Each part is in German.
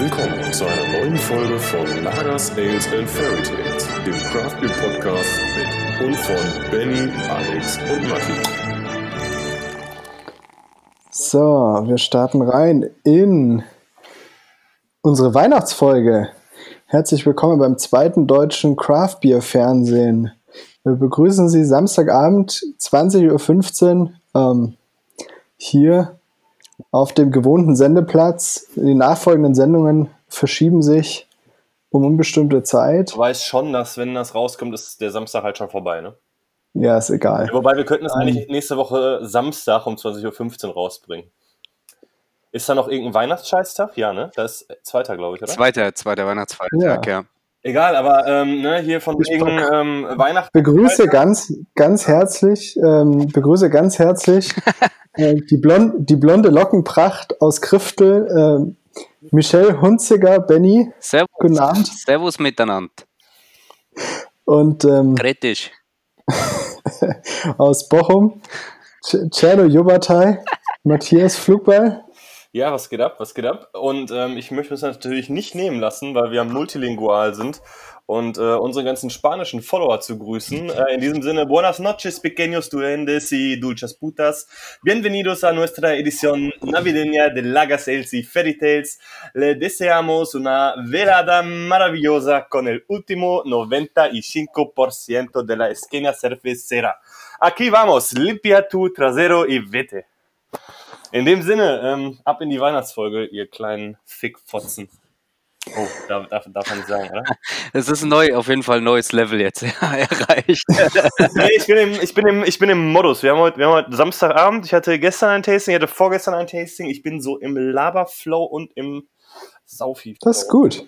Willkommen zu einer neuen Folge von Lagers, Ales and Fairy Tales, dem Craft Beer Podcast mit und von Benny, Alex und Matti. So, wir starten rein in unsere Weihnachtsfolge. Herzlich willkommen beim zweiten deutschen Craft Beer Fernsehen. Wir begrüßen Sie Samstagabend 20.15 Uhr ähm, hier auf dem gewohnten Sendeplatz. Die nachfolgenden Sendungen verschieben sich um unbestimmte Zeit. Du weißt schon, dass wenn das rauskommt, ist der Samstag halt schon vorbei, ne? Ja, ist egal. Wobei wir könnten es Ähm. eigentlich nächste Woche Samstag um 20.15 Uhr rausbringen. Ist da noch irgendein Weihnachtsscheißtag? Ja, ne? Das ist zweiter, glaube ich, oder? Zweiter, zweiter Weihnachtsfeiertag, ja. Egal, aber ähm, ne, hier von Ich wegen ähm, Weihnachten. Begrüße ganz, ganz herzlich, ähm, begrüße ganz herzlich die, blond, die blonde Lockenpracht aus Kriftel, ähm, Michelle Hunziger, Benny, Servus, guten Abend. Servus miteinander. Und ähm, Kritisch. aus Bochum, Ch- Cerno Jobatai, Matthias Flugball. Ja, was geht ab? Was geht ab? Und ähm, ich möchte es natürlich nicht nehmen lassen, weil wir multilingual sind und äh, unsere ganzen spanischen Follower zu grüßen. Äh, in diesem Sinne, buenas noches, pequeños duendes y dulces putas. Bienvenidos a nuestra edición navideña de Lagas y Fairy Tales. Le deseamos una velada maravillosa con el último 95% de la esquina cervecera. Aquí vamos, limpia tu trasero y vete. In dem Sinne, ähm, ab in die Weihnachtsfolge, ihr kleinen Fickfotzen. Oh, darf, darf, darf man nicht sagen, oder? Es ist neu, auf jeden Fall ein neues Level jetzt ja, erreicht. nee, ich bin, im, ich, bin im, ich bin im Modus. Wir haben, heute, wir haben heute Samstagabend. Ich hatte gestern ein Tasting, ich hatte vorgestern ein Tasting. Ich bin so im Laberflow und im Saufi. Das ist gut.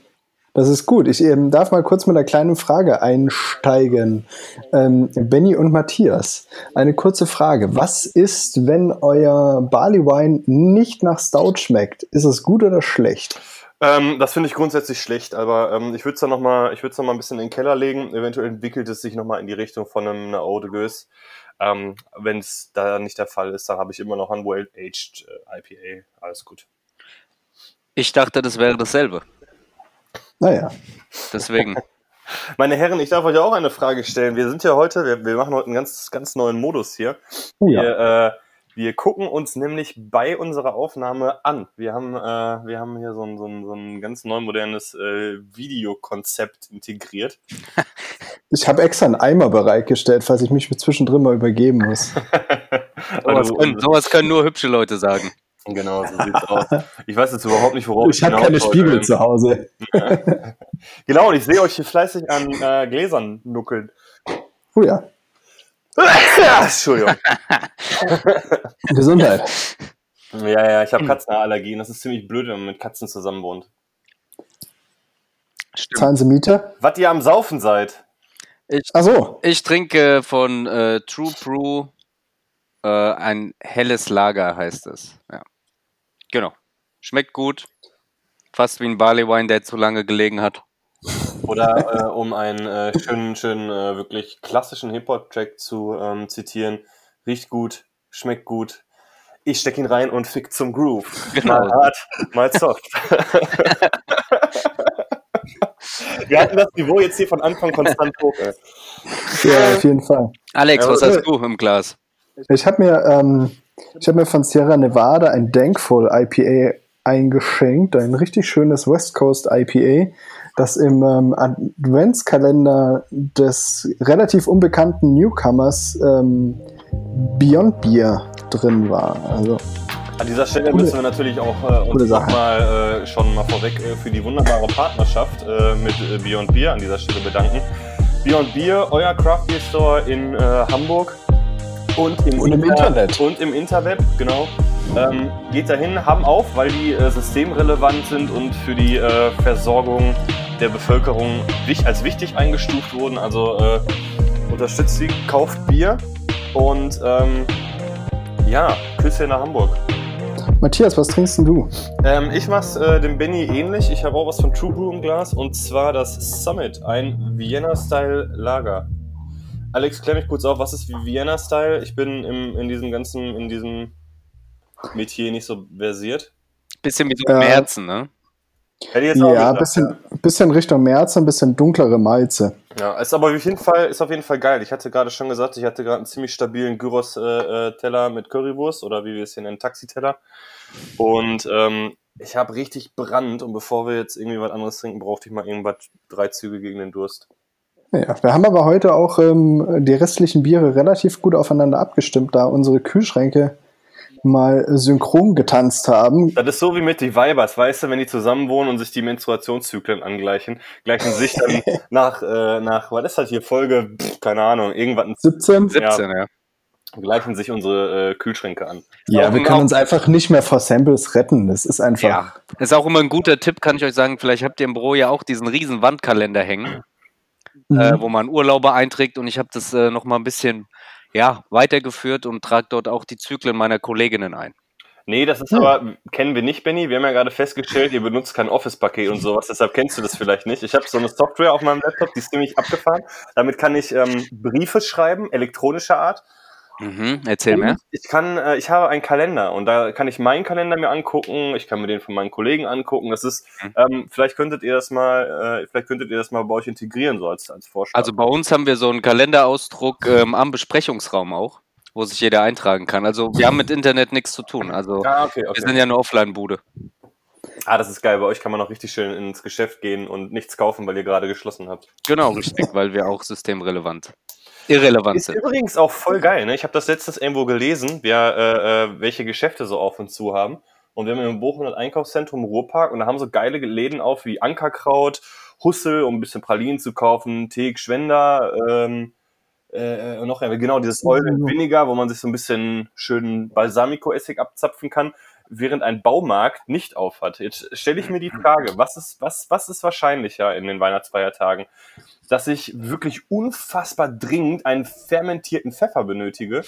Das ist gut. Ich ähm, darf mal kurz mit einer kleinen Frage einsteigen. Ähm, Benny und Matthias, eine kurze Frage. Was ist, wenn euer Barley Wine nicht nach Stout schmeckt? Ist es gut oder schlecht? Ähm, das finde ich grundsätzlich schlecht, aber ähm, ich würde es dann nochmal noch mal ein bisschen in den Keller legen. Eventuell entwickelt es sich nochmal in die Richtung von einem, einer Eau de Gueuse. Ähm, Wenn es da nicht der Fall ist, dann habe ich immer noch ein Well-Aged äh, IPA. Alles gut. Ich dachte, das wäre dasselbe. Naja, Deswegen. Meine Herren, ich darf euch auch eine Frage stellen. Wir sind ja heute, wir, wir machen heute einen ganz, ganz neuen Modus hier. oh ja. Wir, äh, wir gucken uns nämlich bei unserer Aufnahme an. Wir haben, äh, wir haben hier so ein, so ein, so ein ganz neu modernes äh, Videokonzept integriert. Ich habe extra einen Eimer bereitgestellt, falls ich mich zwischendrin mal übergeben muss. Sowas können, sowas können nur hübsche Leute sagen. genau, so sieht's aus. Ich weiß jetzt überhaupt nicht, worauf Ich habe hinaus keine wollte. Spiegel zu Hause. Genau, und ich sehe euch hier fleißig an äh, Gläsern nuckeln. Oh Ja, Entschuldigung. Gesundheit. Ja, ja, ich habe Katzenallergien. Das ist ziemlich blöd, wenn man mit Katzen zusammen wohnt. Stimmt. Zahlen Sie Miete? Was ihr am Saufen seid? Ich, Ach so, ich trinke von äh, True Brew äh, ein helles Lager, heißt es. Ja. Genau. Schmeckt gut. Fast wie ein Barley Wine, der zu lange gelegen hat. Oder äh, um einen äh, schönen, schönen, äh, wirklich klassischen Hip-Hop-Track zu ähm, zitieren, riecht gut, schmeckt gut. Ich steck ihn rein und fick zum Groove. Genau. Mal hart, mal soft. Wir hatten das Niveau jetzt hier von Anfang konstant hoch. Ey. ja, auf jeden Fall. Alex, was hast du im Glas? Ich habe mir, ähm, ich hab mir von Sierra Nevada ein Dankful IPA eingeschenkt, ein richtig schönes West Coast IPA, das im ähm, Adventskalender des relativ unbekannten Newcomers ähm, Beyond Beer drin war. Also An dieser Stelle Coole- müssen wir natürlich auch äh, uns nochmal äh, schon mal vorweg äh, für die wunderbare Partnerschaft äh, mit äh, Beyond Beer an dieser Stelle bedanken. Beyond Beer, euer Craft Beer Store in äh, Hamburg und im, Und im Inter- Internet. Und im Interweb, genau. Ähm, geht dahin, haben auf, weil die systemrelevant sind und für die Versorgung der Bevölkerung als wichtig eingestuft wurden. Also äh, unterstützt sie, kauft Bier und ähm, ja, Küsse nach Hamburg. Matthias, was trinkst denn du? Ähm, ich mach's äh, dem Benny ähnlich. Ich habe auch was von True Brew im Glas und zwar das Summit, ein Vienna-Style Lager. Alex, klär mich kurz auf, was ist Vienna-Style? Ich bin im, in diesem ganzen, in diesem Metier nicht so versiert. Bisschen wie so Äh, im Herzen, ne? Hätte ich jetzt auch Ja, gesagt, bisschen, bisschen Richtung März, ein bisschen dunklere Malze. Ja, ist aber auf jeden Fall, ist auf jeden Fall geil. Ich hatte gerade schon gesagt, ich hatte gerade einen ziemlich stabilen Gyros-Teller mit Currywurst oder wie wir es hier nennen, Taxiteller. Und ähm, ich habe richtig Brand und bevor wir jetzt irgendwie was anderes trinken, brauchte ich mal irgendwas drei Züge gegen den Durst. Ja, wir haben aber heute auch ähm, die restlichen Biere relativ gut aufeinander abgestimmt, da unsere Kühlschränke mal synchron getanzt haben. Das ist so wie mit die Weibers, weißt du, wenn die zusammen wohnen und sich die Menstruationszyklen angleichen, gleichen sich dann nach, äh, nach, was ist das hier, Folge, pff, keine Ahnung, irgendwann 17. 17, ja. gleichen sich unsere äh, Kühlschränke an. Ja, Auch wir können uns einfach nicht mehr vor Samples retten. Das ist einfach. Ja, ist auch immer ein guter Tipp, kann ich euch sagen. Vielleicht habt ihr im Büro ja auch diesen riesen Wandkalender hängen, Mhm. äh, wo man Urlaube einträgt und ich habe das äh, noch mal ein bisschen ja, weitergeführt und trage dort auch die Zyklen meiner Kolleginnen ein. Nee, das ist Hm. aber, kennen wir nicht, Benny. Wir haben ja gerade festgestellt, ihr benutzt kein Office-Paket und sowas, deshalb kennst du das vielleicht nicht. Ich habe so eine Software auf meinem Laptop, die ist ziemlich abgefahren. Damit kann ich ähm, Briefe schreiben, elektronischer Art. Mhm, erzähl. Und Ich kann, äh, ich habe einen Kalender und da kann ich meinen Kalender mir angucken. Ich kann mir den von meinen Kollegen angucken. Das ist, Mhm. ähm, vielleicht könntet ihr das mal, äh, vielleicht könntet ihr das mal bei euch integrieren so als als Vorschlag. Also bei uns haben wir so einen Kalenderausdruck ähm, am Besprechungsraum auch, wo sich jeder eintragen kann. Also wir haben mit Internet nichts zu tun. Also ah, okay, wir okay. sind ja eine Offline-Bude. Ah, das ist geil. Bei euch kann man auch richtig schön ins Geschäft gehen und nichts kaufen, weil ihr gerade geschlossen habt. Genau, richtig, weil wir auch systemrelevant, irrelevant Ist sind. übrigens auch voll geil, ne? Ich habe das letztens irgendwo gelesen, wer, äh, äh, welche Geschäfte so auf und zu haben. Und wir haben im Bochum das Einkaufszentrum Ruhrpark und da haben so geile Läden auf wie Ankerkraut, Hussel, um ein bisschen Pralinen zu kaufen, Teek, Schwender, ähm, äh, und noch genau dieses Oil and Vinegar, wo man sich so ein bisschen schönen Balsamico-Essig abzapfen kann, während ein Baumarkt nicht auf hat. Jetzt stelle ich mir die Frage, was ist, was, was ist wahrscheinlicher in den Weihnachtsfeiertagen? Dass ich wirklich unfassbar dringend einen fermentierten Pfeffer benötige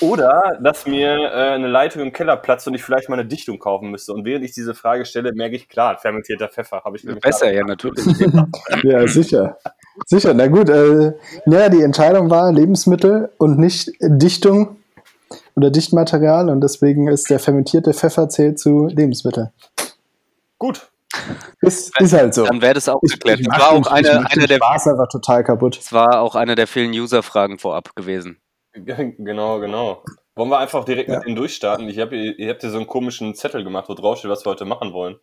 oder dass mir äh, eine Leitung im Keller platzt und ich vielleicht mal eine Dichtung kaufen müsste. Und während ich diese Frage stelle, merke ich, klar, fermentierter Pfeffer habe ich mir Besser, ja, natürlich. Ja, sicher. Sicher. Na gut, äh, ja, die Entscheidung war Lebensmittel und nicht Dichtung oder Dichtmaterial und deswegen ist der fermentierte Pfeffer zählt zu Lebensmittel. Gut. Ist, ist halt so. Dann wäre das auch Ich- geklärt. ich Das war auch ich eine, mach eine der, Spaß einfach total kaputt. das war auch eine der vielen User-Fragen vorab gewesen. Genau, genau. Wollen wir einfach direkt Ja. mit denen durchstarten? Ich hab, ihr habt hier so einen komischen Zettel gemacht, wo drauf steht, was wir heute machen wollen.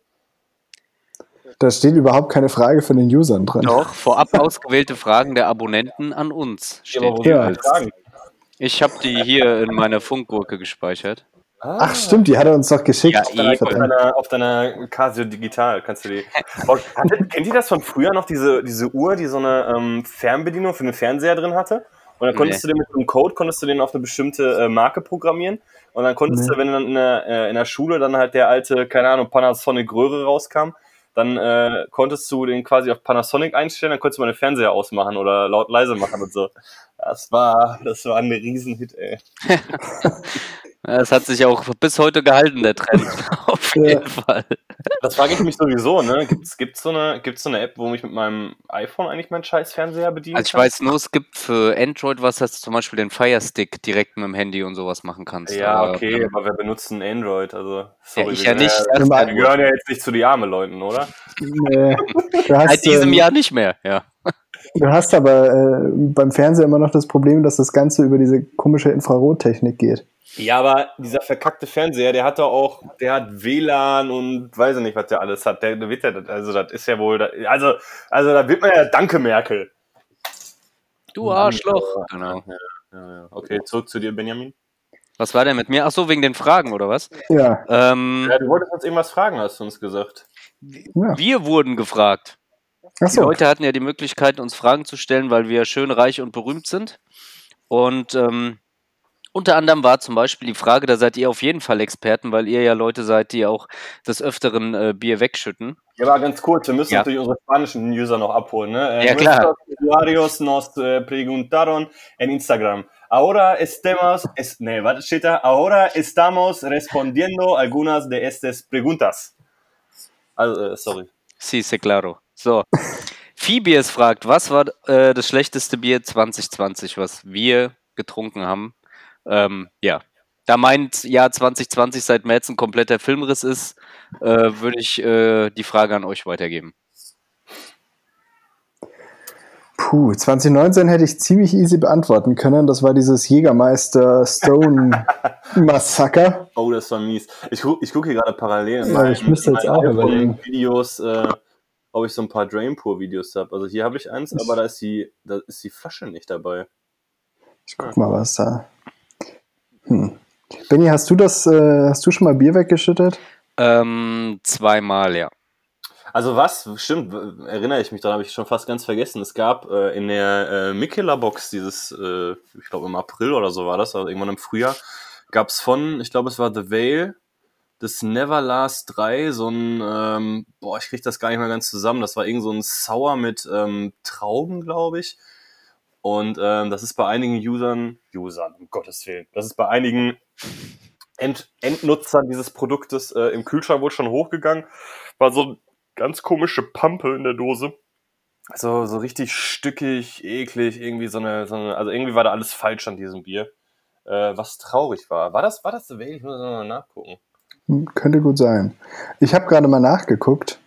Da steht überhaupt keine Frage von den Usern dran. Doch, vorab ausgewählte Fragen der Abonnenten an uns. Ja, aber wo Steht. sind Ja. die Fragen? Ich habe die hier in meiner Funkgurke gespeichert. Ah, Ach stimmt, die hat er uns doch geschickt. Ja, Auf deiner, auf, Verdammt. deiner, auf deiner Casio Digital kannst du die. Oh, kennt ihr das von früher noch, diese, diese Uhr, die so eine ähm, Fernbedienung für den Fernseher drin hatte? Und dann konntest du den mit einem Code, konntest du den auf eine bestimmte äh, Marke programmieren. Und dann konntest Nee. du, wenn dann in der, äh, in der Schule dann halt der alte, keine Ahnung, Panasonic Röhre rauskam, dann äh, konntest du den quasi auf Panasonic einstellen, dann konntest du mal den Fernseher ausmachen oder laut leise machen und so. Das war, das war ein Riesenhit, ey. Es hat sich auch bis heute gehalten, der Trend. Auf Ja. jeden Fall. Das frage ich mich sowieso, ne? Gibt's, gibt's so eine, gibt's so eine App, wo ich mit meinem iPhone eigentlich meinen scheiß Fernseher bedienen Also ich kann? weiß nur, es gibt für Android was, dass du zum Beispiel den Fire Stick direkt mit dem Handy und sowas machen kannst. Ja, Aber, okay, ähm, aber wer benutzt ein Android? Also, sorry, ich wir ja nicht. Ja, Im wir gehören ja jetzt nicht zu die armen Leuten, oder? Nee. Seit diesem Jahr nicht mehr, ja. Du hast aber äh, beim Fernseher immer noch das Problem, dass das Ganze über diese komische Infrarottechnik geht. Ja, aber dieser verkackte Fernseher, der hat doch auch, der hat WLAN und weiß ich nicht, was der alles hat. Der, der wird ja, also das ist ja wohl, also, also da wird man ja Danke, Merkel. Du Arschloch. Genau. Ja, ja. Okay, zurück zu dir, Benjamin. Was war denn mit mir? Ach so, wegen den Fragen, oder was? Ja, Ähm, Ja, du wolltest uns irgendwas fragen, hast du uns gesagt. ja. wir wurden gefragt. Die Achso. Leute hatten ja die Möglichkeit, uns Fragen zu stellen, weil wir schön, reich und berühmt sind. Und ähm, unter anderem war zum Beispiel die Frage, da seid ihr auf jeden Fall Experten, weil ihr ja Leute seid, die auch des Öfteren äh, Bier wegschütten. Ja, aber ganz kurz, wir müssen Ja. natürlich unsere spanischen User noch abholen. Ne? Ja, klar. Usuarios nos eh, preguntaron en Instagram. Ahora estemos, es, nee, was steht da? Ahora estamos respondiendo algunas de estas preguntas. Also, äh, sorry. Sí, se claro. So. Phoebius fragt, was war äh, das schlechteste Bier 2020, was wir getrunken haben? Ähm, ja, Da meint Jahr 2020 seit März ein kompletter Filmriss ist, äh, würde ich äh, die Frage an euch weitergeben. Puh, 2019 hätte ich ziemlich easy beantworten können. Das war dieses Jägermeister Stone Massaker. Oh, das war mies. Ich, gu ich gucke hier gerade parallel Ja, ich müsste jetzt auch überlegen. Videos, äh, ob ich so ein paar Drainpour-Videos habe. Also hier habe ich eins, aber da ist die, da ist die Flasche nicht dabei. Ich guck mal, was da. Hm. Benny, hast du das, äh, hast du schon mal Bier weggeschüttet? Ähm, zweimal, ja. Also was, stimmt, erinnere ich mich daran, habe ich schon fast ganz vergessen. Es gab äh, in der äh, Mikela-Box dieses, äh, ich glaube im April oder so war das, also irgendwann im Frühjahr, gab es von, ich glaube es war The Veil, das Neverlast 3, so ein, ähm, boah, ich krieg das gar nicht mehr ganz zusammen, das war irgend so ein Sour mit ähm, Trauben, glaube ich. Und ähm, das ist bei einigen Usern, Usern, um Gottes Willen, das ist bei einigen End Endnutzern dieses Produktes äh, im Kühlschrank wohl schon hochgegangen. War so eine ganz komische Pampe in der Dose. So, so richtig stückig, eklig, irgendwie so eine, so eine, also irgendwie war da alles falsch an diesem Bier. Äh, was traurig war. War das, war das The Veil? Ich muss mal nachgucken. Könnte gut sein. Ich habe gerade mal nachgeguckt.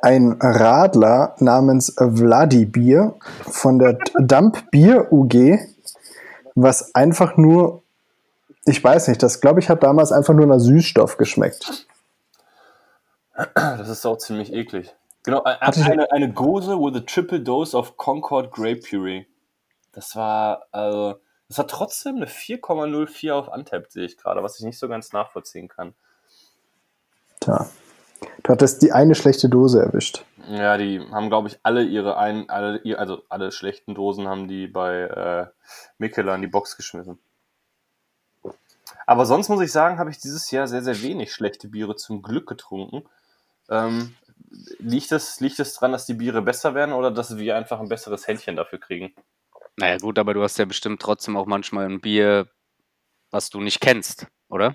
Ein Radler namens Vladibier von der Dump Bier UG, was einfach nur, ich weiß nicht, das glaube ich hat damals einfach nur nach Süßstoff geschmeckt. Das ist auch ziemlich eklig. Genau, eine, eine Gose with a triple dose of Concord Grape Puree. Das war, also, das hat trotzdem eine 4,04 auf Untapped, sehe ich gerade, was ich nicht so ganz nachvollziehen kann. Tja. Du hattest die eine schlechte Dose erwischt. Ja, die haben, glaube ich, alle ihre ein, alle, also alle schlechten Dosen haben die bei äh, Mikela in die Box geschmissen. Aber sonst muss ich sagen, habe ich dieses Jahr sehr, sehr wenig schlechte Biere zum Glück getrunken. Ähm, liegt es liegt es daran, dass die Biere besser werden oder dass wir einfach ein besseres Händchen dafür kriegen? Naja, gut, aber du hast ja bestimmt trotzdem auch manchmal ein Bier, was du nicht kennst, oder?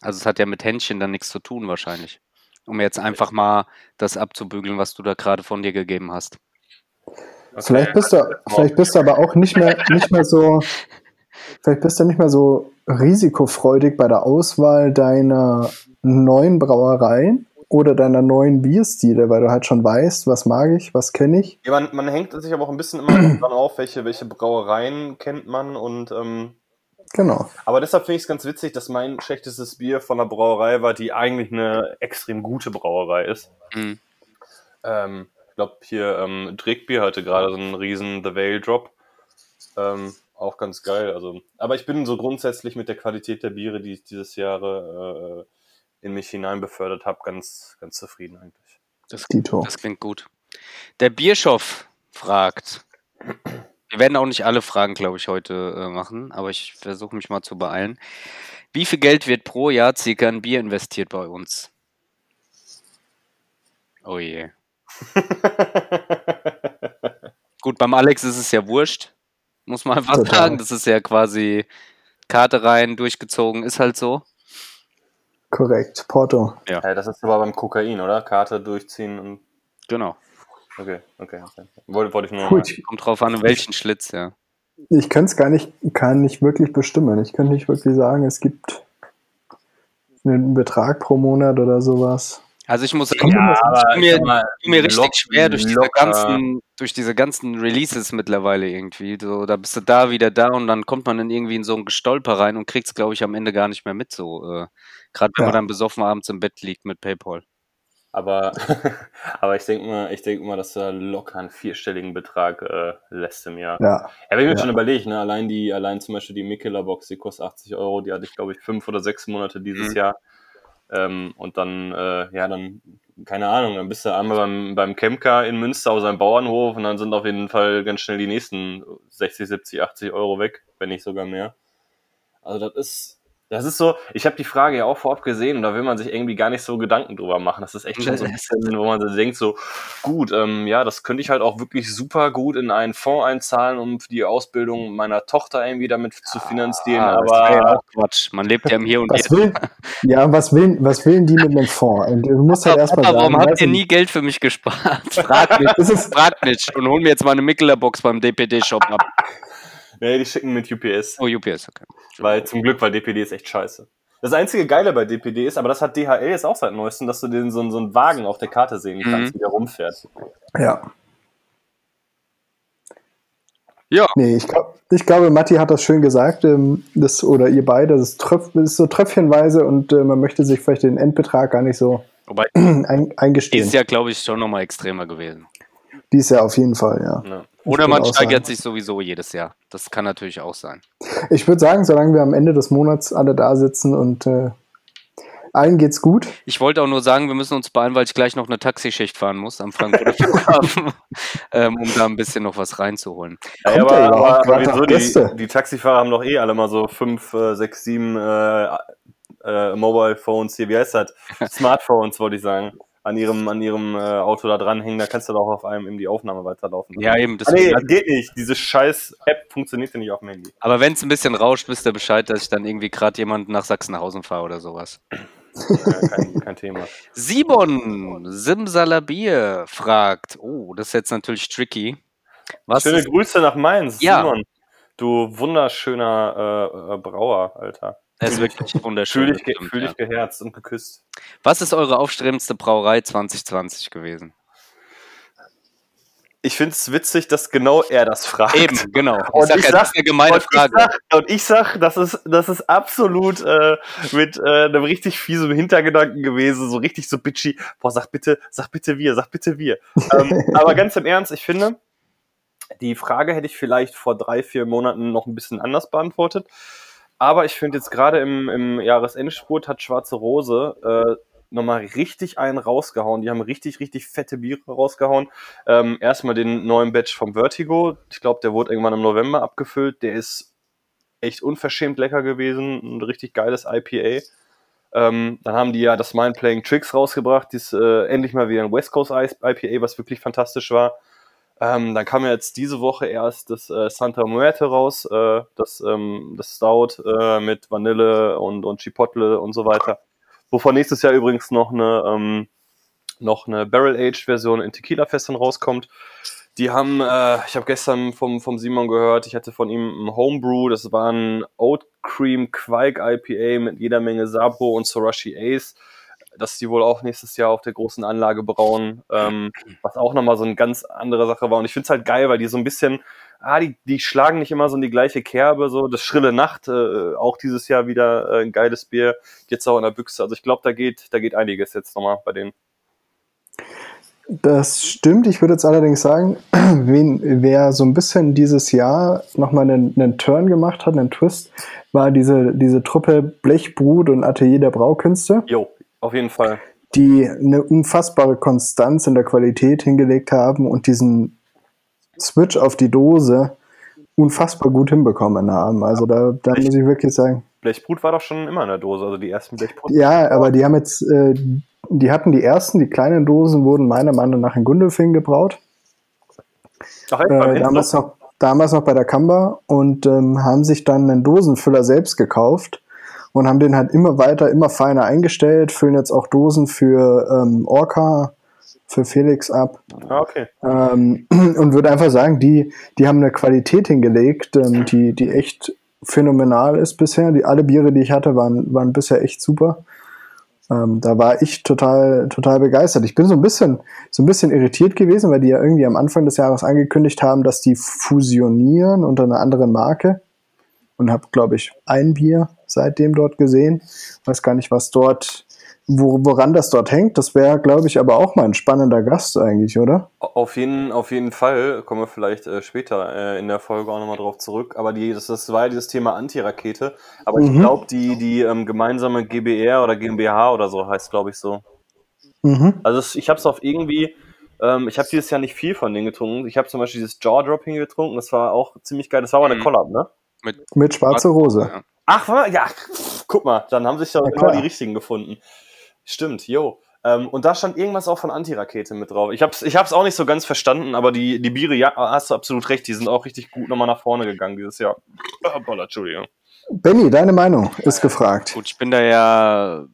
Also es hat ja mit Händchen dann nichts zu tun wahrscheinlich. Um jetzt einfach mal das abzubügeln, was du da gerade von dir gegeben hast. Vielleicht bist du, vielleicht bist du aber auch nicht mehr, nicht mehr so, vielleicht bist du nicht mehr so risikofreudig bei der Auswahl deiner neuen Brauereien oder deiner neuen Bierstile, weil du halt schon weißt, was mag ich, was kenne ich. Ja, man, man hängt sich aber auch ein bisschen immer dran auf, welche, welche Brauereien kennt man und ähm, Genau. Aber deshalb finde ich es ganz witzig, dass mein schlechtestes Bier von der Brauerei war, die eigentlich eine extrem gute Brauerei ist. Mhm. Ähm, ich glaube, hier ähm, Dreckbier hatte gerade so einen riesen The Veil Drop. Ähm, auch ganz geil. Also, aber ich bin so grundsätzlich mit der Qualität der Biere, die ich dieses Jahr äh, in mich hinein befördert habe, ganz, ganz zufrieden eigentlich. Das, das klingt gut. Der Bierschoff fragt. Wir werden auch nicht alle Fragen, glaube ich, heute äh, machen, aber ich versuche mich mal zu beeilen. Wie viel Geld wird pro Jahr circa in Bier investiert bei uns? Oh je. Gut, beim Alex ist es ja wurscht. Muss man einfach Total. sagen. Das ist ja quasi Karte rein, durchgezogen, ist halt so. Korrekt. Porto. Ja, das ist aber beim Kokain, oder? Karte durchziehen und. Genau. Okay, okay. okay. Wollte, wollte ich nur. Gut. Kommt drauf an, in welchen Schlitz, ja. Ich kann es gar nicht, kann nicht wirklich bestimmen. Ich kann nicht wirklich sagen, es gibt einen Betrag pro Monat oder sowas. Also ich muss sagen, so- aber tut mir, ich mal, tut mir richtig lock- schwer durch diese ganzen, durch diese ganzen Releases mittlerweile irgendwie. So, da bist du da wieder da und dann kommt man dann irgendwie in so ein Gestolper rein und kriegt es, glaube ich, am Ende gar nicht mehr mit. So, äh, gerade wenn Ja. man dann besoffen abends im Bett liegt mit PayPal. Aber, aber ich denke mal, ich denke mal, dass du da locker einen vierstelligen Betrag äh, lässt im Jahr. Ja. Ja, wenn ich mir Ja. schon überlege, ne, allein die, allein zum Beispiel die Mikela Box, die kostet 80 Euro, die hatte ich, glaube ich, fünf oder sechs Monate dieses Mhm. Jahr. Ähm, und dann, äh, ja, dann, keine Ahnung, dann bist du einmal beim, beim Chemka in Münster auf seinem Bauernhof und dann sind auf jeden Fall ganz schnell die nächsten 60, 70, 80 Euro weg, wenn nicht sogar mehr. Also das ist, das ist so, ich habe die Frage ja auch vorab gesehen und da will man sich irgendwie gar nicht so Gedanken drüber machen. Das ist echt schon so ein bisschen, wo man so denkt, so, gut, ähm, ja, das könnte ich halt auch wirklich super gut in einen Fonds einzahlen, um die Ausbildung meiner Tochter irgendwie damit zu finanzieren. Ah, das wär ja aber auch Quatsch. Man lebt ja im Hier und Was Jetzt. will, ja, was will, was will die mit einem Fonds? Und Du musst halt erstmal Papa, sagen, warum habt ihr nie Geld für mich gespart? Frag mich, Das ist- frag nicht und hol mir jetzt mal eine Mikkeler-Box beim DPD-Shop ab. Nee, die schicken mit UPS. Oh, UPS, okay. Weil zum Glück, weil DPD ist echt scheiße. Das einzige Geile bei DPD ist, aber das hat DHL jetzt auch seit neuestem, dass du den so, so einen Wagen auf der Karte sehen kannst, wie der rumfährt. Ja. Ja. Nee, ich, glaub, ich glaube, Matti hat das schön gesagt, ähm, das, oder ihr beide, das ist, Tröpf, das ist so tröpfchenweise und äh, man möchte sich vielleicht den Endbetrag gar nicht so Wobei, ein, eingestehen. ist ja, glaube ich, schon nochmal extremer gewesen. Dies Jahr auf jeden Fall, ja. Ja. Oder man steigert sich sowieso jedes Jahr. Das kann natürlich auch sein. Ich würde sagen, solange wir am Ende des Monats alle da sitzen und äh, allen geht's gut. Ich wollte auch nur sagen, wir müssen uns beeilen, weil ich gleich noch eine Taxischicht fahren muss am Frankfurter Flughafen, ähm, um da ein bisschen noch was reinzuholen. Ja, Kommt aber, aber, aber wieso? Die, die Taxifahrer haben doch eh alle mal so fünf, äh, sechs, sieben äh, äh, Mobile Phones hier, wie heißt das? Smartphones, wollte ich sagen. An ihrem, an ihrem äh, Auto da dranhängen, da kannst du doch auf einem eben die Aufnahme weiterlaufen. Ja, eben. Ah, nee, geht nicht. Diese scheiß App funktioniert ja nicht auf dem Handy. aber wenn es ein bisschen rauscht, wisst ihr Bescheid, dass ich dann irgendwie gerade jemanden nach Sachsenhausen fahre oder sowas. Ja, kein, kein Thema. Simon Simsalabir fragt, oh, das ist jetzt natürlich tricky. Was Schöne ist, Grüße nach Mainz, Ja. Simon. Du wunderschöner äh, äh, Brauer, Alter. Das ist wirklich wunderschön. Fühl dich, fühl dich geherzt und geküsst. Was ist eure aufstrebendste Brauerei 2020 gewesen? Ich finde es witzig, dass genau er das fragt. Eben, genau. Ich Und sag, ich sag- das ist eine gemeine und Frage. Ich sag, und ich sag, das ist, das ist absolut äh, mit äh, einem richtig fiesen Hintergedanken gewesen, so richtig so bitchy. Boah, sag bitte, sag bitte wir, sag bitte wir. ähm, aber ganz im Ernst, ich finde, die Frage hätte ich vielleicht vor drei, vier Monaten noch ein bisschen anders beantwortet. Aber ich finde jetzt gerade im, im Jahresendspurt hat Schwarze Rose äh, nochmal richtig einen rausgehauen. Die haben richtig, richtig fette Biere rausgehauen. Ähm, erstmal den neuen Batch vom Vertigo. Ich glaube, der wurde irgendwann im November abgefüllt. Der ist echt unverschämt lecker gewesen. Ein richtig geiles IPA. Ähm, dann haben die ja das Mind Playing Tricks rausgebracht. Dies, äh, endlich mal wieder ein West Coast IPA, was wirklich fantastisch war. Ähm, dann kam ja jetzt diese Woche erst das äh, Santa Muerte raus, äh, das, ähm, das Stout äh, mit Vanille und, und Chipotle und so weiter. Wovon nächstes Jahr übrigens noch eine, ähm, noch eine Barrel-Aged-Version in Tequila-Fässern rauskommt. Die haben, äh, ich habe gestern vom, vom Simon gehört, ich hatte von ihm ein Homebrew, das war ein Oat Cream Quake IPA mit jeder Menge Sapo und Sorashi Ace dass die wohl auch nächstes Jahr auf der großen Anlage brauen, ähm, was auch nochmal so eine ganz andere Sache war. Und ich finde es halt geil, weil die so ein bisschen, ah, die, die schlagen nicht immer so in die gleiche Kerbe, so das Schrille Nacht, äh, auch dieses Jahr wieder äh, ein geiles Bier, jetzt auch in der Büchse. Also ich glaube, da geht, da geht einiges jetzt nochmal bei denen. Das stimmt. Ich würde jetzt allerdings sagen, wen, wer so ein bisschen dieses Jahr nochmal einen, einen Turn gemacht hat, einen Twist, war diese, diese Truppe Blechbrut und Atelier der Braukünste, Jo, auf jeden Fall. die eine unfassbare Konstanz in der Qualität hingelegt haben und diesen Switch auf die Dose unfassbar gut hinbekommen haben. Also da, da muss ich wirklich sagen, Blechbrut war doch schon immer in der Dose, also die ersten Blechbrut. ja, aber die haben jetzt, äh, die hatten die ersten, die kleinen Dosen wurden meiner Meinung nach in Gundelfing gebraut. Ach, echt, äh, damals, noch, damals noch bei der Kamba und ähm, haben sich dann einen Dosenfüller selbst gekauft und haben den halt immer weiter, immer feiner eingestellt, füllen jetzt auch Dosen für ähm, Orca, für Felix ab Ah, okay. ähm, und würde einfach sagen, die, die haben eine Qualität hingelegt, ähm, die, die echt phänomenal ist bisher. Die, alle Biere, die ich hatte, waren, waren bisher echt super. Ähm, da war ich total, total begeistert. Ich bin so ein bisschen, so ein bisschen irritiert gewesen, weil die ja irgendwie am Anfang des Jahres angekündigt haben, dass die fusionieren unter einer anderen Marke. Und habe, glaube ich, ein Bier seitdem dort gesehen. Weiß gar nicht, was dort, wo, woran das dort hängt. Das wäre, glaube ich, aber auch mal ein spannender Gast eigentlich, oder? Auf jeden, auf jeden Fall kommen wir vielleicht äh, später äh, in der Folge auch nochmal drauf zurück. Aber die, das, das war ja dieses Thema Antirakete. Aber ich Mhm. glaube, die, die ähm, gemeinsame GBR oder GmbH oder so heißt, glaube ich, so. Mhm. Also ich habe es auf irgendwie, ähm, ich habe dieses Jahr nicht viel von denen getrunken. Ich habe zum Beispiel dieses Jaw-Dropping getrunken, das war auch ziemlich geil. Das war aber eine Mhm. Collab, ne? Mit Schwarze Rose. Ja. Ach, wa- ja, guck mal, dann haben sich ja klar. die richtigen gefunden. Stimmt, jo. Ähm, und da stand irgendwas auch von Antirakete mit drauf. Ich hab's, ich hab's auch nicht so ganz verstanden, aber die, die Biere, ja, hast du absolut recht, die sind auch richtig gut nochmal nach vorne gegangen dieses Jahr. Ah, Boah, Entschuldigung. Benny, deine Meinung ist gefragt. Gut, ich bin da ja.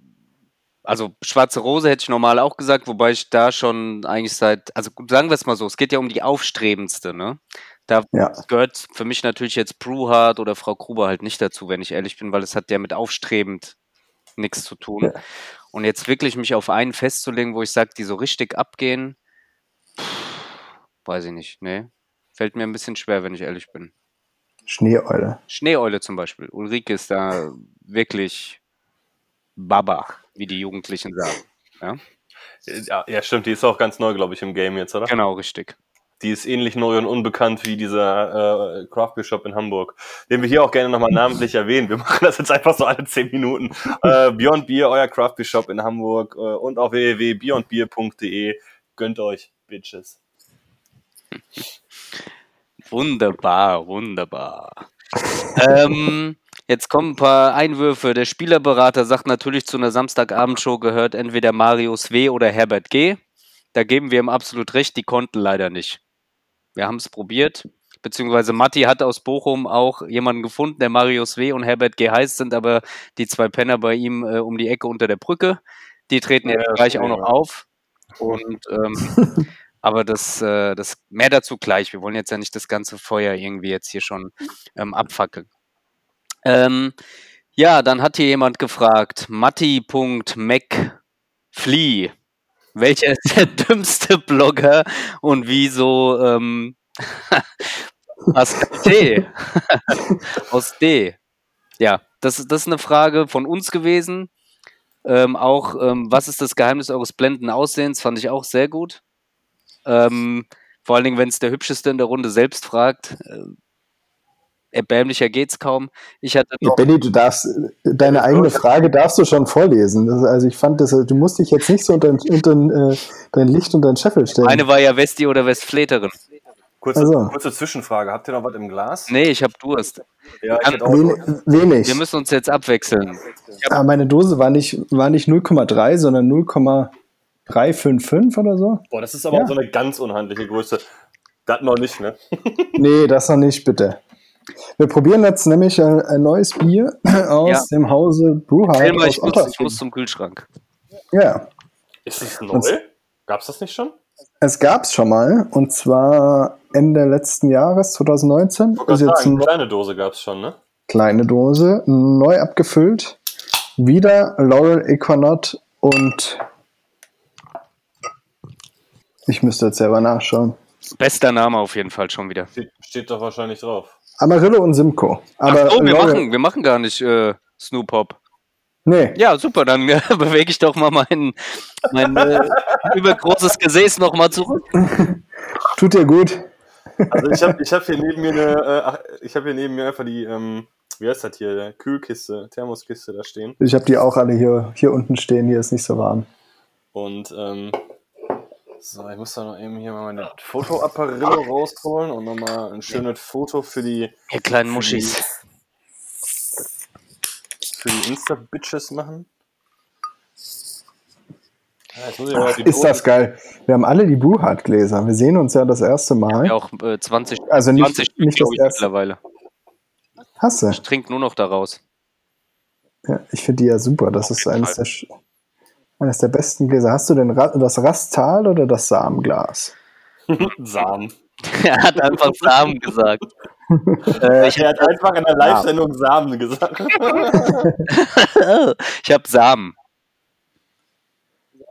Also schwarze Rose hätte ich normal auch gesagt, wobei ich da schon eigentlich seit, also sagen wir es mal so, es geht ja um die aufstrebendste, ne? Da Ja. gehört für mich natürlich jetzt Brewhard oder Frau Gruber halt nicht dazu, wenn ich ehrlich bin, weil es hat ja mit aufstrebend nichts zu tun. Ja. Und jetzt wirklich mich auf einen festzulegen, wo ich sage, die so richtig abgehen, pff, weiß ich nicht. Nee. Fällt mir ein bisschen schwer, wenn ich ehrlich bin. Schneeeule. Schneeeule zum Beispiel. Ulrike ist da wirklich Baba, wie die Jugendlichen sagen. Ja, ja, stimmt, die ist auch ganz neu, glaube ich, im Game jetzt, oder? Genau, richtig. Die ist ähnlich neu und unbekannt wie dieser äh, Craft Beer Shop in Hamburg, den wir hier auch gerne nochmal namentlich erwähnen. Wir machen das jetzt einfach so alle 10 Minuten. Äh, Beyond Beer, euer Craft Beer Shop in Hamburg äh, und auf www.beyondbeer.de. Gönnt euch, Bitches. Wunderbar, wunderbar. ähm, jetzt kommen ein paar Einwürfe. Der Spielerberater sagt natürlich, zu einer Samstagabendshow gehört entweder Marius W. oder Herbert G. Da geben wir ihm absolut recht, die konnten leider nicht. Wir haben es probiert, beziehungsweise Matti hat aus Bochum auch jemanden gefunden, der Marius W. und Herbert G. heißt, sind aber die zwei Penner bei ihm äh, um die Ecke unter der Brücke. Die treten Ja, jetzt gleich auch noch auf. Und ähm, aber das, äh, das mehr dazu gleich. Wir wollen jetzt ja nicht das ganze Feuer irgendwie jetzt hier schon ähm, abfackeln. Ähm, ja, dann hat hier jemand gefragt, Matti.mcflea. Welcher ist der dümmste Blogger und wieso ähm, Pascal T. aus D? Ja, das, ist- das ist eine Frage von uns gewesen. Ähm, auch, ähm, was ist das Geheimnis eures blendenden Aussehens? Fand ich auch sehr gut. Ähm, vor allen Dingen, wenn es der Hübscheste in der Runde selbst fragt. Äh, erbärmlicher geht's kaum. Ich hatte Ja, noch, Benny, du darfst, deine eigene Frage darfst du schon vorlesen. Das, also ich fand das, du musst dich jetzt nicht so unter, unter äh, dein Licht und dein Scheffel stellen. eine war ja Westi oder Westfleterin. Kurze, Also. kurze Zwischenfrage. Habt ihr noch was im Glas? Nee, ich hab Durst. Ja, ich Kann- hätte auch Wen, wenig. Wir müssen uns jetzt abwechseln. Aber meine Dose war nicht, war nicht 0,3, sondern 0,355 oder so. Boah, das ist aber Ja. auch so eine ganz unhandliche Größe. Das noch nicht, ne? Nee, das noch nicht, bitte. Wir probieren jetzt nämlich ein, ein neues Bier aus Ja. dem Hause Brewhard ich aus muss, ich muss zum Kühlschrank. Ja, Ist es neu? Und- Gab's das nicht schon? es gab es schon mal und zwar Ende letzten Jahres, 2019. Ich wollte Ist gerade jetzt sagen, eine kleine Dose gab's schon, ne? kleine Dose, neu abgefüllt. Wieder Laurel Equanaut und ich müsste jetzt selber nachschauen. Bester Name auf jeden Fall schon wieder. Steht, steht doch wahrscheinlich drauf. Amarillo und Simcoe. Aber Ach so, wir machen, wir machen gar nicht äh, Snoop Hop. Nee, Ja, super, dann äh, bewege ich doch mal mein, mein äh, übergroßes Gesäß nochmal zurück. tut dir gut. Also ich habe ich hab hier neben mir eine, äh, ich habe hier neben mir einfach die, ähm, wie heißt das hier, Kühlkiste, Thermoskiste da stehen. Ich habe die auch alle hier, hier unten stehen. Hier ist nicht so warm. Und ähm, so, ich muss da noch eben hier mal meine Fotoapparillo rausholen und nochmal ein schönes Foto für die, Ihr kleinen Muschis. für die Insta-Bitches machen. Ja, Ach, die ist das geil. Wir haben alle die Brewhard-Gläser. Wir sehen uns ja das erste Mal. Ja, auch äh, 20, Also nicht, 20 Stück, nicht das erste. mittlerweile. Hast du? Ich trinke nur noch daraus. Ja, ich finde die ja super. Das ist eines der, sch- eines der besten Gläser. Hast du denn Ra das Rastal oder das Samenglas? Samen. er hat einfach Samen gesagt. äh, ich Er hat einfach in der Live-Sendung Samen gesagt. ich habe Samen.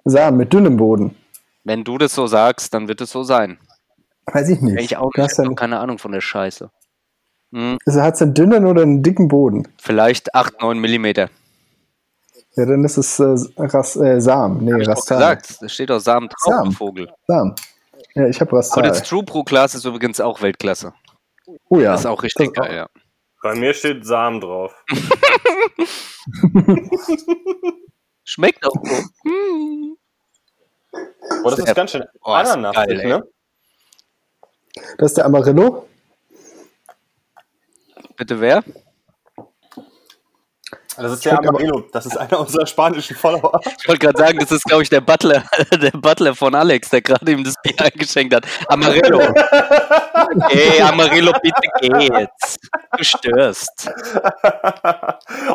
Samen mit dünnem Boden. Wenn du das so sagst, dann wird es so sein. Weiß ich nicht. Ich auch nicht. hast Ich ja, habe keine Ahnung von der Scheiße. Hm, also hat es einen dünnen oder einen dicken Boden? vielleicht 8, 9 Millimeter. Ja, dann ist es äh, Ras äh, Samen. Nee, Hab ich doch Rastal. gesagt. Da steht auch Samen drauf, du Vogel. Samen. Ja, ich habe Rastal. das True Pro Glas ist übrigens auch Weltklasse. oh ja. Das ist auch richtig geil, ja. Bei mir steht Samen drauf. Schmeckt auch. Hm. Oh, das ist ganz schön Oh, geil, ey. ne? Das ist der Amarillo. Bitte wer? Das ist der Amarillo. Das ist einer unserer spanischen Follower. Ich wollte gerade sagen, das ist, glaube ich, der Butler, der Butler von Alex, der gerade ihm das Bier eingeschenkt hat. Amarillo. Ey, Amarillo, bitte geh jetzt. Du störst.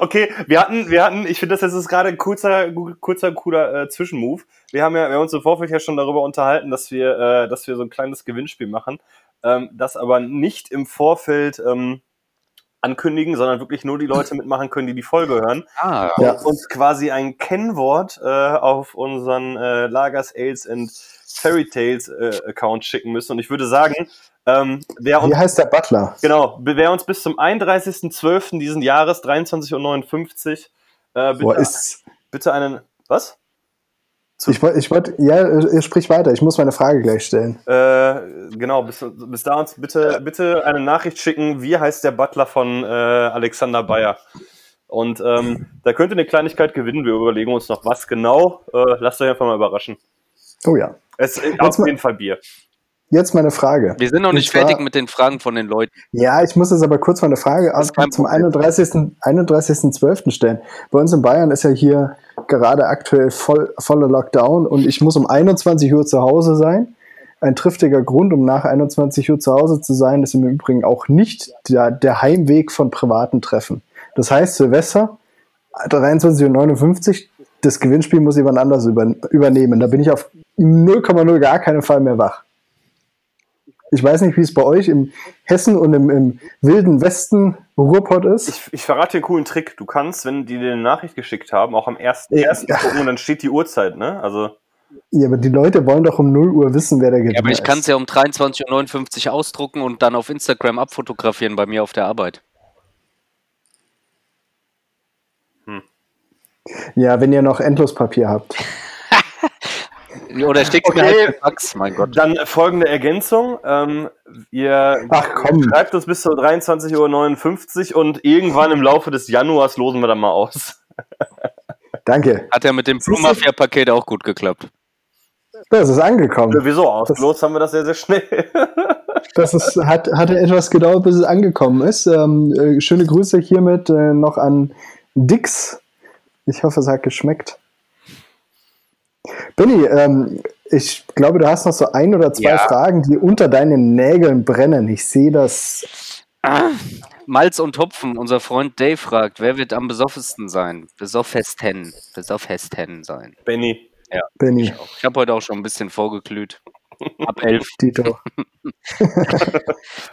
okay, wir hatten, wir hatten, ich finde, das ist gerade ein kurzer, kurzer, cooler äh, Zwischenmove. Wir haben ja, wir haben uns im Vorfeld ja schon darüber unterhalten, dass wir, äh, dass wir so ein kleines Gewinnspiel machen. ähm, das aber nicht im Vorfeld ähm, ankündigen, sondern wirklich nur die Leute mitmachen können, die die Folge hören. Ah, Ja. Und uns quasi ein Kennwort äh, auf unseren äh, Lagers, Ales and Fairy Tales äh, Account schicken müssen. Und ich würde sagen, ähm, wer uns Wie heißt der Butler? Genau, wer uns bis zum 31.12. diesen Jahres, 23.59 Uhr, äh, bitte, Boah, bitte einen, was? Ich wollte, ich wollt, ja, äh, sprich weiter, ich muss meine Frage gleich stellen. Äh, genau, bis, bis da uns bitte, bitte eine Nachricht schicken, wie heißt der Butler von äh, Alexander Bayer? Und ähm, da könnt ihr eine Kleinigkeit gewinnen, wir überlegen uns noch was genau. Äh, lasst euch einfach mal überraschen. Oh ja. Es ist auf mal- jeden Fall Bier. Jetzt meine Frage. wir sind noch nicht zwar- fertig mit den Fragen von den Leuten. Ja, ich muss jetzt aber kurz mal eine Frage kein zum Problem. 31. 31.12. stellen. Bei uns in Bayern ist ja hier gerade aktuell voll, voller Lockdown und ich muss um 21 Uhr zu Hause sein. Ein triftiger Grund, um nach 21 Uhr zu Hause zu sein, ist im Übrigen auch nicht der, der Heimweg von privaten Treffen. Das heißt, Silvester, 23.59 Uhr, das Gewinnspiel muss jemand anders über, übernehmen. Da bin ich auf 0,0 gar keinen Fall mehr wach. Ich weiß nicht, wie es bei euch im Hessen und im, im wilden Westen Ruhrpott ist. Ich, ich verrate dir einen coolen Trick. Du kannst, wenn die dir eine Nachricht geschickt haben, auch am ersten, Ja. ersten gucken und dann steht die Uhrzeit, ne? Also. ja, aber die Leute wollen doch um 0 Uhr wissen, wer der Gewinner Ja, aber ich kann es ja um 23.59 Uhr ausdrucken und dann auf Instagram abfotografieren bei mir auf der Arbeit. Ja, wenn ihr noch Endlospapier habt. Oder schickst mir Okay. halt per Fax, mein Gott. Dann folgende Ergänzung. Ähm, ihr Ach komm, schreibt uns bis zur 23.59 Uhr und irgendwann im Laufe des Januars losen wir dann mal aus. danke. Hat ja mit dem Blue Mafia Paket auch gut geklappt. Das ist angekommen. Wieso? Ausgelost haben wir das sehr, sehr schnell. Das ist, hat, hatte etwas gedauert, bis es angekommen ist. Ähm, äh, schöne Grüße hiermit äh, noch an Dix. Ich hoffe, es hat geschmeckt. Benny, ähm, ich glaube, du hast noch so ein oder zwei Ja. Fragen, die unter deinen Nägeln brennen. Ich sehe das. Malz und Hopfen, unser Freund Dave fragt, wer wird am besoffesten sein? Besoffesten. Besoffesten sein. Benny. Benny, Ich habe heute auch schon ein bisschen vorgeglüht. Ab elf. Dito.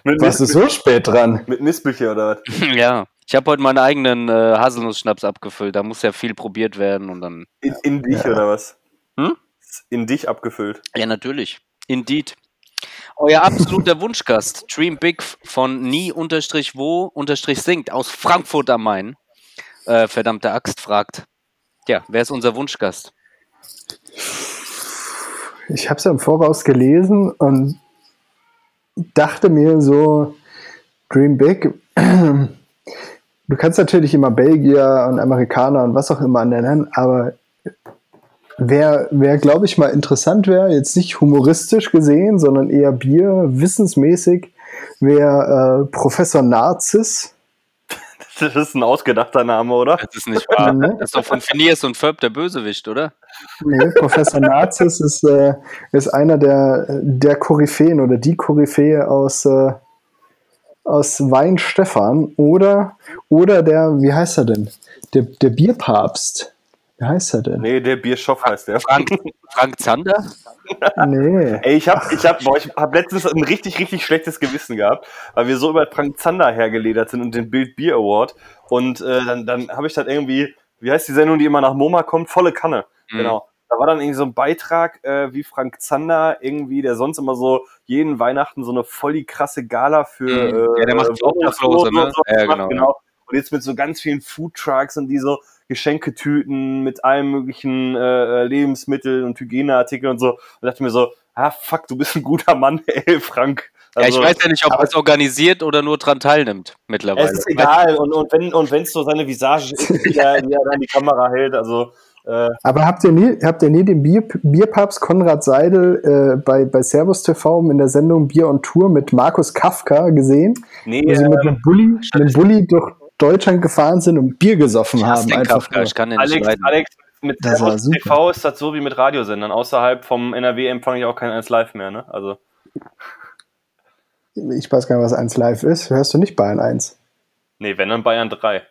Mit, Warst du so spät dran? mit Mispelchen oder was? ja. Ich habe heute meinen eigenen äh, Haselnuss-Schnaps abgefüllt. Da muss ja viel probiert werden und dann. In, in dich oder was? Hm? In dich abgefüllt. Ja, natürlich. Indeed. Euer absoluter Wunschgast, Dream Big von nie unterstrich wo unterstrich singt aus Frankfurt am Main. Äh, verdammte Axt fragt. Ja, wer ist unser Wunschgast? Ich habe es ja im Voraus gelesen und dachte mir so, Dream Big. Du kannst natürlich immer Belgier und Amerikaner und was auch immer nennen, aber wer, wer glaube ich mal interessant wäre, jetzt nicht humoristisch gesehen, sondern eher Bier, wissensmäßig, wäre äh, Professor Narziss. Das ist ein ausgedachter Name, oder? Das ist nicht wahr. Ne? Das ist doch von Phineas und Ferb der Bösewicht, oder? Nee, Professor Narziss ist, äh, ist einer der, der Koryphäen oder die Koryphäe aus, äh, aus Weinstefan oder, oder der, wie heißt er denn? Der, der Bierpapst. Wie heißt er denn? Nee, der Bierschoff heißt der. Frank, Frank Zander? Nee. Ey, ich hab, ich hab, boah, ich hab letztens ein richtig, richtig schlechtes Gewissen gehabt, weil wir so über Frank Zander hergeledert sind und den Bild Bier Award. Und äh, dann, dann habe ich das irgendwie, wie heißt die Sendung, die immer nach MoMA kommt? Volle Kanne. Mhm. Genau. Da war dann irgendwie so ein Beitrag, äh, wie Frank Zander irgendwie, der sonst immer so jeden Weihnachten so eine voll die krasse Gala für Mhm. Ja, der macht äh, Obdachlose, ne? so Ja, macht, genau, Und jetzt mit so ganz vielen Foodtrucks und die so Geschenketüten mit allen möglichen äh, Lebensmitteln und Hygieneartikeln und so. Und dachte mir so, ah fuck, du bist ein guter Mann, ey, Frank. ja, ich Also, weiß ja nicht, ob er es organisiert oder nur dran teilnimmt mittlerweile. es ist egal. Und, und wenn und wenn's so seine Visage ist, die er, die er dann die Kamera hält, also äh, Aber habt ihr nie, habt ihr nie den Bier, Bierpapst Konrad Seidel äh, bei, bei Servus TV in der Sendung Bier on Tour mit Markus Kafka gesehen? nee, äh, mit einem Bulli, einem Bulli durch Deutschland gefahren sind und Bier gesoffen ich haben. Einfach Kafka, ich kann den nicht Alex, leiden. Alex, mit Das war Servus super. TV ist das so wie mit Radiosendern. Außerhalb vom NRW empfange ich auch kein 1 Live mehr, ne? Also Ich weiß gar nicht, was 1 Live ist. Hörst du nicht Bayern 1? nee, wenn dann Bayern 3.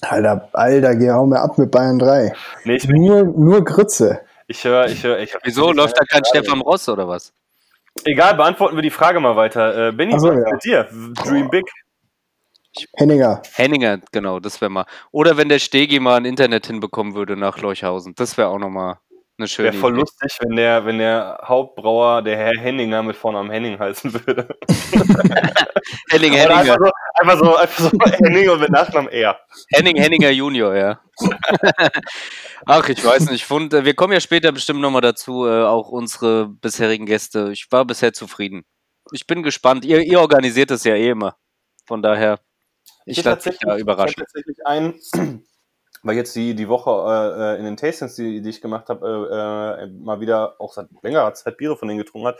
Alter, Alter, geh hau mir ab mit Bayern 3. Nee, ich, Nur, nur Grütze. ich höre, ich höre, ich Wieso läuft da kein Stefan Ross oder was? Egal, beantworten wir die Frage mal weiter. Äh, Benny, so, was ist ja. mit dir? Dream Big. Henninger. Henninger, genau, das wäre mal. Oder wenn der Stegi mal ein Internet hinbekommen würde nach Leuchhausen. Das wäre auch nochmal eine schöne Wäre voll Idee. lustig, wenn der, wenn der Hauptbrauer, der Herr Henninger, mit Vornamen Henning heißen würde. Henning Henninger. einfach so, einfach so, einfach so Henning und mit Nachnamen R. Henning Henninger Junior, ja. Ach, ich weiß nicht. Ich fand, äh, wir kommen ja später bestimmt nochmal dazu, äh, auch unsere bisherigen Gäste. Ich war bisher zufrieden. Ich bin gespannt. Ihr, ihr organisiert es ja eh immer. Von daher, ich Ich überraschen. hätte tatsächlich einen, weil jetzt die, die Woche äh, in den Tastings, die, die ich gemacht habe, äh, äh, mal wieder auch seit längerer Zeit Biere von denen getrunken hat.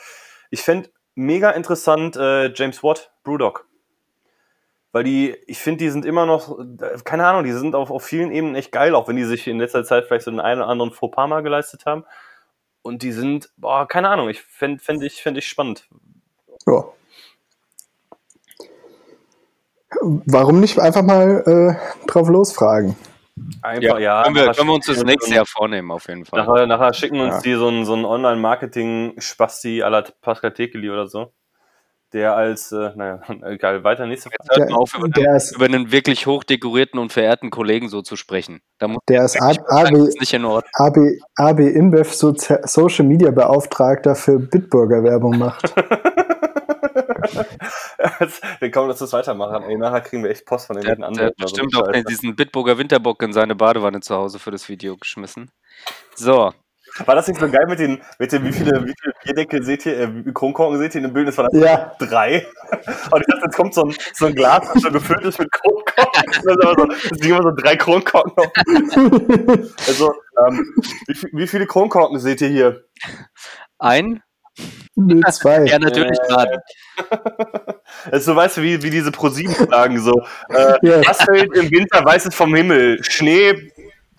Ich fände mega interessant äh, James Watt, Brewdog. Weil die, ich finde, die sind immer noch, äh, keine Ahnung, die sind auf, auf vielen Ebenen echt geil, auch wenn die sich in letzter Zeit vielleicht so den einen oder anderen Fauxpas mal geleistet haben. Und die sind, boah, keine Ahnung, ich fände fänd ich, fänd ich spannend. Ja. Warum nicht einfach mal äh, drauf losfragen? Einfach, ja. können, wir, können wir uns das nächste Jahr vornehmen, auf jeden Fall. Nachher, nachher schicken uns Ja. die so einen, so einen Online-Marketing-Spasti à la Pascal Tekeli oder so. Der als, äh, naja, egal, weiter, nächste Frage. Mal auf, über, Der ist, über einen wirklich hochdekorierten und verehrten Kollegen so zu sprechen. Da muss der ist AB, ist nicht in Ordnung. AB, AB InBev so Social Media Beauftragter für Bitburger Werbung macht. Dann komm, lass uns weitermachen. Ey, nachher kriegen wir echt Post von den Der, netten der hat so bestimmt auch den, diesen Bitburger Winterbock in seine Badewanne zu Hause für das Video geschmissen. So, War das nicht so geil mit den, mit den wie viele, wie viele Bierdeckel seht ihr, äh, wie Kronkorken seht ihr in dem Bild? Das waren Ja, drei. Und ich dachte, jetzt kommt so ein, so ein Glas, das schon gefüllt ist mit Kronkorken. So, es liegen immer so drei Kronkorken auf. Also, ähm, wie, wie viele Kronkorken seht ihr hier? ein? Nee, zwei. Ja, natürlich Äh, gerade. Also, weißt du, wie, wie diese ProSieben-Fragen so. Äh, Ja. Was fällt im Winter weißes vom Himmel? Schnee,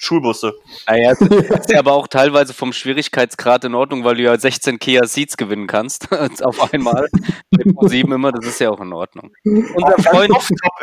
Schulbusse. Naja, das ist ja aber auch teilweise vom Schwierigkeitsgrad in Ordnung, weil du ja 16 Kia Seats gewinnen kannst auf einmal. Mit 7 immer, das ist ja auch in Ordnung. Unser Ganz, Freund,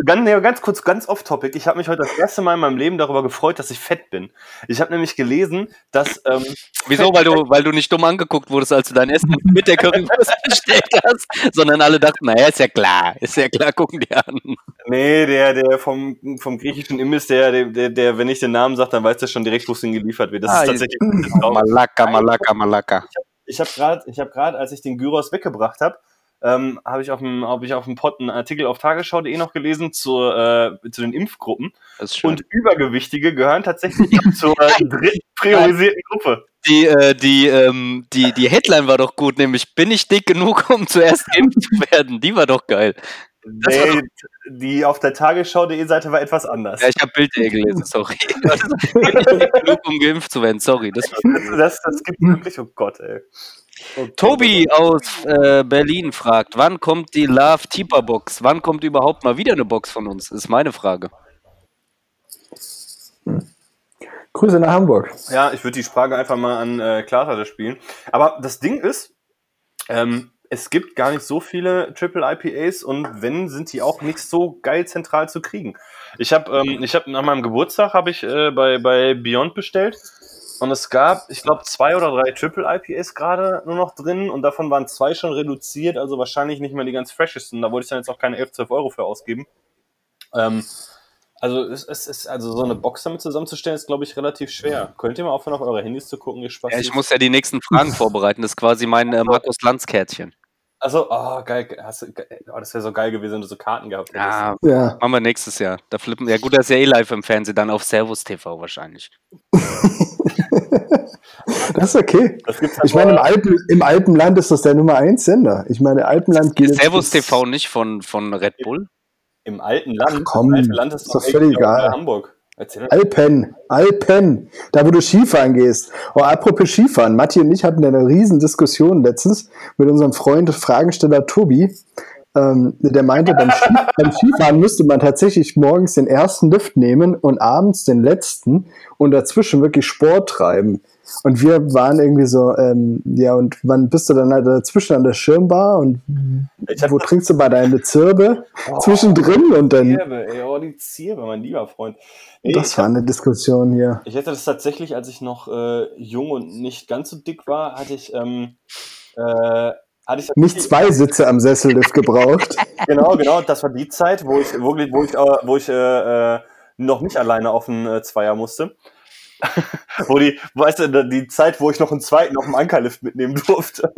ganz, nee, ganz kurz, ganz off-topic. Ich habe mich heute das erste Mal in meinem Leben darüber gefreut, dass ich fett bin. Ich habe nämlich gelesen, dass. Ähm, wieso? Weil du, weil du nicht dumm angeguckt wurdest, als du dein Essen mit der Currywurst bestellt hast, sondern alle dachten, naja, ist ja klar, ist ja klar, gucken die an. nee, der, der vom, vom griechischen Imbiss, der, der, der, der, wenn ich den Namen sage, dann weiß der schon direkt, wo es hingeliefert wird. Das Ah, ist tatsächlich. Malaka, Malaka, Malaka. Ich habe gerade, ich habe gerade, als ich den Gyros weggebracht habe, ähm, habe ich auf dem, habe ich auf dem Pod einen Artikel auf Tagesschau.de noch gelesen zur, äh, zu den Impfgruppen. Und Übergewichtige gehören tatsächlich zur dritten priorisierten Gruppe. Die, äh, die, ähm, die, die Headline war doch gut, nämlich bin ich dick genug, um zuerst geimpft zu werden? Die war doch geil. Das Nee, die auf der Tagesschau.de Seite war etwas anders. Ja, ich habe Bild.de gelesen, sorry. bin ich dick genug, um geimpft zu werden? Sorry. Das Das, das gibt wirklich, oh Gott, ey. Gott. Tobi aus äh, Berlin fragt, wann kommt die Love Teeper Box? Wann kommt überhaupt mal wieder eine Box von uns? Ist meine Frage. Grüße nach Hamburg. Ja, ich würde die Frage einfach mal an äh, Klarteile spielen. Aber das Ding ist, ähm, es gibt gar nicht so viele Triple IPAs und wenn, sind die auch nicht so geil zentral zu kriegen. Ich habe ähm, ich hab nach meinem Geburtstag habe ich äh, bei, bei Beyond bestellt und es gab, ich glaube, zwei oder drei Triple IPAs gerade nur noch drin und davon waren zwei schon reduziert, also wahrscheinlich nicht mehr die ganz freshesten. Da wollte ich dann jetzt auch keine 11, 12 Euro für ausgeben. Ähm, also es, es ist also so eine Box damit zusammenzustellen, ist glaube ich relativ schwer. Könnt ihr mal aufhören, auf eure Handys zu gucken, ihr Spaß. Ja, ich muss ja die nächsten Fragen vorbereiten. Das ist quasi mein äh, Markus Lanz-Kärtchen. Also, oh, geil. Hast du, oh, das wäre so geil gewesen, wenn du so Karten gehabt hättest. Ja, Ja. machen wir nächstes Jahr. Da flippen. Ja, gut, das ist ja eh live im Fernsehen, dann auf Servus TV wahrscheinlich. Das ist okay. Das gibt's halt Ich meine, im, Alpen, im Alpenland ist das der Nummer 1 Sender. Ich meine, Alpenland gilt. Servus TV nicht von, von Red Bull? im alten Land. Ach komm, das alte Land ist ist doch völlig egal. Hamburg. Alpen, Alpen, da wo du Skifahren gehst. Oh, apropos Skifahren, Matti und ich hatten eine riesen Diskussion letztens mit unserem Freund Fragensteller Tobi. Ähm, der meinte, beim, Ski, beim Skifahren müsste man tatsächlich morgens den ersten Lift nehmen und abends den letzten und dazwischen wirklich Sport treiben. Und wir waren irgendwie so, ähm, ja, und wann bist du dann halt dazwischen an der Schirmbar und hab wo trinkst du bei deine Zirbe Oh, zwischendrin und dann, Zierbe, ey, oh, die Zierbe, mein lieber Freund. Ey, das war eine Diskussion hier. ich hatte das tatsächlich, als ich noch äh, jung und nicht ganz so dick war, hatte ich, ähm, äh, hatte ich Nicht zwei Sitze am Sessellift gebraucht. Genau, genau. Das war die Zeit, wo ich wirklich, wo ich, äh, wo ich äh, äh, noch nicht alleine auf einen äh, Zweier musste. wo die, weißt du, die Zeit, wo ich noch einen zweiten auf dem Ankerlift mitnehmen durfte.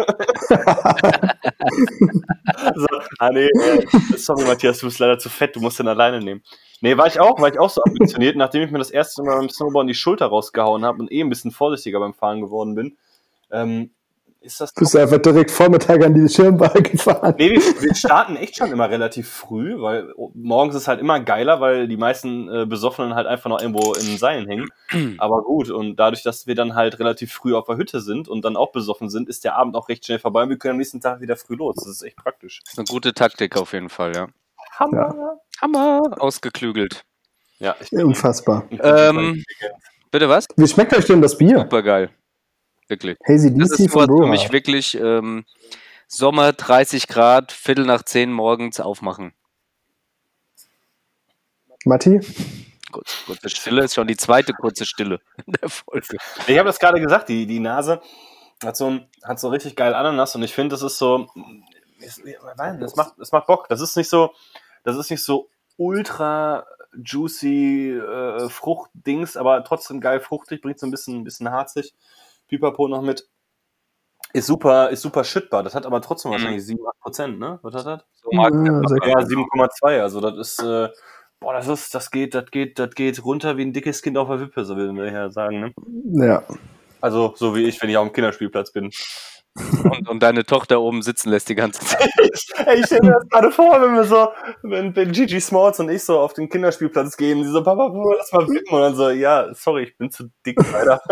so, ah nee, äh, sorry Matthias, du bist leider zu fett, du musst den alleine nehmen. Nee, war ich auch, war ich auch so ambitioniert, nachdem ich mir das erste Mal beim Snowboarden die Schulter rausgehauen habe und eh ein bisschen vorsichtiger beim Fahren geworden bin. Ähm, ist das Bist du einfach direkt Vormittag an die Schirmbar gefahren. Nee, wir, wir starten echt schon immer relativ früh, weil morgens ist halt immer geiler, weil die meisten äh, Besoffenen halt einfach noch irgendwo in den Seilen hängen. Aber gut, und dadurch, dass wir dann halt relativ früh auf der Hütte sind und dann auch besoffen sind, ist der Abend auch recht schnell vorbei und wir können am nächsten Tag wieder früh los. Das ist echt praktisch. Das ist eine gute Taktik auf jeden Fall, ja. Hammer! Hammer! Ausgeklügelt. Ja, ich Unfassbar. ich Ähm, Bitte was? Wie schmeckt euch denn das Bier? Super geil. Wirklich. Hazy Das DC ist von für mich wirklich ähm, Sommer, 30 Grad, Viertel nach 10 morgens aufmachen. Matti? Kurz, kurze Stille ist schon die zweite kurze Stille in der Folge. Ich habe das gerade gesagt, die, die Nase hat so, hat so richtig geil Ananas und ich finde, das ist so, nein, das macht, das macht Bock. Das ist nicht so, das ist nicht so ultra juicy äh, Fruchtdings, aber trotzdem geil fruchtig, bringt so ein bisschen, ein bisschen harzig. Pipapo noch mit. Ist super, ist super schüttbar. Das hat aber trotzdem Mhm. wahrscheinlich 7, 8 Prozent, ne? Was hat das? So Ja, sehr das. Ja, 7,2. Also das ist, äh, boah, das ist, das geht, das geht, das geht runter wie ein dickes Kind auf der Wippe, so will man ja sagen, ne? Ja. Also so wie ich, wenn ich auf dem Kinderspielplatz bin. und, und deine Tochter oben sitzen lässt die ganze Zeit. Ey, ich stelle mir das gerade vor, wenn wir so, wenn, wenn Gigi Smalls und ich so auf den Kinderspielplatz gehen, die so, Papa, Papa, lass mal wippen. Und dann so, ja, sorry, ich bin zu dick, Alter.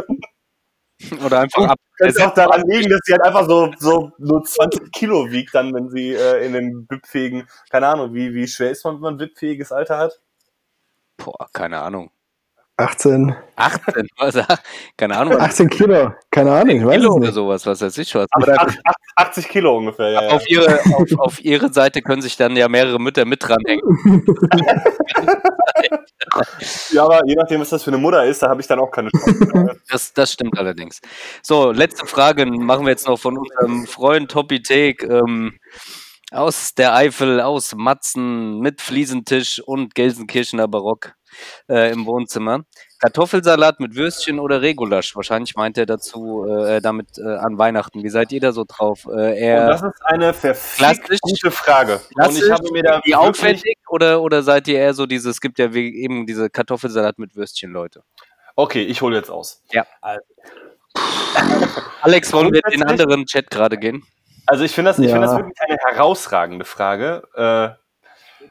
Oder einfach ab. Könnte auch daran liegen, dass sie halt einfach so, so nur 20 Kilo wiegt dann, wenn sie äh, in den wippfähigen, keine Ahnung, wie, wie schwer ist man, wenn man ein wippfähiges Alter hat? Boah, keine Ahnung. 18. 18, was? Keine Ahnung. 18 Kilo. Keine Ahnung, ich weiß Kilo oder sowas, was weiß ich was. Aber Aber da, 80, 80 Kilo ungefähr, ja. ja. auf, ihre, auf, auf ihre Seite können sich dann ja mehrere Mütter mit dranhängen. ja, aber je nachdem, was das für eine Mutter ist, da habe ich dann auch keine Chance. Das, das stimmt allerdings. So, letzte Frage machen wir jetzt noch von unserem Freund Toppy Take ähm, aus der Eifel, aus Matzen mit Fliesentisch und Gelsenkirchener Barock äh, im Wohnzimmer. Kartoffelsalat mit Würstchen oder Regulasch? Wahrscheinlich meint er dazu äh, damit äh, an Weihnachten. Wie seid ihr da so drauf? Äh, das ist eine verfickt gute Frage. Und ich habe mir da die aufwendig oder, oder seid ihr eher so dieses, es gibt ja wie, eben diese Kartoffelsalat mit Würstchen, Leute? Okay, ich hole jetzt aus. Ja. Also, Alex, wollen wir in den anderen Chat gerade gehen? Also ich finde das, ich Ja. finde das wirklich eine herausragende Frage.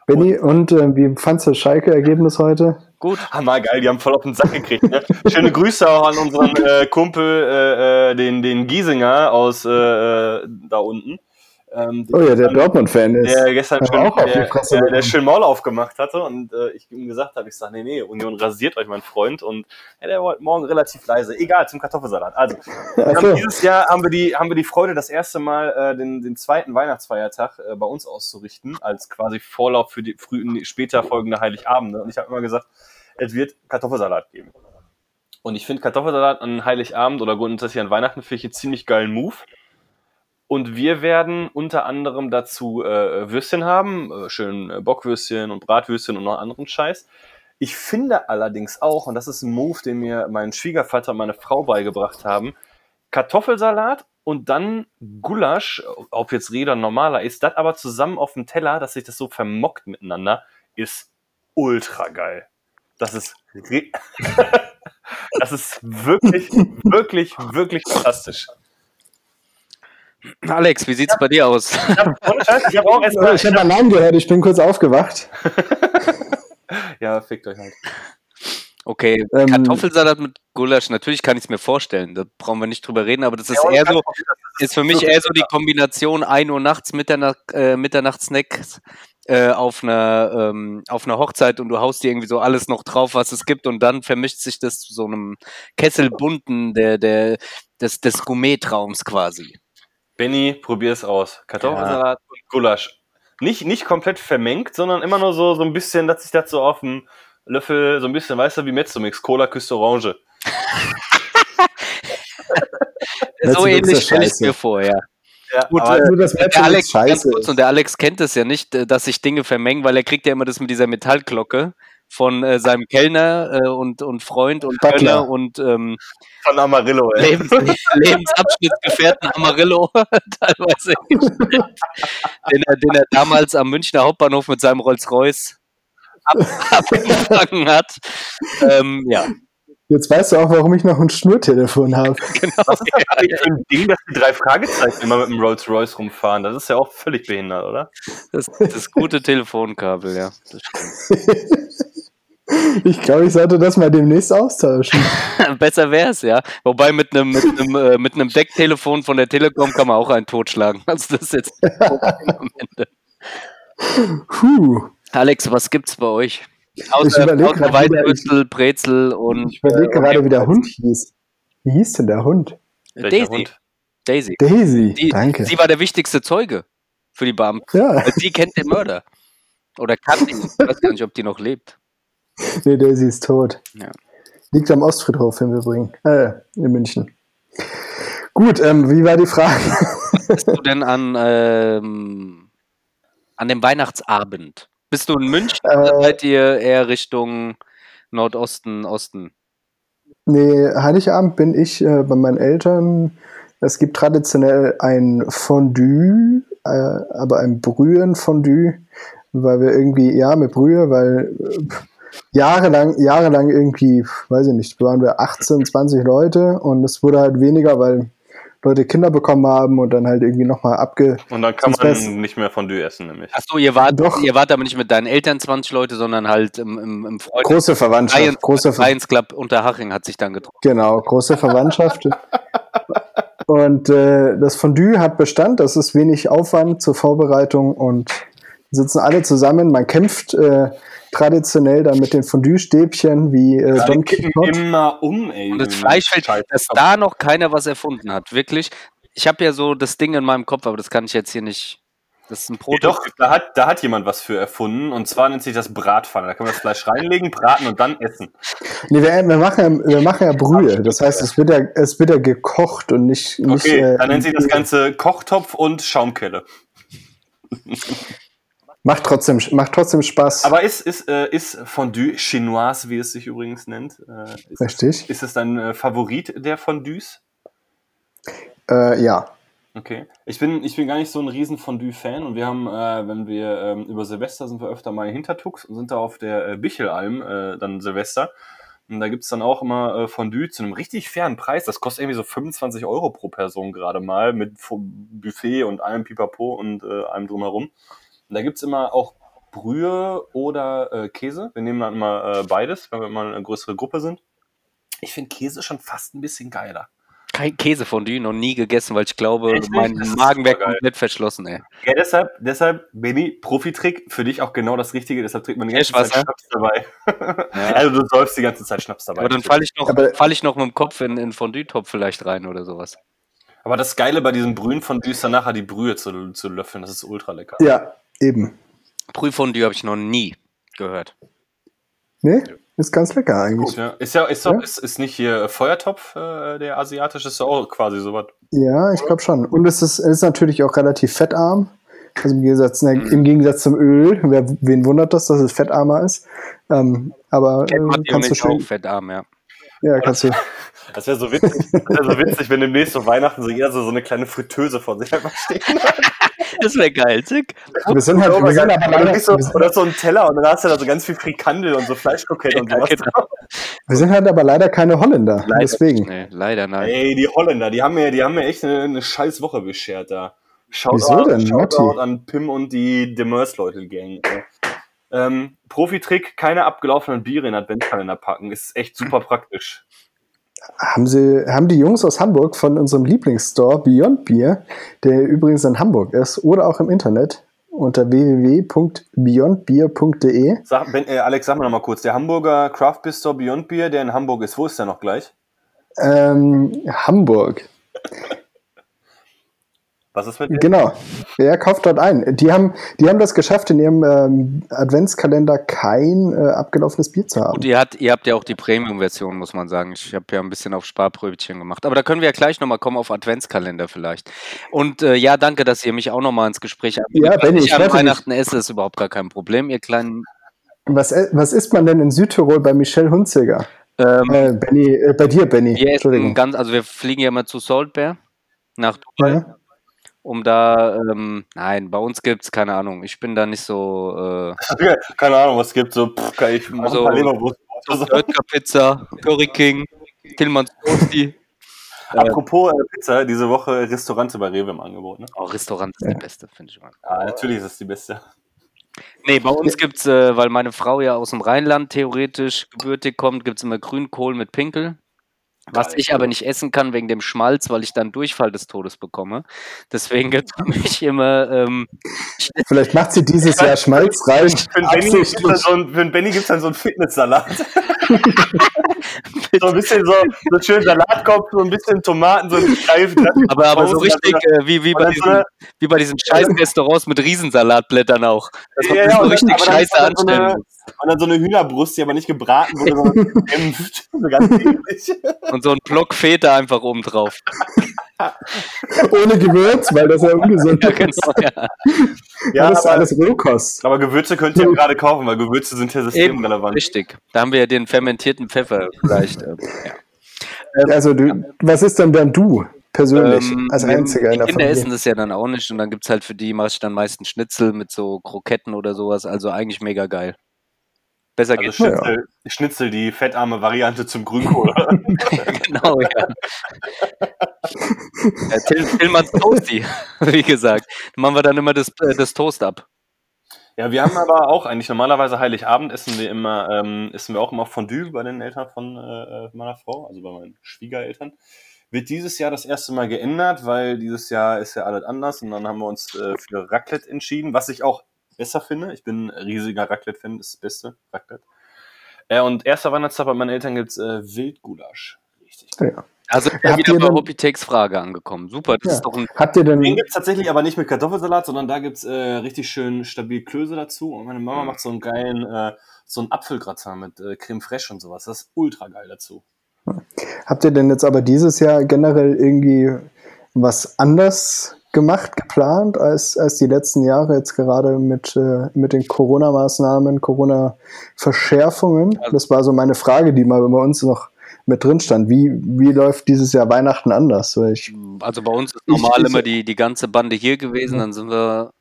Benny, und äh, wie fandst du das Schalke-Ergebnis heute? Gut. hammer geil, die haben voll auf den Sack gekriegt. Ne? Schöne Grüße auch an unseren äh, Kumpel, äh, äh, den, den Giesinger aus äh, äh, da unten. Ähm, Oh ja, der Dortmund-Fan ist. der gestern Ja, schön, auch auf die der, Fresse der, der schön Maul aufgemacht hatte und äh, ich ihm gesagt habe, ich sage, nee, nee, Union rasiert euch, mein Freund. Und ja, der war Morgen relativ leise. Egal, zum Kartoffelsalat. Also, haben dieses Jahr haben wir die, haben wir die Freude, das erste Mal äh, den, den zweiten Weihnachtsfeiertag äh, bei uns auszurichten, als quasi Vorlauf für die frühen, später folgende Heiligabende. Und ich habe immer gesagt, es wird Kartoffelsalat geben. Und ich finde Kartoffelsalat an Heiligabend oder grundsätzlich an Weihnachten finde ich einen ziemlich geilen Move. Und wir werden unter anderem dazu äh, Würstchen haben, äh, schön äh, Bockwürstchen und Bratwürstchen und noch anderen Scheiß. Ich finde allerdings auch, und das ist ein Move, den mir mein Schwiegervater und meine Frau beigebracht haben, Kartoffelsalat und dann Gulasch, ob jetzt Räder normaler ist, das aber zusammen auf dem Teller, dass sich das so vermockt miteinander, ist ultra geil. Das ist, das ist wirklich, wirklich, wirklich fantastisch. Alex, wie sieht's bei dir aus? Ich habe hab auch erst Oh, ich habe Alarm gehört, ich bin kurz aufgewacht. Ja, fickt euch halt. Okay, Ähm, Kartoffelsalat mit Gulasch, natürlich kann ich es mir vorstellen, da brauchen wir nicht drüber reden, aber das ist Ja, eher so, ist für mich eher so die Kombination 1 Uhr nachts, Mitternacht, äh, Mitternachtssnacks äh, auf einer ähm, auf einer Hochzeit und du haust dir irgendwie so alles noch drauf, was es gibt und dann vermischt sich das zu so einem Kessel bunten der, der, des, des Gourmet-Traums quasi. Benny, probier's aus. Kartoffelsalat und Gulasch. Nicht, nicht komplett vermengt, sondern immer nur so, so ein bisschen, dass sich das so auf dem Löffel, so ein bisschen, weißt du, wie Mezzomix, Cola küsst Orange. So ähnlich stelle ich mir vor, ja. Ja, Gut, aber äh, Nur das der Alex, ganz kurz, und der Alex kennt es ja nicht, äh, dass sich Dinge vermengen, weil er kriegt ja immer das mit dieser Metallglocke von äh, seinem Kellner äh, und, und Freund und. Kölner und ähm, von Amarillo, ey. Lebens Lebensabschnittsgefährten Amarillo teilweise, den er, den er damals am Münchner Hauptbahnhof mit seinem Rolls-Royce ab, abgefangen hat. Ähm, ja, Jetzt weißt du auch, warum ich noch ein Schnurtelefon habe. genau. Was ist das eigentlich für ein Ding, dass die drei Fragezeichen immer mit dem Rolls Royce rumfahren? Das ist ja auch völlig behindert, oder? Das, das gute Telefonkabel, ja. Das stimmt. Ich glaube, ich sollte das mal demnächst austauschen. Besser wär's, ja. Wobei mit einem mit einem äh, mit einem Decktelefon von der Telekom kann man auch einen totschlagen. Also das ist jetzt am Ende. Puh. Alex, was gibt's bei euch? Außer, überleg außer Weißwürzel, Brezel und Ich überlege äh, gerade, wie der Hund hieß. Wie hieß denn der Hund? Daisy. Hund? Daisy. Daisy. Die, Danke. Sie war der wichtigste Zeuge für die Beamten. ja, sie kennt den Mörder. Oder kann ihn. Ich weiß gar nicht, ob die noch lebt. Nee, Daisy ist tot. Ja. Liegt am Ostfriedhof im Übrigen. Äh, in München. Gut, ähm, wie war die Frage? Bist du denn an, ähm, an dem Weihnachtsabend? Bist du in München oder Äh, seid ihr eher Richtung Nordosten, Osten? Nee, Heiligabend bin ich äh, bei meinen Eltern. Es gibt traditionell ein Fondue, äh, aber ein Brühen-Fondue, weil wir irgendwie, ja, mit Brühe, weil äh, jahrelang, jahrelang irgendwie, weiß ich nicht, waren wir 18, 20 Leute und es wurde halt weniger, weil Leute Kinder bekommen haben und dann halt irgendwie nochmal abge... Und dann kann man nicht mehr Fondue essen, nämlich. Achso, ihr wart, Doch. ihr wart aber nicht mit deinen Eltern 20 Leute, sondern halt im, im, im Freund Große Verwandtschaft, Lions, große Ver Lions Club Unterhaching hat sich dann getroffen. Genau, große Verwandtschaft. und äh, das Fondue hat Bestand, das ist wenig Aufwand zur Vorbereitung und sitzen alle zusammen. Man kämpft äh, traditionell dann mit den Fondue-Stäbchen wie äh, Ja, Don kippen Quixote. immer um, ey. Und das Fleisch fällt, Scheiße. dass da noch keiner was erfunden hat, wirklich. Ich habe ja so das Ding in meinem Kopf, aber das kann ich jetzt hier nicht. Das ist ein Prototyp. doch, da hat, da hat jemand was für erfunden. Und zwar nennt sich das Bratpfanne. Da kann man das Fleisch reinlegen, braten und dann essen. Nee, wir, wir, machen ja, wir machen ja Brühe. Das heißt, es wird ja, es wird ja gekocht und nicht. nicht Okay, äh, dann nennt sich das Ganze Kochtopf und Schaumkelle. Macht, trotzdem, macht trotzdem Spaß. Aber ist, ist, äh, ist Fondue Chinoise, wie es sich übrigens nennt, äh, ist, Richtig. ist es dein äh, Favorit der Fondues? Äh, ja. Okay. Ich bin, ich bin gar nicht so ein riesen Fondue-Fan und wir haben, äh, wenn wir ähm, über Silvester sind wir öfter mal in Hintertux und sind da auf der Bichelalm, dann Silvester. Und da gibt's dann auch immer Fondue zu einem richtig fairen Preis. Das kostet irgendwie so 25 Euro pro Person gerade mal mit Buffet und allem Pipapo und allem drumherum. Und da gibt's immer auch Brühe oder äh, Käse. Wir nehmen dann immer äh, beides, wenn wir mal eine größere Gruppe sind. Ich finde Käse schon fast ein bisschen geiler. Kein Käsefondue, noch nie gegessen, weil ich glaube, Echt mein Das ist Magen wäre komplett verschlossen, ey. Ja, deshalb, deshalb, Benny, Profitrick, für dich auch genau das Richtige, deshalb trinkt man die ganze Zeit? Schnaps dabei. Ja. Also du säufst die ganze Zeit Schnaps dabei. Aber dann falle ich noch, fall ich noch mit dem Kopf in in Fondue-Topf vielleicht rein oder sowas. Aber das Geile bei diesen Brühen von Düster nachher die Brühe zu, zu löffeln, das ist ultra lecker. Ja, eben. Brühfondue habe ich noch nie gehört. Nee, ist ganz lecker eigentlich. Gut, ja. Ist ja, ist, doch, Ja. ist, ist nicht hier Feuertopf, äh, der asiatische, ist ja auch quasi sowas. Ja, ich glaube schon. Und es ist, es ist natürlich auch relativ fettarm. Also im Gegensatz, ne, Mhm. im Gegensatz zum Öl. Wer, wen wundert das, dass es fettarmer ist? Ähm, aber äh, kannst du auch schön. fettarm, ja. Ja, kannst du. Das wäre so witzig, das wär so witzig, wenn demnächst so Weihnachten so jeder so, so eine kleine Fritteuse vor sich einfach steht. Das wäre geil, Zick. Wir sind halt, wir sind aber Oder, leider, so, oder so ein Teller und dann hast du da so ganz viel Frikandel und so Fleischkroketten und sowas genau. wir sind halt aber leider keine Holländer. Leider Deswegen. Nee, leider nein. Ey, die Holländer, die haben mir, die haben mir echt eine, eine scheiß Woche beschert da. Shoutout, Wieso denn, Shoutout an Pim und die Demers-Leute-Gang. ey. Ähm, Profi-Trick, keine abgelaufenen Biere in den Adventskalender packen. Ist echt super praktisch. Haben, sie, haben die Jungs aus Hamburg von unserem Lieblingsstore Beyond Beer, der übrigens in Hamburg ist, oder auch im Internet unter www.beyondbeer.de. Sag, ben, äh, Alex, sag mal noch mal kurz, der Hamburger Craft Beer Store Beyond Beer, der in Hamburg ist, wo ist der noch gleich? Ähm, Hamburg. Was ist mit denen? Genau. Ja, kauft dort ein. Die haben, die haben das geschafft, in ihrem ähm, Adventskalender kein äh, abgelaufenes Bier zu haben. Und ihr, hat, ihr habt ja auch die Premium-Version, muss man sagen. Ich habe ja ein bisschen auf Sparbrötchen gemacht. Aber da können wir ja gleich nochmal kommen auf Adventskalender vielleicht. Und äh, ja, danke, dass ihr mich auch nochmal ins Gespräch habt. Ja, Was Benni, ich ich an Weihnachten esse, ist überhaupt gar kein Problem. Ihr kleinen. Was, äh, was isst man denn in Südtirol bei Michelle Hunziger? Ähm, Äh, Benny, äh, bei dir, Benny. wir essen Entschuldigung. ganz, also wir fliegen ja immer zu Saltbear nach Dubai. Ja. Um da, ähm, nein, bei uns gibt's keine Ahnung. Ich bin da nicht so, äh, Keine Ahnung, was es gibt. So, pff, kann ich mach Also- Leberwurst. so Pizza, Curry King, Tillmanns Toasty. Apropos äh, Pizza, diese Woche Restaurante bei Rewe im Angebot. Ne? Oh, Restaurant ist die beste, finde ich immer. Ja, natürlich ist das die beste. Nee, bei uns gibt's, äh, weil meine Frau ja aus dem Rheinland theoretisch gebürtig kommt, gibt's immer Grünkohl mit Pinkel. Was ich aber nicht essen kann wegen dem Schmalz, weil ich dann Durchfall des Todes bekomme. Deswegen gibt's für mich immer, ähm, Vielleicht macht sie dieses Jahr Schmalz rein. Für den Benny dann so Benny gibt's dann so einen Fitnesssalat. so ein bisschen so, so schön Salatkopf, so ein bisschen Tomaten, so ein Streifen. aber, aber so Und richtig äh, wie, wie, bei so diesen, wie bei diesen scheiß Restaurants mit Riesensalatblättern auch. Dass man Ja, so richtig dann- scheiße dann so anstellen muss. Und dann so eine Hühnerbrust, die aber nicht gebraten wurde, sondern gedämpft. So ganz ähnlich. Und so ein Block Feta einfach oben drauf. Ohne Gewürz, weil das ja ungesund Ja, ist. genau, ja. Ja, das ist alles Rohkost. aber Gewürze könnt ihr gerade kaufen, weil Gewürze sind ja systemrelevant. Richtig. Da haben wir ja den fermentierten Pfeffer vielleicht. äh, ja. Also, du, was ist denn dann du persönlich Ähm, als Einziger die in der Kinder essen Familie? das ja dann auch nicht und dann gibt's halt für die, mache ich dann meistens Schnitzel mit so Kroketten oder sowas. Also eigentlich mega geil. Besser Also geht's Schnitzel, Schnitzel, die fettarme Variante zum Grünkohl. genau, ja. ja Till, Tillmanns Toasty, wie gesagt. Dann machen wir dann immer das, äh, das Toast ab. Ja, wir haben aber auch eigentlich normalerweise Heiligabend essen wir immer, ähm, essen wir auch immer Fondue bei den Eltern von äh, meiner Frau, also bei meinen Schwiegereltern. Wird dieses Jahr das erste Mal geändert, weil dieses Jahr ist ja alles anders und dann haben wir uns äh, für Raclette entschieden, was ich auch besser finde. Ich bin ein riesiger Raclette-Fan, das ist das Beste, Raclette. Äh, und erster Weihnachtstag bei meinen Eltern gibt's äh, Wildgulasch. Richtig. Ja. Also Habt wieder ihr bei Hopitakes Frage angekommen. Super, das Ja. ist doch ein Habt ihr denn, Den gibt's tatsächlich aber nicht mit Kartoffelsalat, sondern da gibt's äh, richtig schön stabil Klöße dazu. Und meine Mama macht so einen geilen, äh, so einen Apfelgratin mit äh, Creme Fraiche und sowas. Das ist ultra geil dazu. habt ihr denn jetzt aber dieses Jahr generell irgendwie was anders gemacht, geplant, als, als die letzten Jahre jetzt gerade mit, äh, mit den Corona-Maßnahmen, Corona-Verschärfungen? Das war so meine Frage, die mal bei uns noch mit drin stand. Wie, wie läuft dieses Jahr Weihnachten anders? Ich, Also bei uns ist Ich- normal ich- immer die, die ganze Bande hier gewesen, dann sind wir,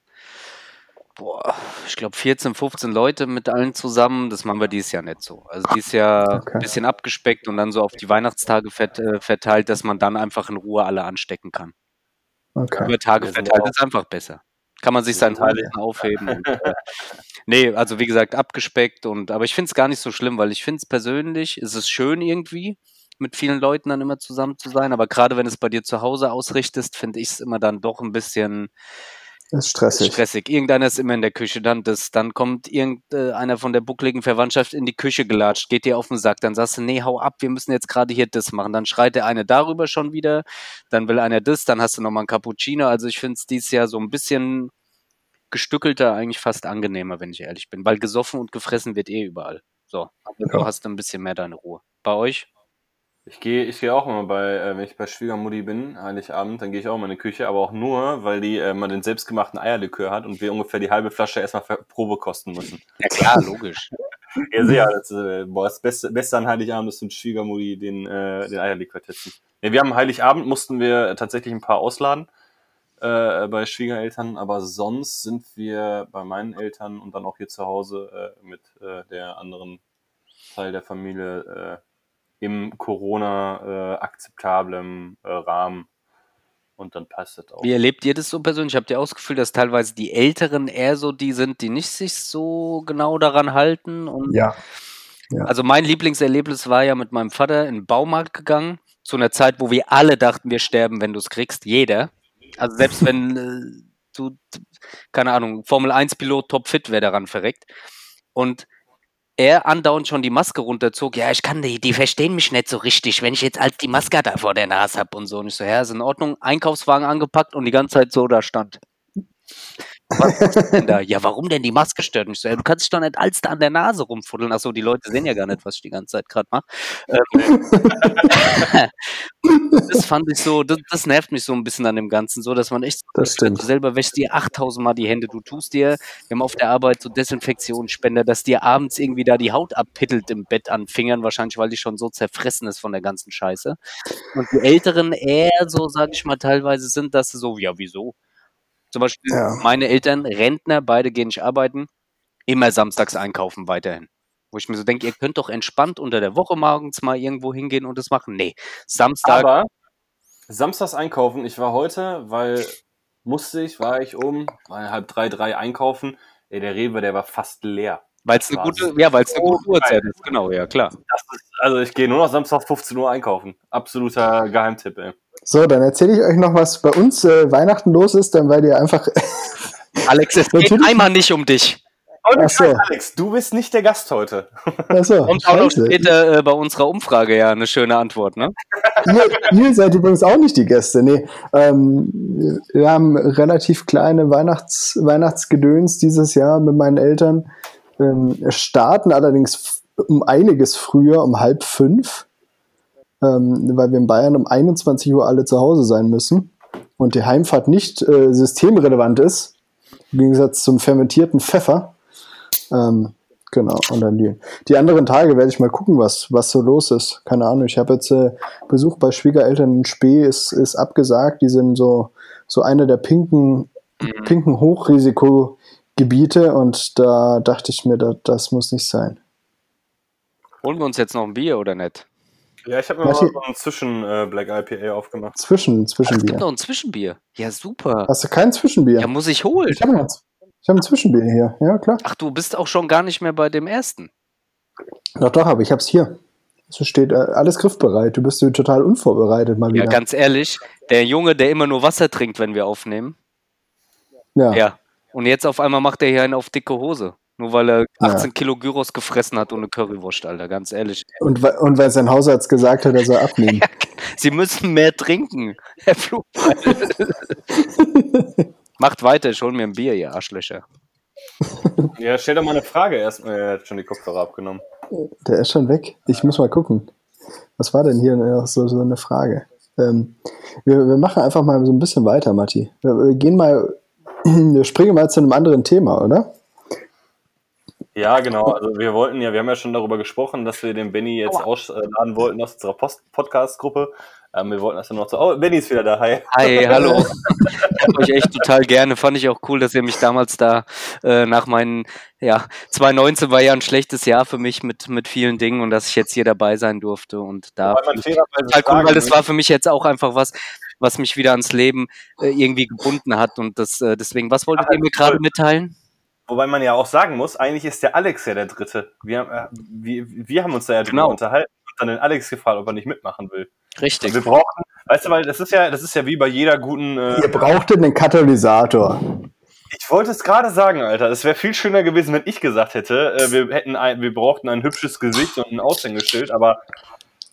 boah, ich glaube 14, 15 Leute mit allen zusammen. Das machen wir dieses Jahr nicht so. Also dieses Jahr Okay. ein bisschen abgespeckt und dann so auf die Weihnachtstage äh, verteilt, dass man dann einfach in Ruhe alle anstecken kann. Okay. Über Tage verteilt auch- ist einfach besser. Kann man sich alle- Teil aufheben. Und, äh, nee, also wie gesagt, abgespeckt und aber ich finde es gar nicht so schlimm, weil ich finde es persönlich, es ist schön irgendwie, mit vielen Leuten dann immer zusammen zu sein, aber gerade wenn es bei dir zu Hause ausrichtest, finde ich es immer dann doch ein bisschen ist stressig. stressig. Irgendeiner ist immer in der Küche, dann das, dann kommt irgendeiner von der buckligen Verwandtschaft in die Küche gelatscht, geht dir auf den Sack, dann sagst du, nee, hau ab, wir müssen jetzt gerade hier das machen. Dann schreit der eine darüber schon wieder, dann will einer das, dann hast du nochmal ein Cappuccino. Also ich finde es dieses Jahr so ein bisschen gestückelter, eigentlich fast angenehmer, wenn ich ehrlich bin, weil gesoffen und gefressen wird eh überall. So, aber du Ja. hast ein bisschen mehr deine Ruhe. Bei euch? Ich gehe ich gehe auch immer bei, äh, wenn ich bei Schwiegermutti bin, Heiligabend, dann gehe ich auch immer in die Küche, aber auch nur, weil die äh, mal den selbstgemachten Eierlikör hat und wir ungefähr die halbe Flasche erstmal für Probe kosten müssen. Ja klar, logisch. Ja, sehr. Das, äh, boah, das Beste, Beste an Heiligabend ist, wenn Schwiegermutti den, äh, den Eierlikör testen. Ja, wir haben Heiligabend, mussten wir tatsächlich ein paar ausladen äh, bei Schwiegereltern, aber sonst sind wir bei meinen Eltern und dann auch hier zu Hause äh, mit äh, der anderen Teil der Familie äh, im Corona äh, akzeptablem äh, Rahmen und dann passt das auch. Wie erlebt ihr das so persönlich? Habt ihr auch das Gefühl, dass teilweise die Älteren eher so die sind, die nicht sich so genau daran halten? Und Ja. Also mein Lieblingserlebnis war ja mit meinem Vater in den Baumarkt gegangen, zu einer Zeit, wo wir alle dachten, wir sterben, wenn du es kriegst. Jeder. Also selbst wenn äh, du, keine Ahnung, Formel 1-Pilot topfit wäre daran verreckt. Und er andauernd schon die Maske runterzog. Ja, ich kann die, die verstehen mich nicht so richtig, wenn ich jetzt als die Maske da vor der Nase habe und so. Und ich so, ja, ist in Ordnung. Einkaufswagen angepackt und die ganze Zeit so da stand. Was ist denn da? Ja, warum denn die Maske stört mich so? Du kannst dich doch nicht als da an der Nase rumfuddeln. Achso, die Leute sehen ja gar nicht, was ich die ganze Zeit gerade mache. Ähm, das fand ich so, das, das, nervt mich so ein bisschen an dem Ganzen, so, dass man echt, das stimmt. du selber wäschst dir 8000 Mal die Hände, du tust dir, wir haben auf der Arbeit so Desinfektionsspender, dass dir abends irgendwie da die Haut abpittelt im Bett an Fingern, wahrscheinlich, weil die schon so zerfressen ist von der ganzen Scheiße. Und die Älteren eher so, sag ich mal, teilweise sind, dass sie so, ja, wieso? Zum Beispiel Ja. meine Eltern, Rentner, beide gehen nicht arbeiten, immer samstags einkaufen weiterhin. Wo ich mir so denke, ihr könnt doch entspannt unter der Woche morgens mal irgendwo hingehen und das machen. Nee, Samstag, Aber samstags einkaufen, ich war heute, weil musste ich, war ich um halb drei, drei einkaufen. Ey, der Rewe, der war fast leer. weil es eine war gute, ja, weil es eine gute Uhrzeit ist. Genau, ja, klar. Das ist, also ich gehe nur noch samstags 15 Uhr einkaufen. Absoluter Geheimtipp, ey. So, dann erzähle ich euch noch, was bei uns äh, Weihnachten los ist, dann weil ihr einfach. Alex, es geht Natürlich. einmal nicht um dich. Und Ach so. Alex, du bist nicht der Gast heute. Achso, Kommt auch noch später äh, bei unserer Umfrage ja eine schöne Antwort, ne? ihr, ihr seid übrigens auch nicht die Gäste. Nee, ähm, wir haben relativ kleine Weihnachts Weihnachtsgedöns dieses Jahr mit meinen Eltern. Ähm, starten allerdings um einiges früher, um halb fünf, ähm, weil wir in Bayern um 21 Uhr alle zu Hause sein müssen und die Heimfahrt nicht äh, systemrelevant ist, im Gegensatz zum fermentierten Pfeffer. Ähm, genau, und dann die, die anderen Tage werde ich mal gucken, was, was so los ist. Keine Ahnung, ich habe jetzt äh, Besuch bei Schwiegereltern in Spee, ist, ist abgesagt. Die sind so, so eine der pinken, pinken Hochrisikogebiete und da dachte ich mir, da, das muss nicht sein. Holen wir uns jetzt noch ein Bier oder nicht? Ja, ich habe mir mal so ein Zwischen-Black IPA aufgemacht. Zwischen, Es gibt Zwischenbier. noch ein Zwischenbier. Ja, super. Hast du kein Zwischenbier? Ja, muss ich holen. ich habe ich hab ein Zwischenbier hier. Ja, klar. Ach, du bist auch schon gar nicht mehr bei dem ersten. Doch, doch, aber ich habe es hier. Es steht äh, alles griffbereit. Du bist total unvorbereitet mal Ja, wieder. ganz ehrlich, der Junge, der immer nur Wasser trinkt, wenn wir aufnehmen. ja. Ja. Und jetzt auf einmal macht er hier einen auf dicke Hose. Nur weil er 18 Kilo Gyros gefressen hat und eine Currywurst, Alter. Ganz ehrlich. Und, und weil sein Hausarzt gesagt hat, er soll abnehmen. Sie müssen mehr trinken, Herr Flugbeil. Macht weiter, ich hol mir ein Bier, ihr Arschlöcher. Ja, stell doch mal eine Frage erst. Äh, Er hat schon die Kopfhörer abgenommen. Der ist schon weg. Ich muss mal gucken. Was war denn hier noch so, so eine Frage? Ähm, wir, wir machen einfach mal so ein bisschen weiter, Matti. Wir, wir gehen mal, wir springen mal zu einem anderen Thema, oder? Ja, genau. Also wir wollten ja, wir haben ja schon darüber gesprochen, dass wir den Benny jetzt ausladen wollten aus unserer Podcast-Gruppe. Ähm, wir wollten das dann noch so. Oh, Benny ist wieder da. Hi. Hi, hallo. Ich hab euch echt total gerne. Fand ich auch cool, dass ihr mich damals da äh, nach meinen, ja, 2019 war ja ein schlechtes Jahr für mich mit, mit vielen Dingen und dass ich jetzt hier dabei sein durfte und da. Weil man total cool, weil das war für mich jetzt auch einfach was, was mich wieder ans Leben äh, irgendwie gebunden hat und das äh, deswegen, was wolltet Ja, ihr mir voll. gerade mitteilen? Wobei man ja auch sagen muss, eigentlich ist der Alex ja der Dritte. Wir, äh, wir, wir haben uns da ja drüber Genau. unterhalten und dann den Alex gefragt, ob er nicht mitmachen will. Richtig. Wir brauchen, weißt du, weil das ist ja, das ist ja wie bei jeder guten. Äh, Ihr brauchtet einen Katalysator. ich wollte es gerade sagen, Alter. Es wäre viel schöner gewesen, wenn ich gesagt hätte, äh, wir hätten ein, wir brauchten ein hübsches Gesicht und ein Aushängeschild, aber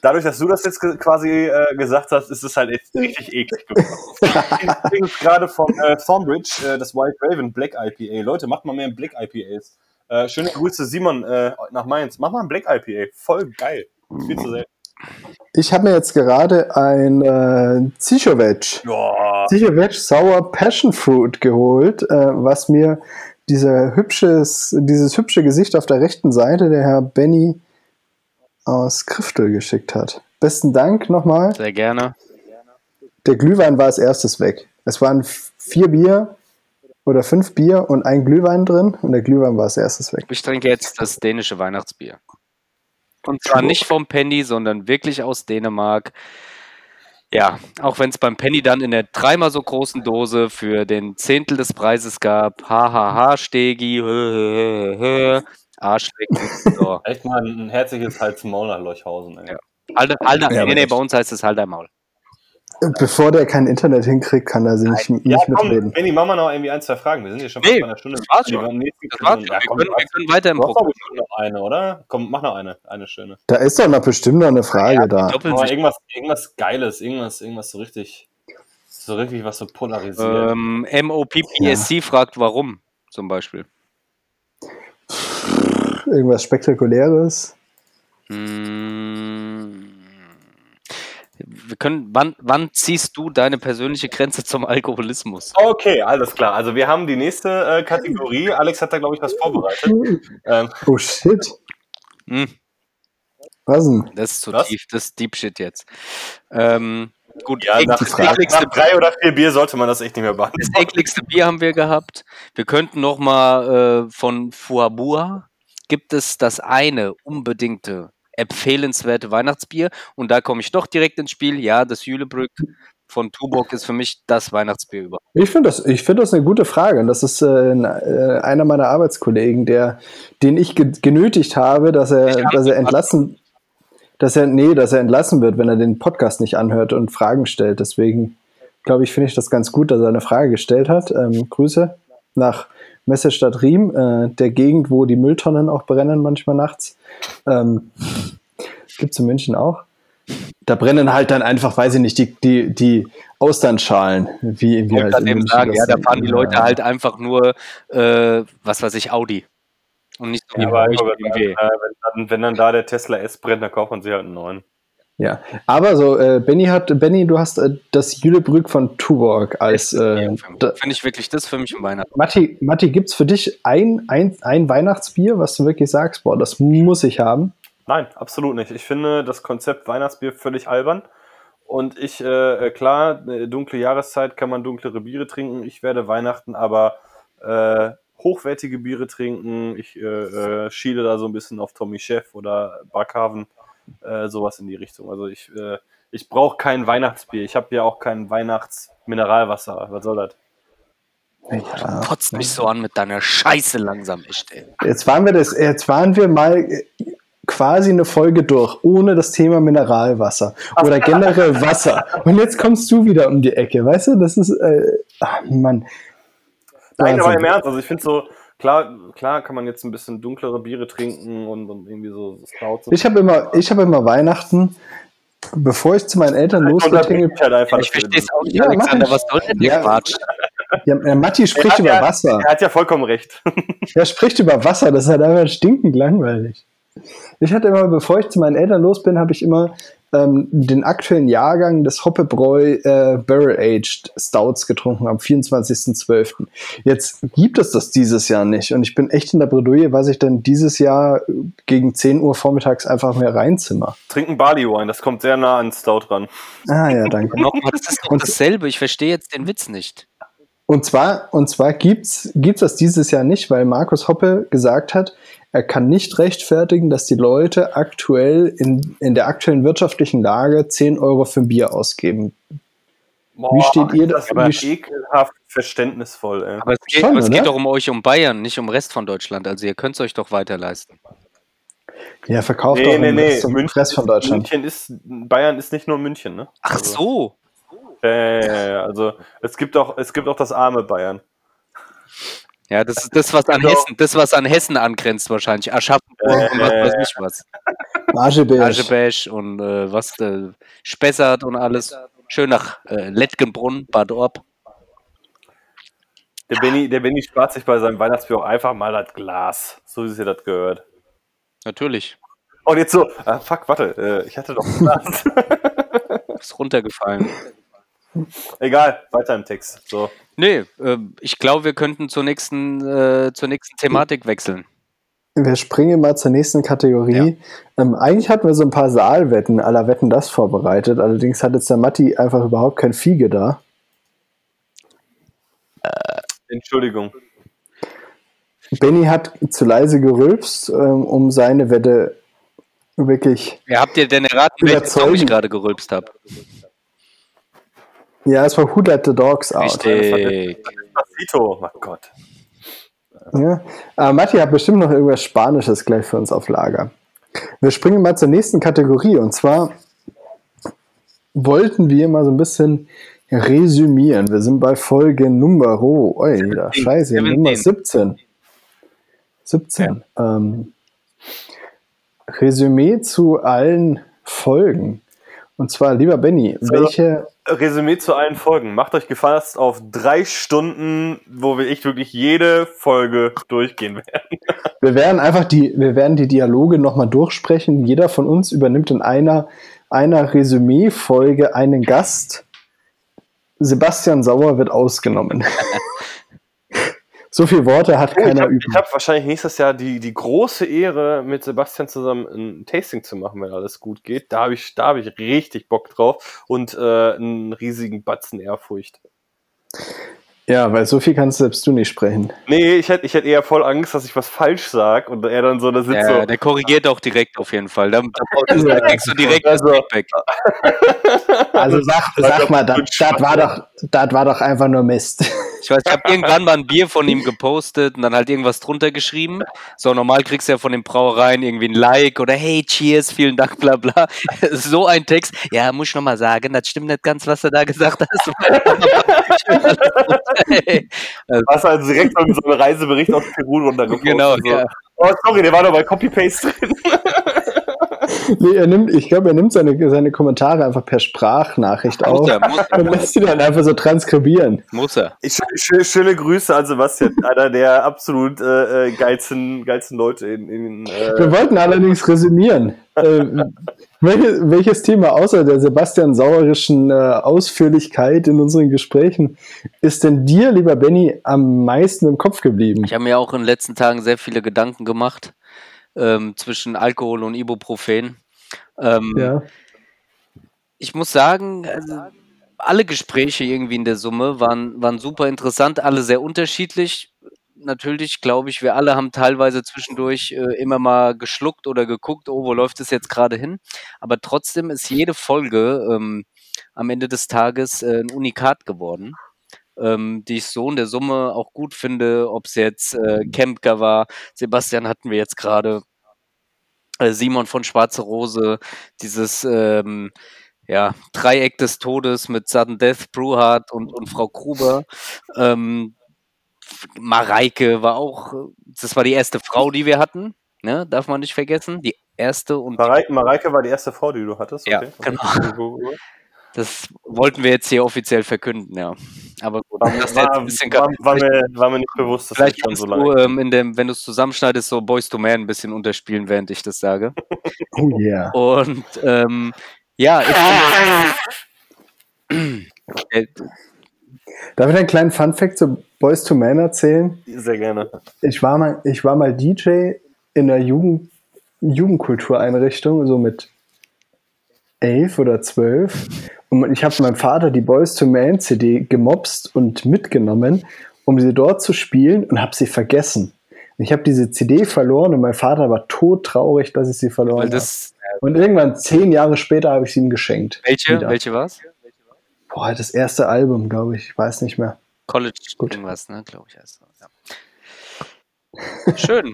dadurch, dass du das jetzt quasi äh, gesagt hast, ist es halt echt richtig eklig geworden. Übrigens gerade von äh, Thornbridge, äh, das White Raven Black IPA. Leute, macht mal mehr Black IPAs. Äh, schöne Grüße, Simon, äh, nach Mainz. Mach mal ein Black IPA. Voll geil. Viel zu selten. Ich habe mir jetzt gerade ein äh. Zichowetsch Sour Passion Fruit geholt, äh, was mir dieser hübsches, dieses hübsche Gesicht auf der rechten Seite, der Herr Benny aus Kriftel geschickt hat. Besten Dank nochmal. Sehr gerne. Der Glühwein war als erstes weg. Es waren vier Bier oder fünf Bier und ein Glühwein drin und der Glühwein war als erstes weg. Ich trinke jetzt das dänische Weihnachtsbier. Und zwar nicht vom Penny, sondern wirklich aus Dänemark. Ja, auch wenn es beim Penny dann in der dreimal so großen Dose für den Zehntel des Preises gab. Hahaha, Stegi, hö, hö, hö, Arschlecken. So. Echt mal ein herzliches Hals-Maul nach Leuchhausen, ey. Ja. Halter, Halter, Ja, nee, nee, bei uns heißt es Halter Maul. Bevor der kein Internet hinkriegt, kann er sie nicht, nicht Ja, komm, mitreden. Benni, machen wir noch irgendwie ein, zwei Fragen. Wir sind hier schon Nee, fast bei einer Stunde. das war's schon. Wir Das war's schon. Ja, Wir können, wir können weiter im Programm. noch eine, oder? Komm, mach noch eine. Eine schöne. Da ist doch noch bestimmt noch eine Frage da. Doppeln Aber sich. irgendwas, irgendwas Geiles, irgendwas, irgendwas so richtig, so richtig was so polarisiert. Ähm, MOPPSC fragt, warum zum Beispiel. Irgendwas Spektakuläres. Hm. Wir können, wann, wann ziehst du deine persönliche Grenze zum Alkoholismus? Okay, alles klar. Also wir haben die nächste äh, Kategorie. Alex hat da, glaube ich, was vorbereitet. Ähm, Oh shit. Hm, Was denn? das ist zu Was? tief, das ist Deep Shit jetzt. Ähm, gut, ja, nach, das, nach, drei oder vier Bier sollte man das echt nicht mehr das behandeln. ekligste Bier haben wir gehabt. Wir könnten noch mal äh, von Fuabua gibt es das eine unbedingte empfehlenswerte Weihnachtsbier und da komme ich doch direkt ins Spiel. Ja, das Jülebrück von Tuborg ist für mich das Weihnachtsbier überhaupt. Ich finde das, ich finde das eine gute Frage. Und das ist äh, äh, einer meiner Arbeitskollegen, der, den ich ge genötigt habe, dass er, dass er entlassen, dass er, nee, dass er entlassen wird, wenn er den Podcast nicht anhört und Fragen stellt. Deswegen glaube ich, finde ich das ganz gut, dass er eine Frage gestellt hat. Ähm, Grüße nach Messestadt Riem, äh, der Gegend, wo die Mülltonnen auch brennen manchmal nachts. Ähm, Gibt es in München auch. Da brennen halt dann einfach, weiß ich nicht, die, die, die Austernschalen, wie, wie halt in eben sagen, ja, da fahren die Leute Ja. halt einfach nur, äh, was weiß ich, Audi. Und nicht so Ja, bei aber aber, äh, wenn, dann, wenn dann da der Tesla S brennt, dann kauft man sich halt einen neuen. Ja, aber so, äh, Benny hat, Benny, du hast äh, das Jülebrück von Tuborg als, äh, Finde ich wirklich, das für mich ein Weihnachten. Matti, Matti, gibt's für dich ein, ein, ein Weihnachtsbier, was du wirklich sagst, boah, das muss ich haben? Nein, absolut nicht. Ich finde das Konzept Weihnachtsbier völlig albern. Und ich, äh, klar, äh, dunkle Jahreszeit kann man dunklere Biere trinken. Ich werde Weihnachten aber äh, hochwertige Biere trinken. Ich äh, äh, schiele da so ein bisschen auf Tommy Chef oder Backhaven, äh, sowas in die Richtung. Also ich, äh, ich brauche kein Weihnachtsbier. Ich habe ja auch kein Weihnachtsmineralwasser. Was soll das? Ja. Kotzt mich so an mit deiner Scheiße langsam, echt, ey. Jetzt waren wir das, jetzt waren wir mal äh, quasi eine Folge durch, ohne das Thema Mineralwasser oder generell Wasser. Und jetzt kommst du wieder um die Ecke, weißt du? Das ist, äh, ach, Mann. Nein, aber im Ernst, also ich finde so, klar, klar kann man jetzt ein bisschen dunklere Biere trinken und, und irgendwie so Stouts. Ich habe immer, ich habe immer Weihnachten, bevor ich zu meinen Eltern losgehe. bin ich halt einfach Ich verstehe es auch nicht, Ja, Alexander. Was soll denn der. Quatsch? Ja, Matti spricht über ja- Wasser. Er hat ja vollkommen recht. Er spricht über Wasser, das ist halt einfach stinkend langweilig. Ich hatte immer, bevor ich zu meinen Eltern los bin, habe ich immer ähm, den aktuellen Jahrgang des Hoppebräu äh, Barrel Aged Stouts getrunken am 24.12. Jetzt gibt es das dieses Jahr nicht und ich bin echt in der Bredouille, was ich denn dieses Jahr gegen 10 Uhr vormittags einfach mehr reinzimmer. Trinken Barley Wine, das kommt sehr nah an Stout ran. Ah ja, danke. Nochmal, das ist doch Und- dasselbe. Ich verstehe jetzt den Witz nicht. Und zwar, und zwar gibt's, gibt's das dieses Jahr nicht, weil Markus Hoppe gesagt hat, er kann nicht rechtfertigen, dass die Leute aktuell in, in der aktuellen wirtschaftlichen Lage 10 Euro für ein Bier ausgeben. Boah, steht ihr das? da- ist wie- ekelhaft verständnisvoll, ey. Aber es geht, Schon, aber es geht doch um euch, um Bayern, nicht um den Rest von Deutschland. Also ihr könnt es euch doch weiter leisten. Ja, verkauft Nee, auch nee, nee. Rest, zum München, Rest von Deutschland. München ist, Bayern ist nicht nur München, ne? Ach Also, so. Ja, ja, also es gibt auch, es gibt auch das arme Bayern. Ja, das ist das, was an Doch. Hessen, das, was an Hessen angrenzt wahrscheinlich. Aschaffenburg und was weiß ich was. Ascheberg. Aschebesch und äh, was äh, Spessart und alles. Schön nach äh, Lettgenbrunn, Bad Orb. Der Benny, der Benny spart sich bei seinem Weihnachtsbier auch einfach mal das Glas. So wie es ihr das gehört. Natürlich. Und jetzt so, ah, fuck, warte, äh, ich hatte doch ein Glas. Ist runtergefallen. Egal, weiter im Text. So. Nee, äh, ich glaube, wir könnten zur nächsten, äh, zur nächsten Thematik wechseln. Wir springen mal zur nächsten Kategorie. Ähm, eigentlich hatten wir so ein paar Saalwetten, aller Wetten das vorbereitet. Allerdings hat jetzt der Matti einfach überhaupt kein Fiege da. Entschuldigung. Benny hat zu leise gerülpst, ähm, um seine Wette wirklich. Ja, habt ihr denn erraten, welchen Song ich gerade gerülpst habe? Ja, es war Who Let the Dogs Out. Richtig. Despacito, oh Gott. Ja. Aber Matti hat bestimmt noch irgendwas Spanisches gleich für uns auf Lager. Wir springen mal zur nächsten Kategorie und zwar wollten wir mal so ein bisschen resümieren. Wir sind bei Folge Nummer, oh, da, scheiße, Nummer 17. 17. Ja. Ähm, Resümee zu allen Folgen. Und zwar, lieber Benny, so, welche. Resümee zu allen Folgen. Macht euch gefasst auf drei Stunden, wo wir echt wirklich jede Folge durchgehen werden. Wir werden einfach die, wir werden die Dialoge nochmal durchsprechen. Jeder von uns übernimmt in einer, einer Resümee-Folge einen Gast. Sebastian Sauer wird ausgenommen. So viele Worte hat oh, keiner übrig. Ich habe wahrscheinlich nächstes Jahr die, die große Ehre, mit Sebastian zusammen ein Tasting zu machen, wenn alles gut geht. Da habe ich, hab ich richtig Bock drauf und äh, einen riesigen Batzen Ehrfurcht. Ja, weil so viel kannst selbst du nicht sprechen. Nee, ich hätte ich hätt eher voll Angst, dass ich was falsch sage und er dann so da sitzt. Ja, so. der korrigiert auch direkt auf jeden Fall. Da, da, da kriegst du direkt also, das Feedback. Also sag, sag mal, das, das, war doch, das war doch einfach nur Mist. Ich weiß, ich habe irgendwann mal ein Bier von ihm gepostet und dann halt irgendwas drunter geschrieben. So, normal kriegst du ja von den Brauereien irgendwie ein Like oder hey, cheers, vielen Dank, bla bla. So ein Text. Ja, muss ich nochmal sagen, das stimmt nicht ganz, was du da gesagt hast. also, Hast du also direkt so einen Reisebericht aus Peru runtergepostet. Genau, so. ja. Oh, sorry, der war doch bei Copy-Paste drin. nee, er nimmt, ich glaube, er nimmt seine, seine Kommentare einfach per Sprachnachricht muss auf er, er. und lässt sie dann einfach so transkribieren. Muss er. Ich, sch schöne Grüße an Sebastian, einer der absolut äh, äh, geilsten, geilsten Leute in. in äh Wir wollten allerdings resümieren. äh, welches, welches Thema außer der Sebastian Sauerischen äh, Ausführlichkeit in unseren Gesprächen ist denn dir, lieber Benny, am meisten im Kopf geblieben? Ich habe mir auch in den letzten Tagen sehr viele Gedanken gemacht ähm, zwischen Alkohol und Ibuprofen. Ähm, ja. Ich muss sagen, also, alle Gespräche irgendwie in der Summe waren, waren super interessant, alle sehr unterschiedlich. Natürlich, glaube ich, wir alle haben teilweise zwischendurch äh, immer mal geschluckt oder geguckt, oh, wo läuft es jetzt gerade hin? Aber trotzdem ist jede Folge ähm, am Ende des Tages äh, ein Unikat geworden ähm, die ich so in der Summe auch gut finde, ob es jetzt äh, Kempker war, Sebastian hatten wir jetzt gerade, äh, Simon von Schwarze Rose, dieses ähm, ja, Dreieck des Todes mit Sudden Death, Brewhard und, und Frau Gruber. Ähm, Mareike war auch, das war die erste Frau, die wir hatten, ne? darf man nicht vergessen. Die erste und. Mareike, Mareike war die erste Frau, die du hattest? Okay. Ja, genau. Das wollten wir jetzt hier offiziell verkünden, ja. Aber gut, das war, ein bisschen war, war, mir, war mir nicht bewusst, dass vielleicht schon so lange. Du, ähm, in dem, wenn du es zusammenschneidest, so Boys to Man ein bisschen unterspielen, während ich das sage. Oh yeah. Und ähm, ja, ich, äh, Darf ich einen kleinen Fun-Fact zu Boys to Man erzählen? Sehr gerne. Ich war mal, ich war mal DJ in einer Jugend, Jugendkultureinrichtung, so mit elf oder zwölf. Und ich habe meinem Vater die Boys to Man CD gemobst und mitgenommen, um sie dort zu spielen und habe sie vergessen. Ich habe diese CD verloren und mein Vater war todtraurig, dass ich sie verloren habe. Und irgendwann zehn Jahre später habe ich sie ihm geschenkt. Welche? Welche war es? Boah, das erste Album, glaube ich. Ich weiß nicht mehr. College Gut. irgendwas, ne? Glaube ich. Also, ja. Schön.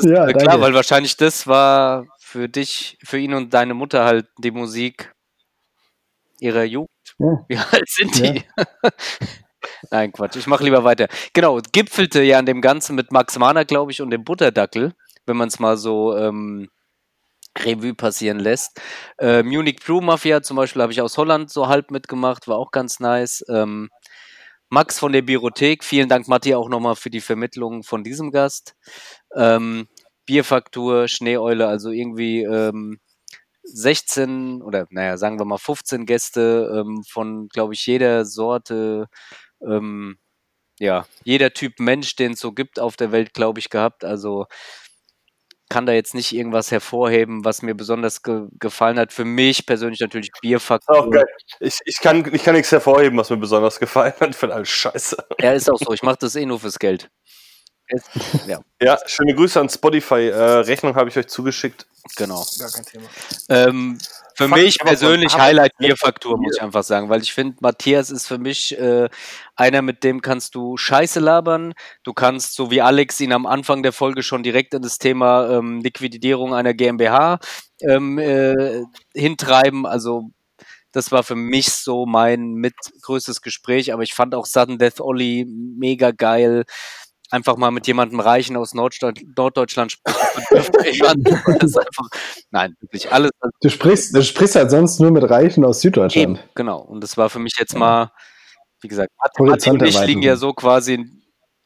ja, klar, danke. weil wahrscheinlich das war für dich, für ihn und deine Mutter halt die Musik ihrer Jugend. Ja. Wie alt sind die? Ja. Nein, Quatsch. Ich mache lieber weiter. Genau, gipfelte ja an dem Ganzen mit Max Mahner, glaube ich, und dem Butterdackel, wenn man es mal so ähm, Revue passieren lässt. Äh, Munich Brew Mafia zum Beispiel habe ich aus Holland so halb mitgemacht, war auch ganz nice. Ähm, Max von der Biothek, vielen Dank, Matti, auch nochmal für die Vermittlung von diesem Gast. Ähm, Bierfaktur, Schneeeule, also irgendwie ähm, 16 oder naja, sagen wir mal 15 Gäste ähm, von, glaube ich, jeder Sorte, ähm, ja, jeder Typ Mensch, den es so gibt auf der Welt, glaube ich, gehabt. Also kann da jetzt nicht irgendwas hervorheben, was mir besonders ge gefallen hat. Für mich persönlich natürlich Bierfaktor. Auch geil. Ich, ich, kann, ich kann nichts hervorheben, was mir besonders gefallen hat. Ich finde alles scheiße. Ja, ist auch so. Ich mache das eh nur fürs Geld. Ja. ja, schöne Grüße an Spotify. Äh, Rechnung habe ich euch zugeschickt. Genau. Gar kein Thema. Ähm, für Fakt mich persönlich Highlight Bierfaktur, muss ich einfach sagen, weil ich finde, Matthias ist für mich äh, einer, mit dem kannst du Scheiße labern. Du kannst, so wie Alex ihn am Anfang der Folge schon direkt in das Thema ähm, Liquidierung einer GmbH ähm, äh, hintreiben. Also Das war für mich so mein mit größtes Gespräch, aber ich fand auch Sudden Death Ollie mega geil. Einfach mal mit jemandem Reichen aus Norddeutsch Norddeutschland sprechen. nein, wirklich alles. Du sprichst, du sprichst halt sonst nur mit Reichen aus Süddeutschland. Eben, genau. Und das war für mich jetzt mal, wie gesagt, Martin Horizont und ich liegen ja so quasi,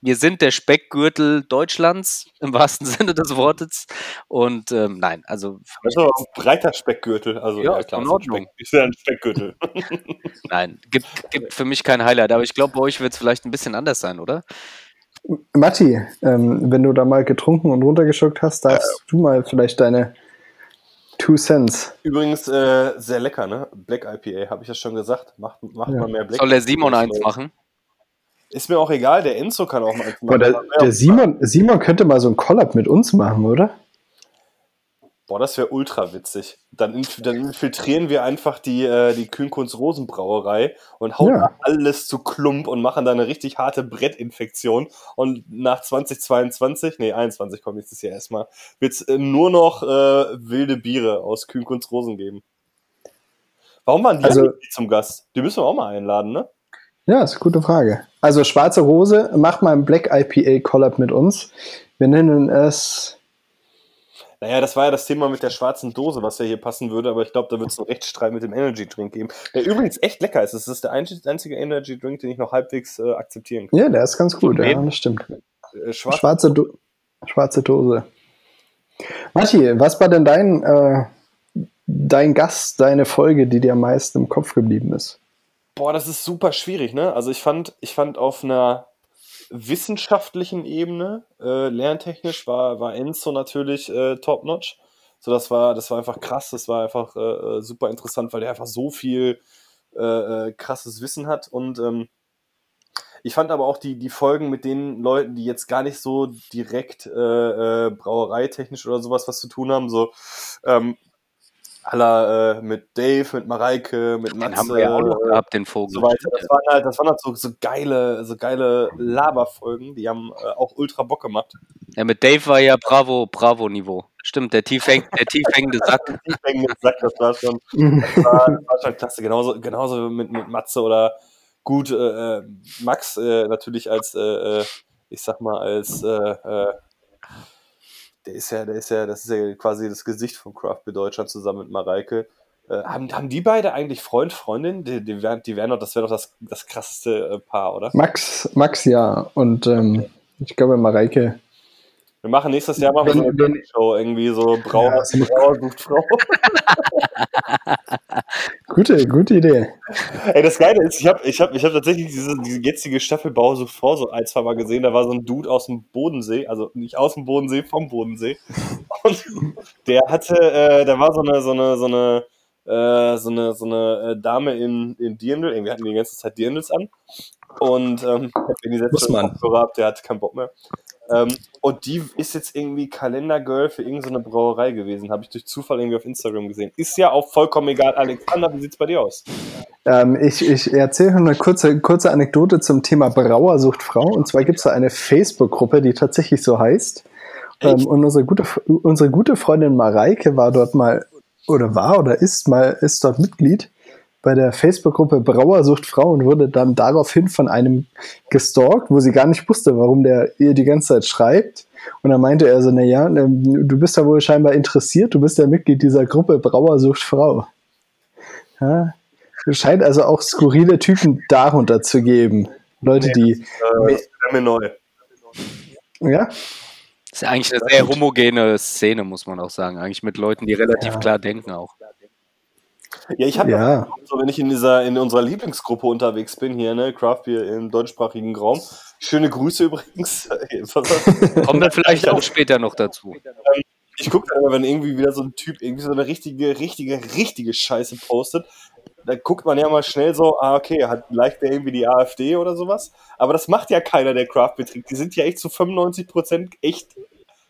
wir sind der Speckgürtel Deutschlands im wahrsten Sinne des Wortes. Und ähm, nein, also Das ist aber ein breiter Speckgürtel. Also, Ja, ja, klar, in Ordnung. Speck. Ist ja ein Speckgürtel. nein, gibt, gibt für mich kein Highlight. Aber ich glaube, bei euch wird es vielleicht ein bisschen anders sein, oder? Matti, ähm, wenn du da mal getrunken und runtergeschluckt hast, darfst du mal vielleicht deine Two Cents. Übrigens äh, sehr lecker, ne? Black IPA, habe ich das schon gesagt. Macht, macht Ja. mal mehr Black Soll der Simon IPA. eins machen? Ist mir auch egal, der Enzo kann auch mal eins Boah, machen. der, der Simon, Simon könnte mal so ein Collab mit uns machen, oder? Boah, das wäre ultra witzig. Dann, inf dann infiltrieren wir einfach die, äh, die Kühnkunst Rosenbrauerei und hauen Ja. alles zu Klump und machen da eine richtig harte Brettinfektion. Und nach 2022, nee, 21 kommt nächstes Jahr erstmal, wird es äh, nur noch äh, wilde Biere aus Kühnkunst Rosen geben. Warum waren die Also- zum Gast? Die müssen wir auch mal einladen, ne? Ja, ist eine gute Frage. Also Schwarze Rose, mach mal ein Black IPA Collab mit uns. Wir nennen es. Naja, das war ja das Thema mit der schwarzen Dose, was ja hier passen würde, aber ich glaube, da wird es einen Rechtsstreit mit dem Energy Drink geben. Der übrigens echt lecker ist. Das ist der einzig- einzige Energy Drink, den ich noch halbwegs äh, akzeptieren kann. Ja, der ist ganz gut, ja, das stimmt. Äh, schwarz Schwarze, Do Schwarze Dose. Matti, was war denn dein, äh, dein Gast, deine Folge, die dir am meisten im Kopf geblieben ist? Boah, das ist super schwierig, ne? Also ich fand, ich fand auf einer wissenschaftlichen Ebene, äh, lerntechnisch war, war Enzo natürlich äh, top-notch. So, das war, das war einfach krass, das war einfach äh, äh, super interessant, weil der einfach so viel äh, äh, krasses Wissen hat. Und ähm, ich fand aber auch die, die Folgen mit den Leuten, die jetzt gar nicht so direkt brauereitechnisch oder sowas was zu tun haben, so ähm, aller äh, mit Dave, mit Mareike, mit Den Matze, haben wir ja auch noch äh, gehabt, den Vogel. so weiter. Das waren halt, das waren halt so, so geile, so geile Laberfolgen, die haben äh, auch ultra Bock gemacht. Ja, mit Dave war ja Bravo, Bravo-Niveau. Stimmt, der, tief häng, der tiefhängende Sack. Ich denke, gesagt, das war schon, das war, das war schon klasse. Genauso, genauso mit, mit Matze oder gut, äh, äh, Max äh, natürlich als, äh, äh, ich sag mal, als, äh, äh, der ist ja, der ist ja, das ist ja quasi das Gesicht von Craft Beer Deutschland zusammen mit Mareike. Äh, haben, haben die beide eigentlich Freund, Freundin? Die, die wären, die wären doch, das wäre doch das, das krasseste äh, Paar, oder? Max, Max ja. Und ähm, ich glaube, Mareike. Wir machen nächstes Jahr mal so eine Show, irgendwie so Brauer, Ja, Brauer sucht Frau. Gute, gute Idee. Ey, das Geile ist, ich habe ich hab, ich hab tatsächlich diese, diese jetzige Staffel Bauer sucht Frau so ein, zwei Mal gesehen. Da war so ein Dude aus dem Bodensee, also nicht aus dem Bodensee, vom Bodensee. Und der hatte, äh, da war so eine, so eine, so eine, äh, so eine, so eine äh, Dame in, in Dirndl, irgendwie hatten die die ganze Zeit Dirndls an. Und ähm, wenn die man. Kopfhörer habt, der hat keinen Bock mehr. Ähm, und die ist jetzt irgendwie Kalendergirl für irgendeine Brauerei gewesen. Habe ich durch Zufall irgendwie auf Instagram gesehen. Ist ja auch vollkommen egal. Alexander, wie sieht's bei dir aus? Ähm, ich ich erzähle eine kurze, kurze Anekdote zum Thema Brauer sucht Frau. Und zwar gibt es da eine Facebook-Gruppe, die tatsächlich so heißt. Ähm, und unsere gute, unsere gute Freundin Mareike war dort mal, oder war oder ist mal, ist dort Mitglied bei der Facebook-Gruppe Brauer sucht Frau und wurde dann daraufhin von einem gestalkt, wo sie gar nicht wusste, warum der ihr die ganze Zeit schreibt. Und dann meinte er so, naja, du bist da wohl scheinbar interessiert, du bist ja Mitglied dieser Gruppe Brauer sucht Frau. Ja, es scheint also auch skurrile Typen darunter zu geben. Leute, die, Äh, das wäre mir neu. ja, Das ist ja eigentlich eine sehr homogene Szene, muss man auch sagen. Eigentlich mit Leuten, die relativ Ja. klar denken auch. Ja, ich habe Ja. so, wenn ich in dieser in unserer Lieblingsgruppe unterwegs bin hier, ne, Craft Beer im deutschsprachigen Raum. Schöne Grüße übrigens. Kommen wir vielleicht auch später noch dazu. ich gucke dann immer, wenn irgendwie wieder so ein Typ irgendwie so eine richtige, richtige, richtige Scheiße postet. Da guckt man ja mal schnell so, ah, okay, hat leicht der irgendwie die AfD oder sowas. Aber das macht ja keiner, der Craft betrieb. Die sind ja echt zu 95 Prozent echt,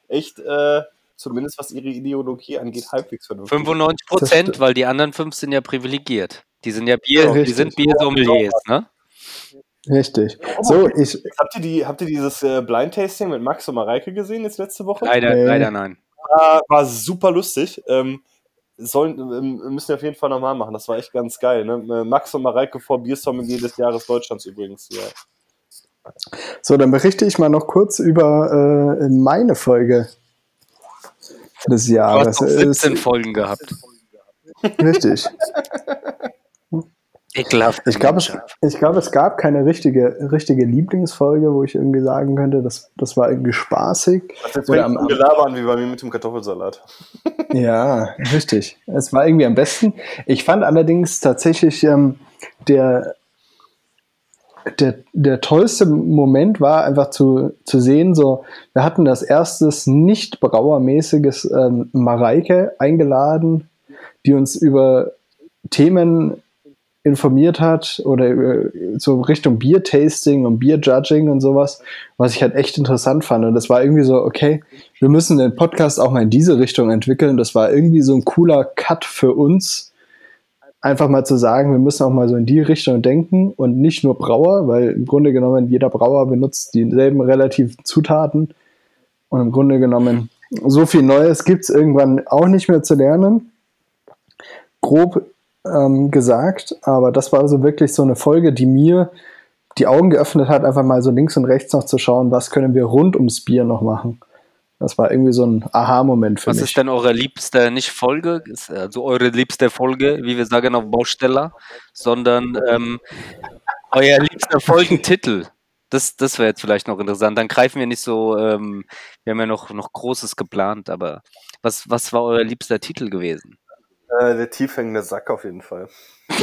echt, äh, zumindest was ihre Ideologie angeht, halbwegs vernünftig. 95 Das Prozent, weil die anderen fünf sind ja privilegiert. Die sind ja Bier, Ja, die sind Biersommeliers, ne? richtig. So, ich, Habt ihr, die, habt ihr dieses äh, Blind Tasting mit Max und Mareike gesehen jetzt letzte Woche? Leider, Nee. leider nein. war, war super lustig. Ähm, sollen, ähm, müssen wir auf jeden Fall nochmal machen. Das war echt ganz geil. Ne? Max und Mareike vor Biersommelier des Jahres Deutschlands übrigens. Ja. So, dann berichte ich mal noch kurz über äh, meine Folge des Du Jahres. hast noch Es- 17 Folgen gehabt. Richtig. Ekelhaft. Ich glaube, es, ich glaube, es gab keine richtige, richtige Lieblingsfolge, wo ich irgendwie sagen könnte, das, das war irgendwie spaßig. Das jetzt Oder am- am, wie bei mir mit dem Kartoffelsalat. Ja, richtig. Es war irgendwie am besten. Ich fand allerdings tatsächlich ähm, der, der, der tollste Moment war einfach zu, zu sehen, so, wir hatten das erstes nicht brauermäßiges ähm, Mareike eingeladen, die uns über Themen informiert hat oder so Richtung Biertasting und Bierjudging und sowas, was ich halt echt interessant fand. Und das war irgendwie so, okay, wir müssen den Podcast auch mal in diese Richtung entwickeln. Das war irgendwie so ein cooler Cut für uns, einfach mal zu sagen, wir müssen auch mal so in die Richtung denken und nicht nur Brauer, weil im Grunde genommen jeder Brauer benutzt dieselben relativen Zutaten. Und im Grunde genommen, so viel Neues gibt es irgendwann auch nicht mehr zu lernen. Grob ähm, gesagt, aber das war so wirklich so eine Folge, die mir die Augen geöffnet hat, einfach mal so links und rechts noch zu schauen, was können wir rund ums Bier noch machen. Das war irgendwie so ein Aha-Moment für Was mich. ist denn eure liebste, nicht Folge, also eure liebste Folge, wie wir sagen auf Baustelle, sondern ähm, euer liebster Folgentitel? Das, das wäre jetzt vielleicht noch interessant. Dann greifen wir nicht so, ähm, wir haben ja noch, noch Großes geplant, aber was, was war euer liebster Titel gewesen? Äh, der tiefhängende Sack auf jeden Fall.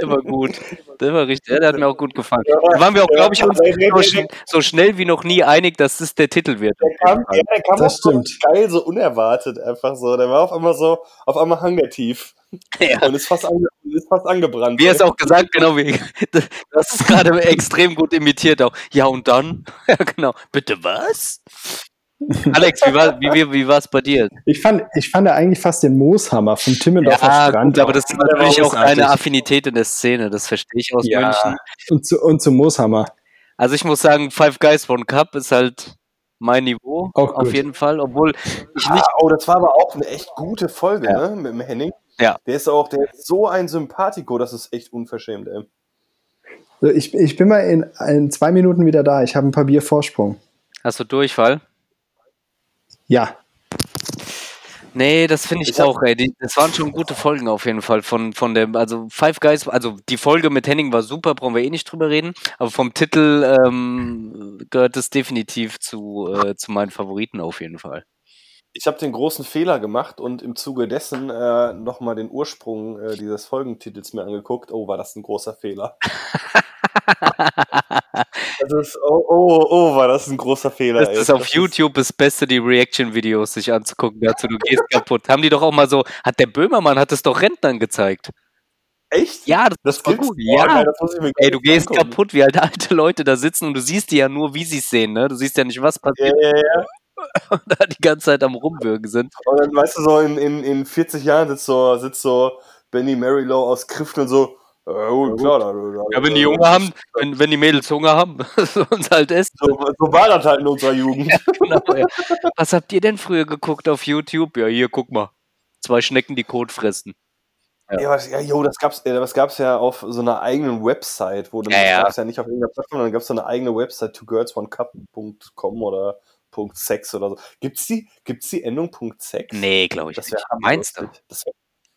Der war gut. Der war richtig, ja, der hat mir auch gut gefallen. Da waren wir auch, glaube ich, uns so, schn so schnell wie noch nie einig, dass das der Titel wird. Der kam, ja, der kam Das auch so stimmt. geil, so unerwartet einfach so. Der war auf einmal so, auf einmal hang der tief. Ja. Und ist fast, ange, ist fast angebrannt. Wie er es auch gesagt, genau, wie, das ist gerade extrem gut imitiert auch. Ja, und dann? Ja, genau. Bitte was? Alex, wie war wie, wie, wie war's bei dir? Ich fand, ich fand ja eigentlich fast den Mooshammer vom Timmendorfer Ja, Strand. gut, aber das ist natürlich auch eine Affinität in der Szene, das verstehe ich aus Ja. München. Und zu, und zu Mooshammer. Also ich muss sagen, Five Guys One Cup ist halt mein Niveau, Auch auf gut. jeden Fall, obwohl ich nicht, Ah, oh, das war aber auch eine echt gute Folge, Ja. ne? Mit dem Henning. Ja. Der ist auch, der ist so ein Sympathiko, das ist echt unverschämt, ey. Ich, ich bin mal in, in zwei Minuten wieder da. Ich habe ein paar Bier Vorsprung. hast du Durchfall? Ja. Nee, das finde ich, Ich auch, ey. Die, das waren schon gute Folgen auf jeden Fall von, von dem, also Five Guys, also die Folge mit Henning war super, brauchen wir eh nicht drüber reden, aber vom Titel ähm, gehört es definitiv zu, äh, zu meinen Favoriten auf jeden Fall. Ich habe den großen Fehler gemacht und im Zuge dessen äh, nochmal den Ursprung äh, dieses Folgentitels mir angeguckt. Oh, war das ein großer Fehler. Ist, oh, oh, oh, war das ein großer Fehler. Das ey. ist auf Das YouTube das Beste, die Reaction-Videos sich anzugucken dazu, du gehst kaputt. Haben die doch auch mal so, hat der Böhmermann, hat es doch Rentnern gezeigt. Echt? Ja, das, Das war gut. Boah, Ja, geil, das muss ich mir Ey, du gehst angucken. kaputt, wie halt alte Leute da sitzen und du siehst die ja nur, wie sie es sehen, ne? Du siehst ja nicht, was Ja, passiert, ja, ja. und da die ganze Zeit am Rumwürgen sind. Und dann, weißt du, so in, in, in 40 Jahren sitzt so, sitzt so Benny Marilow aus Kriften und so, oh, klar, da, da, Ja, wenn die Hunger haben, wenn, wenn die Mädels Hunger haben, sollen sie halt essen. So, so war das halt in unserer Jugend. Genau, ja. Was habt ihr denn früher geguckt auf YouTube? Ja, hier, guck mal. Zwei Schnecken, die Kot fressen. Ja, was, ja, jo, das gab's, äh, das gab's ja auf so einer eigenen Website, wo dann Ja, das ja. gab's ja nicht auf irgendeiner Plattform, dann gab's so eine eigene Website, twogirlsonecup.com oder .sex oder so. Gibt's die, gibt's die Endung .sex? Nee, glaube ich Das nicht. wäre Meinst du? Das wär,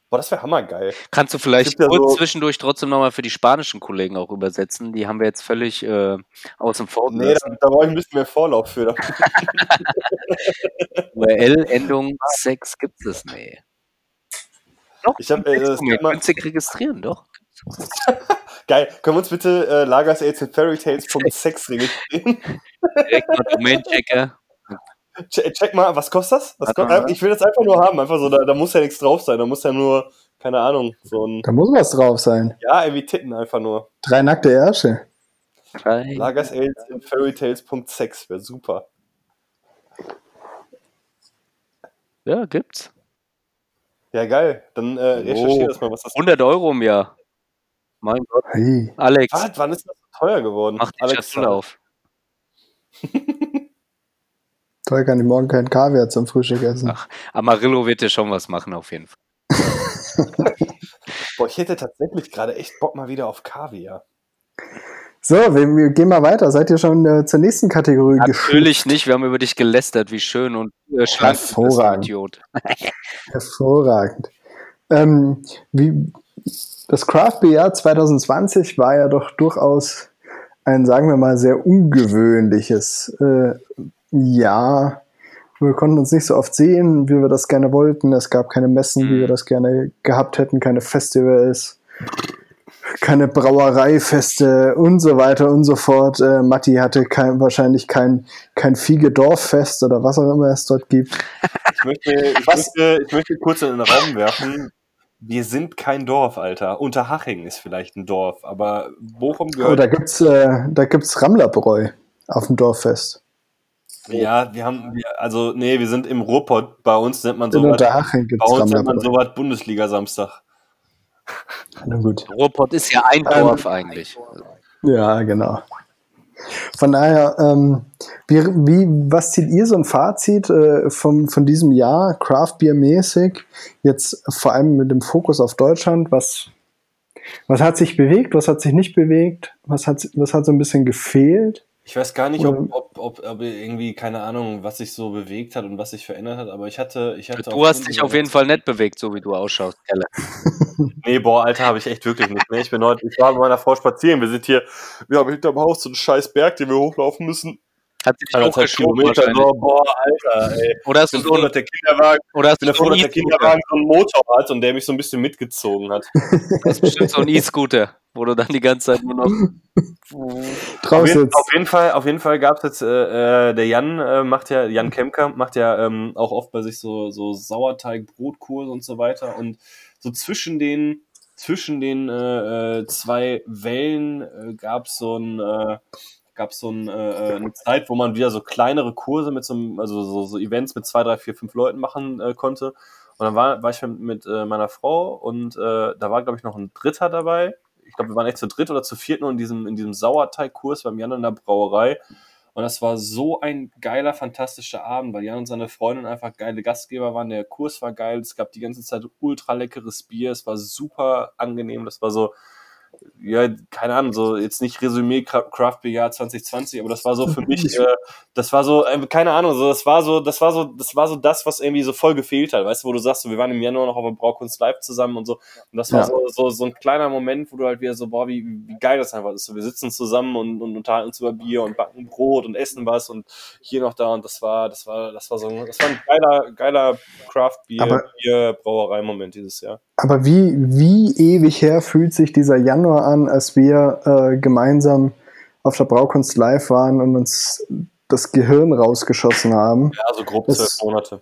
boah, das wäre hammergeil. Kannst du vielleicht ja kurz so- zwischendurch trotzdem nochmal für die spanischen Kollegen auch übersetzen? Die haben wir jetzt völlig äh, außen vor Nee, da, da brauche ich ein bisschen mehr Vorlauf für. URL-Endung 6 gibt es. Nee. Doch, Ich hab, äh, man- günstig registrieren, doch. Geil. Können wir uns bitte äh, Lagers Aids und Fairytales.sex registrieren? Direkt mal Domain-Checker. Check, check mal, was kostet das? Was Warte ko- mal. äh, ich will das einfach nur haben. Einfach so, da, da muss ja nichts drauf sein. Da muss ja nur, keine Ahnung, so ein. Da muss was drauf sein. Ja, irgendwie Titten einfach nur. Drei nackte Ärsche. Drei. Lagers Aids und Fairytales.sex wäre super. Ja, gibt's. Ja, geil. Dann äh, recherchiere das mal, was das 100 Euro im Jahr. Mein Gott. Hey. Alex, Was? Wann ist das so teuer geworden? mach die Alex, auf. Da kann ich morgen keinen Kaviar zum Frühstück essen. Ach, Amarillo wird dir schon was machen, auf jeden Fall. Boah, ich hätte tatsächlich gerade echt Bock mal wieder auf Kaviar. So, wir, wir gehen mal weiter. Seid ihr schon äh, zur nächsten Kategorie Natürlich nicht, wir haben über dich gelästert, wie schön und äh, schlank du bist, du Hervorragend. Idiot. Hervorragend. Ähm, wie, das Craft Beer Jahr 2020 war ja doch durchaus ein, sagen wir mal, sehr ungewöhnliches äh, Jahr. Wir konnten uns nicht so oft sehen, wie wir das gerne wollten. Es gab keine Messen, wie wir das gerne gehabt hätten, keine Festivals, keine Brauereifeste und so weiter und so fort. Äh, Matti hatte kein, wahrscheinlich kein, kein Fiege-Dorffest oder was auch immer es dort gibt. Ich möchte, ich möchte, ich möchte kurz in den Raum werfen. Wir sind kein Dorf, Alter. Unterhaching ist vielleicht ein Dorf, aber Bochum Oh, gehört. da gibt's, äh, da gibt's Rammlerbräu auf dem Dorffest. Ja, wir haben, wir, also, nee, wir sind im Ruhrpott. Bei uns nennt man In sowas, bei uns nennt man sowas Bundesliga-Samstag. Na gut. Ruhrpott ist ja ein Ähm, Dorf eigentlich. Ja, genau. Von daher, ähm, wie, wie, was zieht ihr so ein Fazit äh, vom, von diesem Jahr, Craft Beer mäßig, jetzt vor allem mit dem Fokus auf Deutschland? Was, was hat sich bewegt, was hat sich nicht bewegt? Was hat, was hat so ein bisschen gefehlt? Ich weiß gar nicht, ob, ob, ob, ob irgendwie, keine Ahnung, was sich so bewegt hat und was sich verändert hat, aber ich hatte, ich hatte Du hast dich auf jeden Fall nicht bewegt, so wie du ausschaust, Kelle. Nee, boah, Alter, habe ich echt wirklich nicht. Nee, ich bin heute, ich war mit meiner Frau spazieren. Wir sind hier, wir haben hinterm Haus so einen scheiß Berg, den wir hochlaufen müssen. Hat sich Anderthalb hochgeschoben Kilometer, so, boah, Alter, ey. Oder hast du so froh, ein, dass der Kinderwagen, oder hast du froh, so dass der? Kinderwagen so einen Motor hat und der mich so ein bisschen mitgezogen hat. Das ist bestimmt so ein E-Scooter, wo du dann die ganze Zeit nur noch. Auf Draußen jeden, jetzt. auf jeden Fall, auf jeden Fall gab es jetzt, äh, äh, der Jan äh, macht ja, Jan Kemker macht ja ähm, auch oft bei sich so, so Sauerteig, Brotkurse und so weiter. Und so zwischen den, zwischen den äh, äh, zwei Wellen äh, gab es so ein, äh, gab so ein, äh, eine Zeit, wo man wieder so kleinere Kurse mit so einem, also so, so Events mit zwei, drei, vier, fünf Leuten machen äh, konnte. Und dann war, war ich mit, mit äh, meiner Frau und äh, da war, glaube ich, noch ein Dritter dabei. Ich glaube, wir waren echt zu dritt oder zu viert nur in diesem, in diesem Sauerteigkurs beim Jan in der Brauerei. Und das war so ein geiler, fantastischer Abend, weil Jan und seine Freundin einfach geile Gastgeber waren. Der Kurs war geil, es gab die ganze Zeit ultra leckeres Bier, es war super angenehm. Das war so, ja, keine Ahnung, so jetzt nicht Resümee Cra- Craft Beer Jahr 2020, aber das war so für mich, äh, das war so, äh, keine Ahnung, so das war so, das war so, das war so das, was irgendwie so voll gefehlt hat, weißt du, wo du sagst, so, wir waren im Januar noch auf der Braukunst Live zusammen und so, und das war Ja. so, so, so ein kleiner Moment, wo du halt wieder so, boah, wie, wie geil das einfach ist. So, wir sitzen zusammen und, und unterhalten uns über Bier und backen Brot und essen was und hier noch da und das war, das war, das war so, ein- das war ein geiler, geiler Craft Beer, Bier Brauerei-Moment dieses Jahr. Aber wie, wie ewig her fühlt sich dieser Januar an, als wir äh, gemeinsam auf der Braukunst live waren und uns das Gehirn rausgeschossen haben? Ja, so grob zwölf Monate.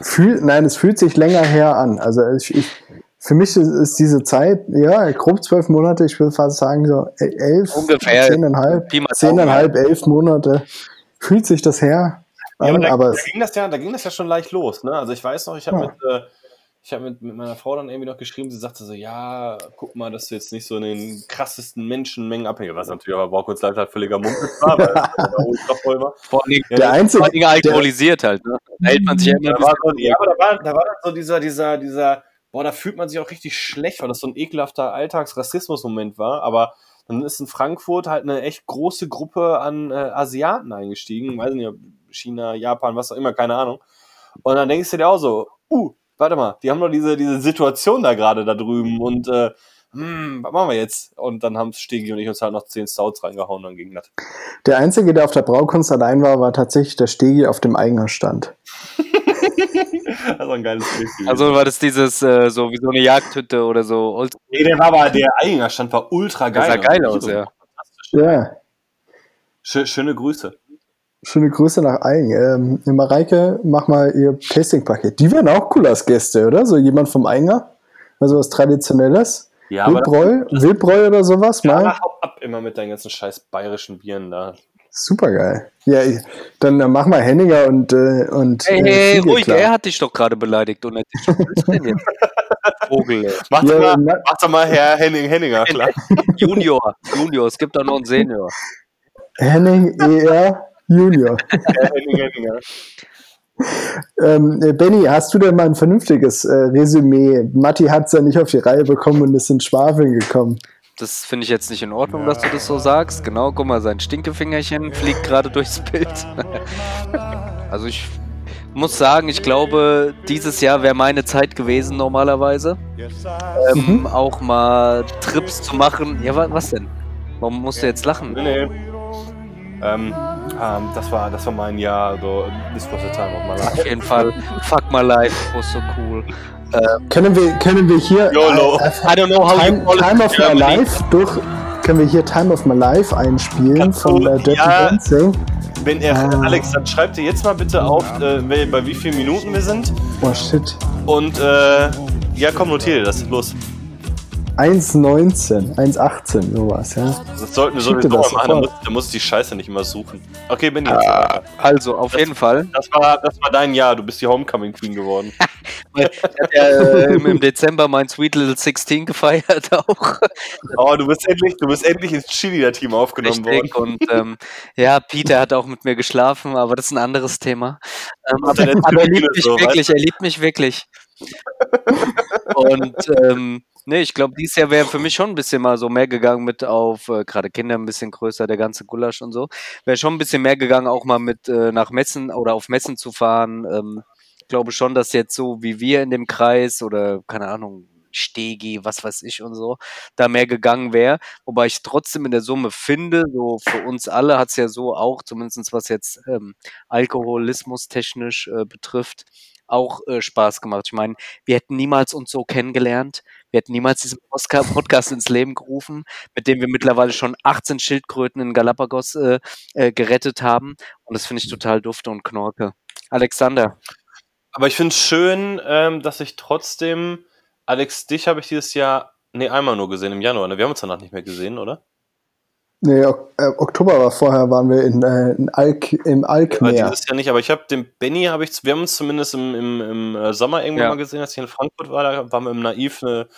Fühl, nein, es fühlt sich länger her an. Also ich, ich, für mich ist, ist diese Zeit, ja, grob zwölf Monate, ich würde fast sagen so e- elf, Ungefähr. zehneinhalb, zehneinhalb, elf Monate. Fühlt sich das her Ja, an, aber da, aber da, es, ging das ja, da ging das ja schon leicht los. Ne? Also ich weiß noch, ich habe Ja. mit, äh, ich hab mit, mit meiner Frau dann irgendwie noch geschrieben, sie sagte so, ja, guck mal, dass du jetzt nicht so in den krassesten Menschenmengen abhängig was natürlich aber Braukunst Live halt völliger Mumpitz war, weil ultra voll war. Vor allem, Ja, der einzige, vor allem alkoholisiert halt, ne? Da hält man sich ja immer Da war so, ja, aber da war, da war dann so dieser, dieser, dieser, boah, da fühlt man sich auch richtig schlecht, weil das so ein ekelhafter Alltagsrassismus-Moment war, aber dann ist in Frankfurt halt eine echt große Gruppe an äh, Asiaten eingestiegen, weiß nicht, ob China, Japan, was auch immer, keine Ahnung. Und dann denkst du dir auch so, uh, warte mal, die haben doch diese, diese Situation da gerade da drüben und äh, hm, was machen wir jetzt? Und dann haben Stegi und ich uns halt noch 10 Stouts reingehauen, dann ging das. der einzige, der auf der Braukunst allein war, war tatsächlich der Stegi auf dem Eingangsstand. Das war ein geiles Bild. gewesen. Also war das dieses, äh, so wie so eine Jagdhütte oder so. Nee, der war aber, der Eingangsstand war ultra geil. sah geil aus, ja. Ja, Schö- Schöne Grüße. Schöne Grüße nach Eigen. Ähm, Mareike, mach mal ihr Tasting-Paket. Die wären auch cool als Gäste, oder? So jemand vom Einger? Also was Traditionelles? Ja, aber das, Wildbräu, Wildbräu oder sowas? Mal? danach hau ab immer mit deinen ganzen scheiß bayerischen Bieren da. Super geil. Ja, ich, dann äh, mach mal Henninger und, äh, und Hey, äh, hey, ruhig, klar. er hat dich doch gerade beleidigt und nicht ich. Was willst du denn jetzt? Vogel, ey. Mach, Ja, doch mal, mach doch mal Herr Henning Henninger, klar. Junior, Junior, es gibt doch noch einen Senior. Henning, ER, Junior. Herr Henning Henninger. Ähm, äh, Benny, hast du denn mal ein vernünftiges äh, Resümee? Matti hat es ja nicht auf die Reihe bekommen und ist in Schwafeln gekommen. Das finde ich jetzt nicht in Ordnung, dass du das so sagst. Genau, guck mal, sein Stinkefingerchen fliegt gerade durchs Bild. also ich muss sagen, ich glaube, dieses Jahr wäre meine Zeit gewesen normalerweise. Ähm, Auch mal Trips zu machen. Ja, wa was denn? Warum musst du jetzt lachen? Nee, nee. Ähm, ähm, das, war, das war mein Jahr, so, this was the time of my Auf life. jeden Fall. Fuck my life, was so cool. Können wir, können wir hier YOLO. äh, I don't know how you Time, it Time of My. Life durch können wir hier Time of My Life einspielen Kannst von du- äh, Dirty ja. Dancing. Wenn er, Ah. Alex, dann schreib dir jetzt mal bitte auf, äh, bei wie vielen Minuten wir sind. Oh shit. Und, äh, ja, komm, notiere das. Los. 1,19, 1,18, sowas, ja. Das sollten wir sowieso mal das machen. Da muss, da muss ich die Scheiße nicht immer suchen. Okay, Benny, jetzt weiter. Also, auf jeden Fall. Das war, das war dein Jahr. Du bist die Homecoming Queen geworden. Ich habe ja äh, im, Dezember mein Sweet Little 16 gefeiert auch. Oh, du bist endlich, du bist endlich ins Cheerleader-Team aufgenommen Richtig. worden. Und ähm, ja, Peter hat auch mit mir geschlafen, aber das ist ein anderes Thema. Ähm, aber, aber er liebt mich so, weißt wirklich, er liebt mich wirklich. Und ähm, nee, ich glaube, dieses Jahr wäre für mich schon ein bisschen mal so mehr gegangen mit auf, äh, gerade Kinder ein bisschen größer, der ganze Gulasch und so. Wäre schon ein bisschen mehr gegangen, auch mal mit äh, nach Messen oder auf Messen zu fahren. Ähm, ich glaube schon, dass jetzt so wie wir in dem Kreis oder keine Ahnung, Stegi, was weiß ich und so, da mehr gegangen wäre. Wobei ich trotzdem in der Summe finde, so für uns alle hat es ja so auch, zumindest was jetzt ähm, Alkoholismus technisch äh, betrifft, auch äh, Spaß gemacht. Ich meine, wir hätten niemals uns so kennengelernt. Wir hätten niemals diesen Podcast ins Leben gerufen, mit dem wir mittlerweile schon 18 Schildkröten in Galapagos äh, äh, gerettet haben. Und das finde ich total dufte und knorke. Alexander, Aber ich finde es schön, ähm, dass ich trotzdem, Alex, dich habe ich dieses Jahr, nee, einmal nur gesehen im Januar. Ne? Wir haben uns danach nicht mehr gesehen, oder? Nee, Ok- äh, Oktober war vorher, waren wir in, äh, in Alk, im Aber Alkmeer. dieses Jahr nicht, aber ich habe den Benny, habe ich, wir haben uns zumindest im, im, im äh, Sommer irgendwann Ja. mal gesehen, als ich in Frankfurt war, da waren wir im Naiv eine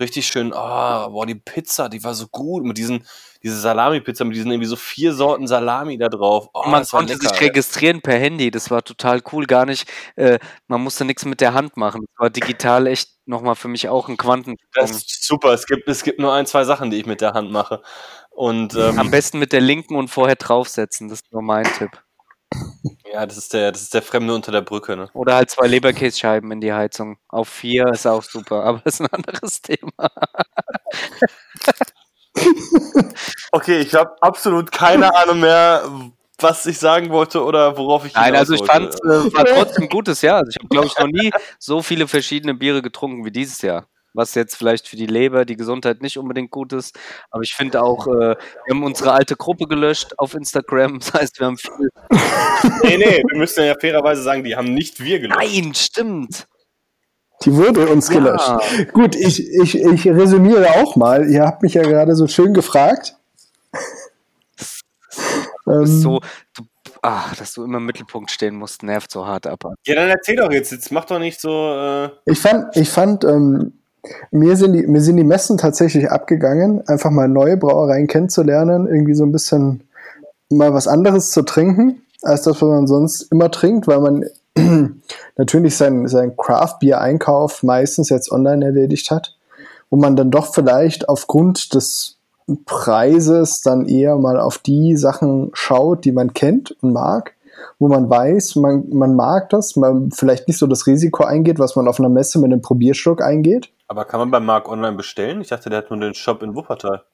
richtig schön, ah, boah, die Pizza, die war so gut, mit diesen, diese Salami-Pizza, mit diesen irgendwie so vier Sorten Salami da drauf. Oh, man konnte lecker, sich registrieren per Handy. Das war total cool. Gar nicht, äh, man musste nichts mit der Hand machen. Das war digital echt nochmal für mich auch ein Quantensprung. Das ist super, es gibt, es gibt nur ein, zwei Sachen, die ich mit der Hand mache. Und ähm, Am besten mit der linken und vorher draufsetzen. Das ist nur mein Tipp. ja, das ist der, das ist der Fremde unter der Brücke, ne? Oder halt zwei Leberkässcheiben in die Heizung. Auf vier ist auch super, aber das ist ein anderes Thema. Okay, ich habe absolut keine Ahnung mehr, was ich sagen wollte oder worauf ich Nein, also ich fand es äh, war trotzdem ein gutes Jahr. Also ich habe, glaube ich, noch nie so viele verschiedene Biere getrunken wie dieses Jahr. Was jetzt vielleicht für die Leber, die Gesundheit nicht unbedingt gut ist. Aber ich finde auch, äh, wir haben unsere alte Gruppe gelöscht auf Instagram. Das heißt, wir haben viel. Nee, nee, wir müssen ja fairerweise sagen, die haben nicht wir gelöscht. Nein, stimmt. Die wurde uns Ja. gelöscht. Gut, ich, ich, ich resümiere auch mal. Ihr habt mich ja gerade so schön gefragt. Du Ähm, bist so, du, ach, dass du immer im Mittelpunkt stehen musst, nervt so hart ab. Ja, dann erzähl doch jetzt. Jetzt mach doch nicht so. Äh, Ich fand, ich fand, ähm, mir sind die, mir sind die Messen tatsächlich abgegangen, einfach mal neue Brauereien kennenzulernen, irgendwie so ein bisschen mal was anderes zu trinken, als das, was man sonst immer trinkt, weil man natürlich sein, sein Craft-Bier-Einkauf meistens jetzt online erledigt hat, wo man dann doch vielleicht aufgrund des Preises dann eher mal auf die Sachen schaut, die man kennt und mag, wo man weiß, man, man mag das, man vielleicht nicht so das Risiko eingeht, was man auf einer Messe mit einem Probierschluck eingeht. Aber kann man beim Marc online bestellen? Ich dachte, der hat nur den Shop in Wuppertal.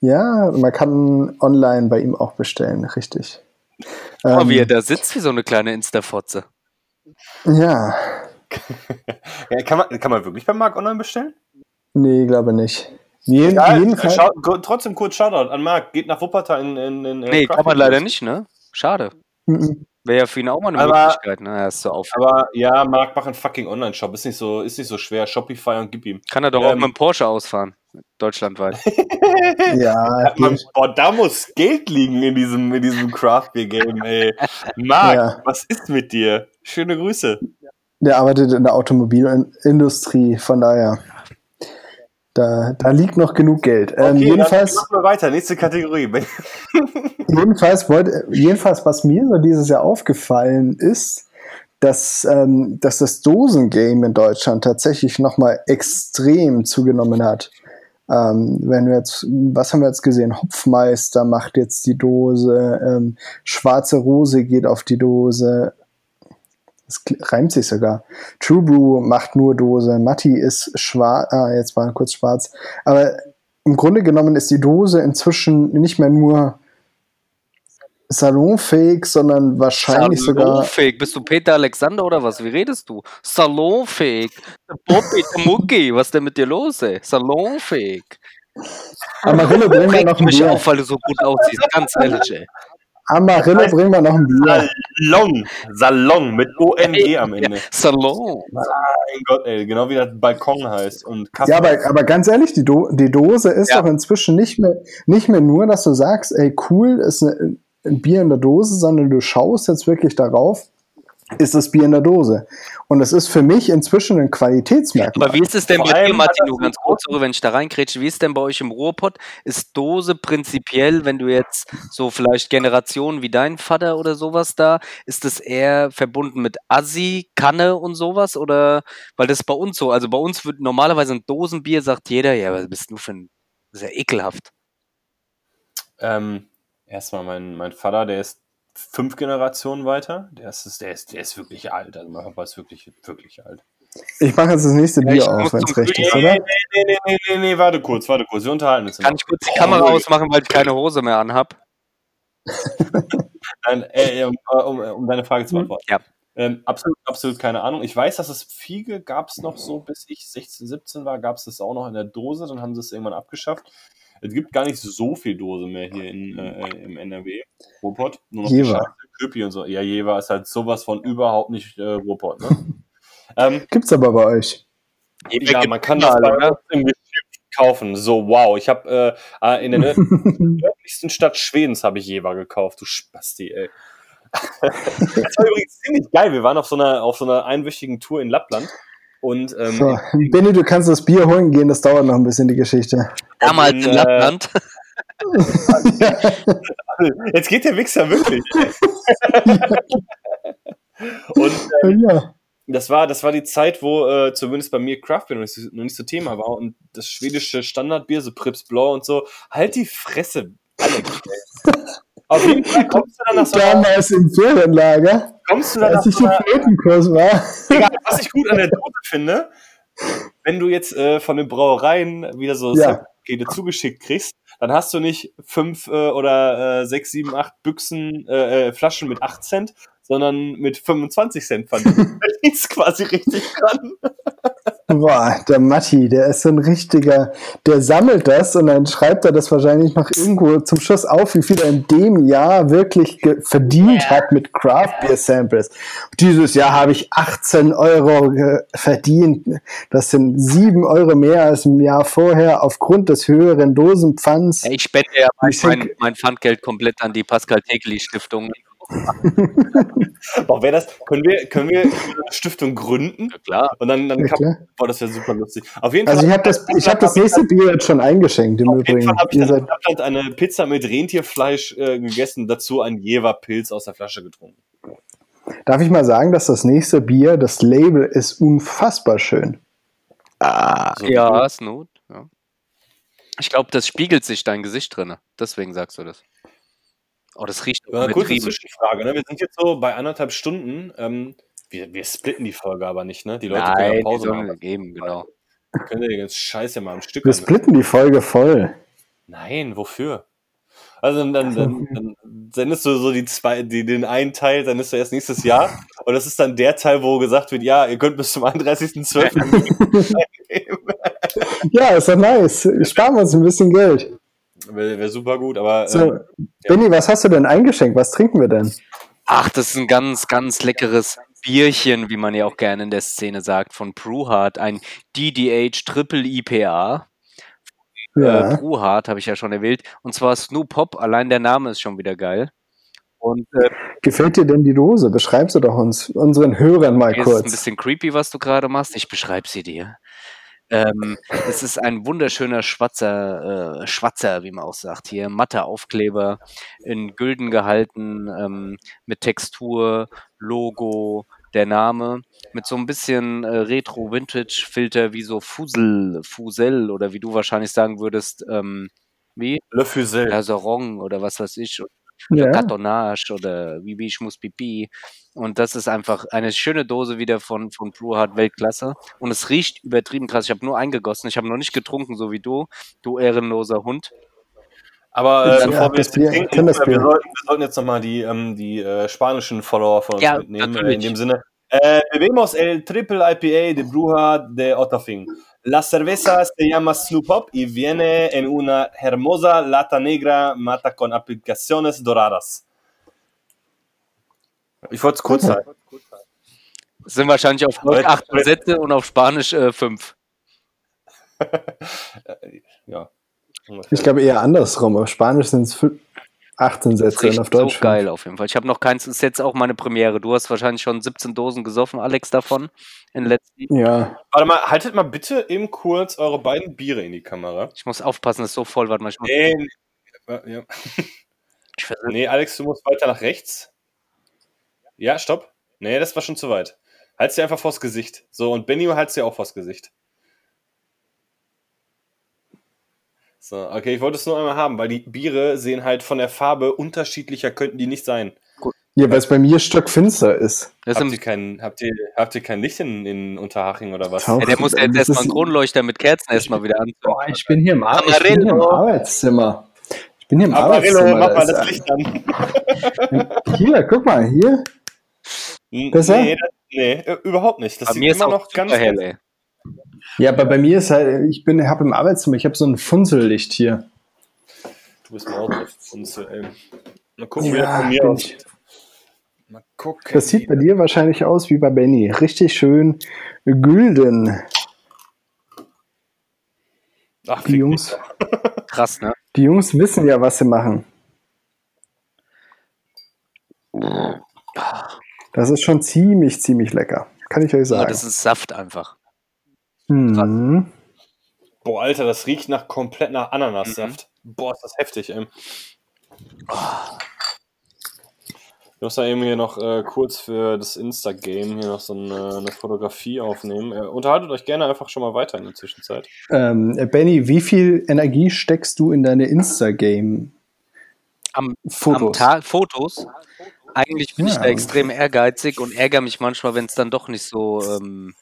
Ja, man kann online bei ihm auch bestellen, richtig. Guck mal, wie er Ähm, da sitzt, wie so eine kleine Insta-Fotze. ja, Ja, kann, man, kann man wirklich beim Marc online bestellen? nee, glaube nicht. Jeden, Ja, jedenfalls, schau, go- trotzdem kurz Shoutout an Marc. Geht nach Wuppertal in. in, in Nee, kann man leider nicht, ne? Schade. Mhm. Wäre ja für ihn auch mal eine Aber- Möglichkeit, ne? Er ist so auf. Aber ja, Marc, mach einen fucking Online-Shop. Ist nicht so, ist nicht so schwer. Shopify und gib ihm. Kann er doch auch ähm, mit dem Porsche ausfahren. Deutschlandweit. ja, Man, boah, da muss Geld liegen in diesem, in diesem Craft Beer Game, ey. Marc, Ja. was ist mit dir? Schöne Grüße. der arbeitet in der Automobilindustrie, von daher. Da, da liegt noch genug Geld. Ähm, Okay, jedenfalls, dann machen wir weiter. Nächste Kategorie. jedenfalls, wollte, jedenfalls, was mir so dieses Jahr aufgefallen ist, dass, ähm, dass das Dosengame in Deutschland tatsächlich nochmal extrem zugenommen hat. Ähm, wenn wir jetzt, was haben wir jetzt gesehen? Hopfmeister macht jetzt die Dose, ähm, Schwarze Rose geht auf die Dose. Das reimt sich sogar. True Brew macht nur Dose. Matti ist schwarz, ah, jetzt war kurz schwarz. Aber im Grunde genommen ist die Dose inzwischen nicht mehr nur salonfähig, sondern wahrscheinlich sogar. Salonfähig. Bist du Peter Alexander oder was? Wie redest du? Salonfähig. Bobby, Mucki. Was ist denn mit dir los, ey? Salonfähig. Amarillo bringen wir Reg noch ein mich Bier. auf, weil du so gut aussiehst. Ganz ehrlich, ey. Amarillo bringen wir noch ein Bier. Salon. Salon mit ONG am Ende. Salon. Mein Gott, ey. Genau wie das Balkon heißt. Und Kaffee. Ja, aber, aber ganz ehrlich, die, Do die Dose ist Ja. doch inzwischen nicht mehr, nicht mehr nur, dass du sagst, ey, cool, ist eine, ein Bier in der Dose, sondern du schaust jetzt wirklich darauf, ist das Bier in der Dose. Und es ist für mich inzwischen ein Qualitätsmerkmal. Aber wie ist es denn Vor bei dir, Martin, so ganz kurz, wenn ich da reinkrätsche, wie ist denn bei euch im Ruhrpott? Ist Dose prinzipiell, wenn du jetzt so vielleicht Generationen wie dein Vater oder sowas da, ist das eher verbunden mit Assi, Kanne und sowas? Oder, weil das ist bei uns so, also bei uns wird normalerweise ein Dosenbier, sagt jeder, ja, was bist du für ein, das ist ja ekelhaft. Ähm, erstmal mein, mein Vater, der ist fünf Generationen weiter. Der ist, der ist, der ist wirklich alt. Also mein Papa ist wirklich, wirklich alt. Ich mache jetzt das nächste Ja, Bier auf, wenn es recht ist, Nee, oder? nee, nee, nee, nee, nee, nee, warte kurz, warte kurz. Wir unterhalten uns. Kann ich kurz die Kamera ausmachen, weil ich keine Hose mehr anhab? Nein, äh, äh, um, um, um deine Frage zu beantworten. Ja. Ähm, absolut, absolut keine Ahnung. Ich weiß, dass es Fiege gab es noch so, bis ich 16, 17 war, gab es das auch noch in der Dose, dann haben sie es irgendwann abgeschafft. Es gibt gar nicht so viel Dose mehr hier in, äh, im NRW. Ruhrpott. Nur noch die Jever. Scheiße, Köpi und so. Ja, Jever ist halt sowas von überhaupt nicht äh, Ruhrpott, ne? ähm, Gibt's aber bei euch. ja, man kann das bei uns im Geschäft kaufen. So, wow. Ich habe äh, äh, in der nörd- nördlichsten Stadt Schwedens habe ich Jever gekauft. Du Spasti, ey. das war übrigens ziemlich geil. Wir waren auf so einer, auf so einer einwöchigen Tour in Lappland. Und ähm, So, Benny, du kannst das Bier holen gehen, das dauert noch ein bisschen, die Geschichte. Damals in, in äh, Lappland. jetzt geht der Wichser wirklich. Und äh, ja. das war, das war die Zeit, wo äh, zumindest bei mir Craft Beer noch nicht, so, noch nicht so Thema war und das schwedische Standardbier, so Prips Blau und so, halt die Fresse, Alex. Auf jeden Fall kommst du dann nach so einer, Damals im Ferienlager, kommst du dann nach als ich so im einer, Flötenkurs war. Digga, was ich gut an der Dose finde, wenn du jetzt äh, von den Brauereien wieder so Ja. Pakete zugeschickt kriegst, dann hast du nicht fünf äh, oder äh, sechs, sieben, acht Büchsen, äh, äh, Flaschen mit 8 Cent, sondern mit 25 Cent verdient. Da liegt's quasi richtig dran. Boah, der Matti, der ist so ein richtiger, der sammelt das und dann schreibt er das wahrscheinlich noch irgendwo zum Schluss auf, wie viel er in dem Jahr wirklich verdient hat mit Craft Beer Samples. Dieses Jahr habe ich 18 Euro verdient. Das sind 7 Euro mehr als im Jahr vorher aufgrund des höheren Dosenpfands. Ja, Ich spende ja mein, mein Pfandgeld komplett an die Pascal Tegeli Stiftung. Boah, wär das, können wir, können wir eine Stiftung gründen? Ja, klar. Und dann, dann Ja, kann, boah, das wäre super lustig. Auf jeden Also Fall, ich habe das, ich hab das nächste Bier jetzt schon eingeschenkt im auf jeden. Fall habe ich dann in seid, Lappland eine Pizza mit Rentierfleisch äh, gegessen, dazu ein Jever Pilz aus der Flasche getrunken. darf ich mal sagen, dass das nächste Bier, das Label ist unfassbar schön. So, Ja, Snoot. Ja. Ich glaube, das spiegelt sich dein Gesicht drin. Deswegen sagst du das. Oh, das riecht Ja, kurze. Zwischenfrage. Ne? Wir sind jetzt so bei anderthalb Stunden. Ähm, wir, wir splitten die Folge aber nicht, ne? Die Leute können Nein, ja die Pause machen. geben, genau. Können wir den ganzen Scheiß ja mal am Stück Wir splitten die Folge voll. Nein, wofür? Also dann, dann, dann, dann sendest du so die zwei, die, den einen Teil, dann ist du erst nächstes Jahr. Und das ist dann der Teil, wo gesagt wird, ja, ihr könnt bis zum 31.12. Ja, ist doch nice. Sparen wir uns ein bisschen Geld. Wäre wär super gut, aber So, ähm, Benny, was hast du denn eingeschenkt? Was trinken wir denn? Ach, das ist ein ganz, ganz leckeres Bierchen, wie man ja auch gerne in der Szene sagt, von Brewhard. Ein DDH Triple IPA. Äh, Ja. Brewhard habe ich ja schon erwähnt. Und zwar Snoop Hop. Allein der Name ist schon wieder geil. Und äh, Gefällt dir denn die Dose? Beschreib sie doch uns, unseren Hörern mal jetzt ist ein kurz. bisschen creepy, was du gerade machst. Ich beschreibe sie dir. Ähm, es ist ein wunderschöner schwarzer, äh, Schwatzer, wie man auch sagt hier, matter Aufkleber, in Gülden gehalten, ähm, mit Textur, Logo, der Name, mit so ein bisschen äh, Retro-Vintage-Filter wie so Fusel, Fusel oder wie du wahrscheinlich sagen würdest, ähm, wie? Le Fusil. Ja, Sarong oder was weiß ich, Ja. Kartonage oder wie wie ich muss pipi. Und das ist einfach eine schöne Dose wieder von, von Blue Heart Weltklasse. Und es riecht übertrieben krass. Ich habe nur eingegossen. Ich habe noch nicht getrunken, so wie du, du ehrenloser Hund. Aber Ja, äh, bevor wir das jetzt Bier- trinken, äh, wir, sollten, wir sollten jetzt nochmal die, ähm, die äh, spanischen Follower von uns Ja, mitnehmen. Äh, natürlich. in dem Sinne. Bebemos el triple IPA de Bruja de Otafing. La cerveza se llama Snoop Up y viene en una hermosa lata negra mata con aplicaciones doradas. Ich wollte es kurz Okay. sagen. Das sind wahrscheinlich auf Deutsch Aber- 18 Sätze und auf Spanisch äh, 5. Ja. Ich glaube eher andersrum. Auf Spanisch sind es 18 Das Sätze auf Deutsch. so geil auf jeden Fall. Ich habe noch keins, ist jetzt auch meine Premiere. Du hast wahrscheinlich schon 17 Dosen gesoffen, Alex, davon. In den letzten. Ja, Warte mal, haltet mal bitte eben kurz eure beiden Biere in die Kamera. Ich muss aufpassen, es ist so voll. Warte mal, ich, muss, Nee, nee, ja. ich nee, Alex, du musst weiter nach rechts. Ja, stopp. Nee, das war schon zu weit. Halt's dir einfach vors Gesicht. So, und Benny halt's dir auch vors Gesicht. So, okay, ich wollte es nur einmal haben, weil die Biere sehen halt von der Farbe unterschiedlicher, könnten die nicht sein. ja weil es bei mir stockfinster ist. das Habt ist ihr, kein, habt, ihr, habt ihr kein Licht in, in Unterhaching oder was? Ja, der muss ja jetzt erstmal einen Kronleuchter mit Kerzen erstmal wieder anzünden. Boah, ich bin hier im, Ar ich bin hier im. Arbeitszimmer. Ich bin hier im Amarillo, Arbeitszimmer. mach mal da das Licht an. Hier, guck mal, hier. Besser? Nee, nee, überhaupt nicht. Das Bei sieht mir ist immer auch noch ganz hell, ey. Ja, aber bei mir ist halt, ich bin, habe im Arbeitszimmer, ich habe so ein Funzellicht hier. Du bist mir auch auf Funzel, ey. Mal gucken, wie das Ja, von mir aussieht. Mal gucken. Das sieht bei dir wahrscheinlich aus wie bei Benny. Richtig schön gülden. Ach, Die Jungs, Krass, ne? die Jungs wissen ja, was sie machen. Das ist schon ziemlich, ziemlich lecker. Kann ich euch sagen. das ist Saft einfach. Mhm. Boah, Alter, das riecht nach komplett nach Mhm. Ananassaft. Boah, ist das heftig, ey. Ich muss da eben hier noch äh, kurz für das Insta-Game hier noch so eine, eine Fotografie aufnehmen. Äh, unterhaltet euch gerne einfach schon mal weiter in der Zwischenzeit. Ähm, Benny, wie viel Energie steckst du in deine Instagram-Fotos? Am, am Tag Fotos. Eigentlich bin ich Ja. da extrem ehrgeizig und ärgere mich manchmal, wenn es dann doch nicht so ähm,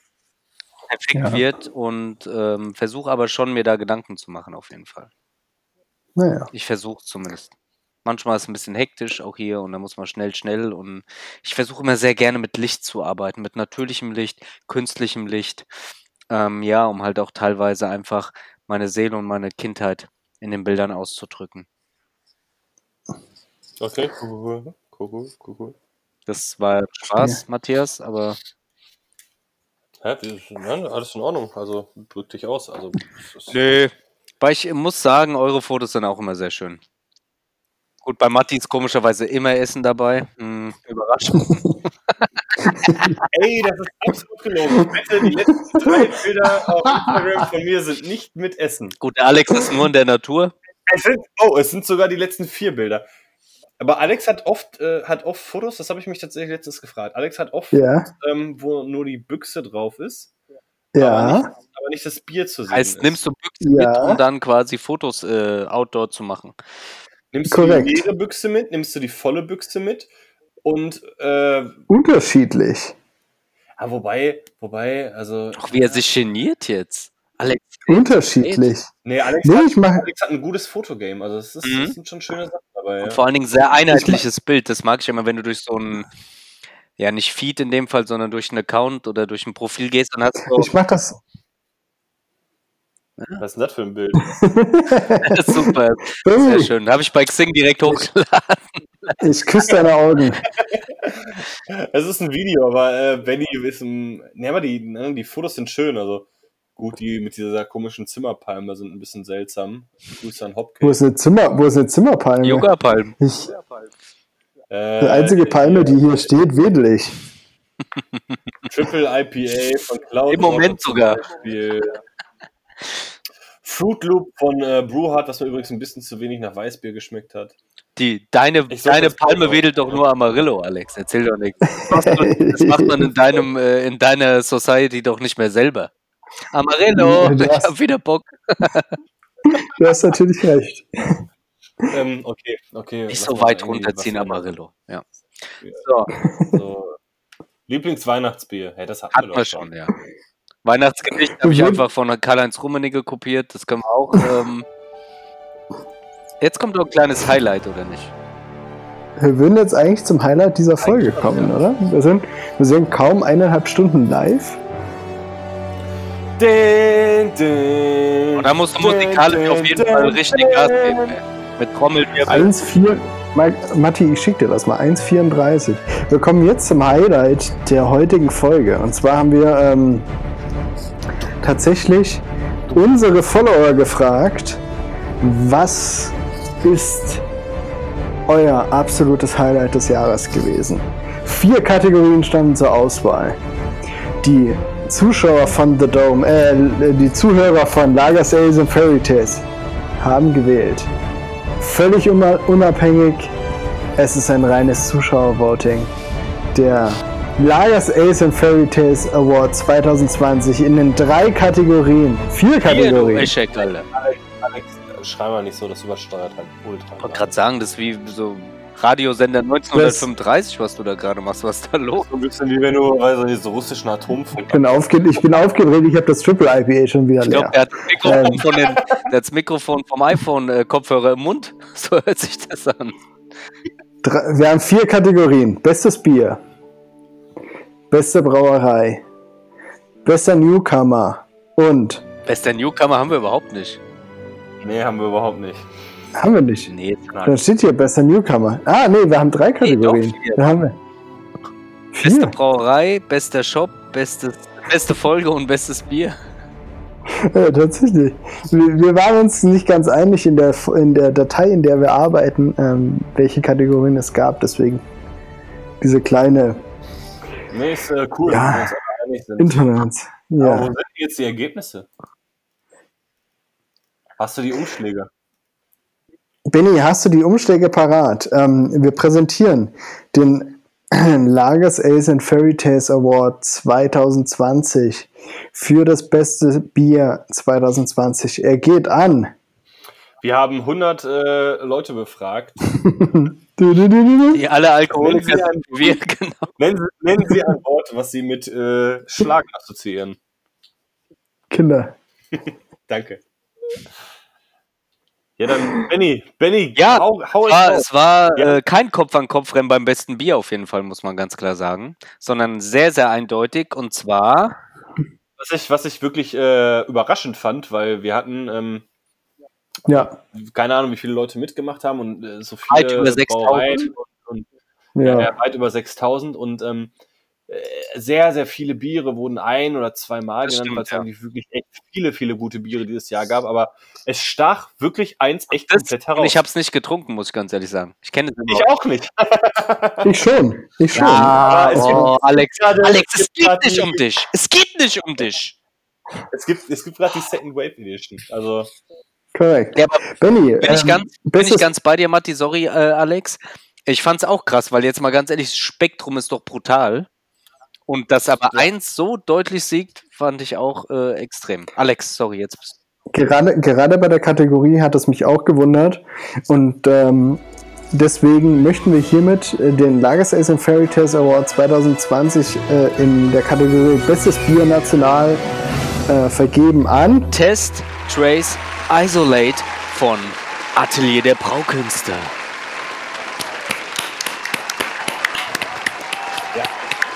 perfekt Ja. wird und ähm, versuche aber schon, mir da Gedanken zu machen, auf jeden Fall. Naja. Ich versuche zumindest. Manchmal ist es ein bisschen hektisch auch hier und da muss man schnell, schnell und ich versuche immer sehr gerne mit Licht zu arbeiten, mit natürlichem Licht, künstlichem Licht. Ähm, ja, um halt auch teilweise einfach meine Seele und meine Kindheit in den Bildern auszudrücken. Okay, cool, cool, cool, cool. Das war Spaß, Matthias, aber Hä, nein, alles in Ordnung. Also, drück dich aus. Also, Nö. Weil ich muss sagen, eure Fotos sind auch immer sehr schön. Gut, bei Matti ist komischerweise immer Essen dabei. Hm, Überraschung. Ey, das ist absolut gelogen. Bitte, die letzten drei Bilder auf Instagram von mir sind nicht mit Essen. Gut, der Alex ist nur in der Natur. Es sind, oh, es sind sogar die letzten vier Bilder. Aber Alex hat oft, äh, hat oft Fotos, das habe ich mich tatsächlich letztens gefragt. Alex hat oft, Ja, ähm, wo nur die Büchse drauf ist, aber, ja. nicht, aber nicht das Bier zu sehen Heißt, ist. nimmst du Büchse Ja. mit, um dann quasi Fotos äh, outdoor zu machen. nimmst du Korrekt. die leere Büchse mit, nimmst du die volle Büchse mit und, äh, Unterschiedlich. ah, wobei, wobei, also, Ach, wie er sich geniert jetzt. Alex, Unterschiedlich. nee, Alex, Nee, hat, ich mache. Alex hat ein gutes Fotogame, also es ist, Mhm. das sind schon schöne Sachen dabei, ja. und vor allen Dingen sehr einheitliches Bild. Das mag ich immer, wenn du durch so ein, ja nicht Feed in dem Fall, sondern durch einen Account oder durch ein Profil gehst, dann hast du Ich mache das. Was ist denn das für ein Bild? das ist super. Sehr schön. Habe ich bei Xing direkt hochgeladen. ich küsse deine Augen. Es ist ein Video, aber äh, Benny ist ein. Ne, aber die, ne, die Fotos sind schön. Also gut, die mit dieser komischen Zimmerpalme sind ein bisschen seltsam. Grüße an Wo Hopkins. ist eine Zimmer, wo ist eine Zimmerpalme? Yoga-Palm. Ich, Äh, die einzige Palme, die hier steht, wedel ich. Triple IPA von Cloud. Im Moment sogar. Fruit Loop von äh, Brewhard, was mir übrigens ein bisschen zu wenig nach Weißbier geschmeckt hat. Die, deine such deine Palme wedelt doch nur Amarillo, Alex. Erzähl doch nichts. Das macht man, das macht man in, deinem, äh, in deiner Society doch nicht mehr selber. Amarillo, Du ich hast- hab wieder Bock. Du hast natürlich recht. Ähm, okay, okay. Nicht so weit runterziehen, Amarillo. Ja. So, so. Lieblingsweihnachtsbier. Hey, das hatten Hatten wir wir doch schon, ja. Weihnachtsgedicht habe ich einfach von Karl-Heinz Rummenigge kopiert. Das können wir auch. Ähm, jetzt kommt noch ein kleines Highlight, oder nicht? Wir würden jetzt eigentlich zum Highlight dieser Folge schon, kommen, oder? Wir sind, wir sind kaum eineinhalb Stunden live. Und da muss musikalisch auf jeden Fall richtig Gas geben. ey. Mit Trommelwirbel. 1,4. Ma- Matti, ich schick dir das mal. 1,34. Wir kommen jetzt zum Highlight der heutigen Folge. Und zwar haben wir ähm, tatsächlich unsere Follower gefragt, was ist euer absolutes Highlight des Jahres gewesen? Vier Kategorien standen zur Auswahl. Die Zuschauer von The Dome, äh, die Zuhörer von Lagers Ales und Fairy Tales haben gewählt. Völlig unab- unabhängig, es ist ein reines Zuschauervoting. Der Lagers Ace and Fairy Tales Award 2020 in den drei Kategorien, vier Kategorien. Eschek, Alter. Alex, schrei mal nicht so, das übersteuert halt ultra. Ich wollte gerade sagen, das ist wie so Radiosender 1935, was du da gerade machst. Was ist da los? So ein bisschen wie wenn du, weiß ich nicht, so russischen Atomfunk. Ich bin, aufge ich bin aufgedreht, ich habe das Triple IPA schon wieder Ich glaube, leer. er hat das Mikrofon, Ähm. von den, der hat das Mikrofon vom iPhone-Kopfhörer im Mund. So hört sich das an. Drei, wir haben vier Kategorien. Bestes Bier, beste Brauerei, bester Newcomer und Bester Newcomer haben wir überhaupt nicht. Nee, haben wir überhaupt nicht. Haben wir nicht. Nee, Da steht hier bester Newcomer. Ah, nee, wir haben drei Kategorien. doch, vier. da haben wir. Beste Vier. Brauerei, bester Shop, bestes, beste Folge und bestes Bier. Ja, tatsächlich. Wir, wir waren uns nicht ganz einig in der, in der Datei, in der wir arbeiten, ähm, welche Kategorien es gab. Deswegen diese kleine Nee, ist äh, cool, Ja. dass wir uns alle einig sind. Internet. Aber Ja. wo sind jetzt die Ergebnisse? Hast du die Umschläge? Benny, hast du die Umschläge parat? Ähm, wir präsentieren den Lagers Ace and Fairy Tales Award 2020 für das beste Bier 2020. Er geht an. Wir haben 100 äh, Leute befragt. Du, du, du, du, du. Die alle Alkoholiker sind wir, genau. Nennen Sie, nennen Sie ein Wort, was Sie mit äh, Schlagen assoziieren. Kinder. Danke. Ja, dann, Benny, Benny, Ja, hau, hau es war, es war Ja. äh, kein Kopf-an-Kopf-Rennen beim besten Bier auf jeden Fall, muss man ganz klar sagen, sondern sehr, sehr eindeutig. Und zwar Was ich, was ich wirklich äh, überraschend fand, weil wir hatten, ähm, Ja, keine Ahnung, wie viele Leute mitgemacht haben und äh, so viele Weit über 6.000. Brauereien und, und ja. ja. weit über 6000 und ähm, äh, sehr, sehr viele Biere wurden ein oder zweimal Das genannt, weil es ja. eigentlich wirklich echt viele, viele gute Biere dieses Jahr gab, aber es stach wirklich eins echt das, komplett heraus. ich habe es nicht getrunken, muss ich ganz ehrlich sagen. Ich kenne es ich überhaupt auch nicht. Ich schon. Ich schon. Ja, es oh, Alex, gerade- Alex, es es geht nicht um dich. Es geht nicht um dich. Es gibt, es gibt gerade die Second Wave Edition. Also, Korrekt. Ja, Benny, bin, ich ähm, ganz, bin ich ganz bei dir, Matti. Sorry, äh, Alex. Ich fand's auch krass, weil jetzt mal ganz ehrlich, das Spektrum ist doch brutal. Und dass aber eins so deutlich siegt, fand ich auch äh, extrem. Alex, sorry, jetzt bist Gerade, gerade bei der Kategorie hat es mich auch gewundert. Und ähm, deswegen möchten wir hiermit äh, den Lagers Ace and Fairy Tales Award 2020 äh, in der Kategorie Bestes Bier National äh, vergeben an. Test, Trace, Isolate von Atelier der Braukünste. ja,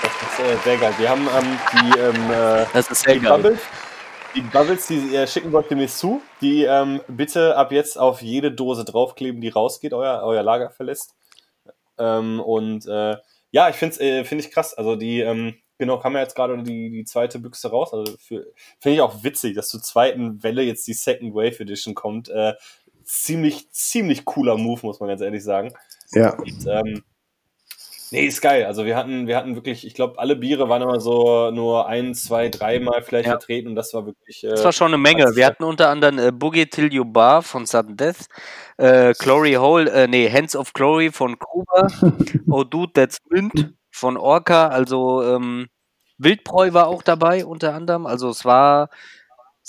das ist äh, sehr geil. Wir haben ähm, die, ähm, äh, Das ist sehr die geil. Bubbles, die Bubbles, die äh, schicken wir demnächst zu, die ähm, bitte ab jetzt auf jede Dose draufkleben, die rausgeht, euer, euer Lager verlässt. Ähm, und äh, ja, ich finde es äh, find ich krass. Also die, ähm, genau, kam ja jetzt gerade die, die zweite Büchse raus. Also finde ich auch witzig, dass zur zweiten Welle jetzt die Second Wave Edition kommt. Äh, ziemlich, ziemlich cooler Move, muss man ganz ehrlich sagen. Ja. Und, ähm, Nee, ist geil. Also wir hatten, wir hatten wirklich, ich glaube, alle Biere waren immer so nur ein, zwei, dreimal vielleicht Ja. vertreten und das war wirklich. Äh, Das war schon eine Menge. Wir hatten unter anderem äh, Boogie Till You Bar von Sudden Death, äh, Glory Hole, äh, nee, Hands of Glory von Kuba, Oh Dude, That's Mint von Orca, also ähm, Wildbräu war auch dabei unter anderem. Also es war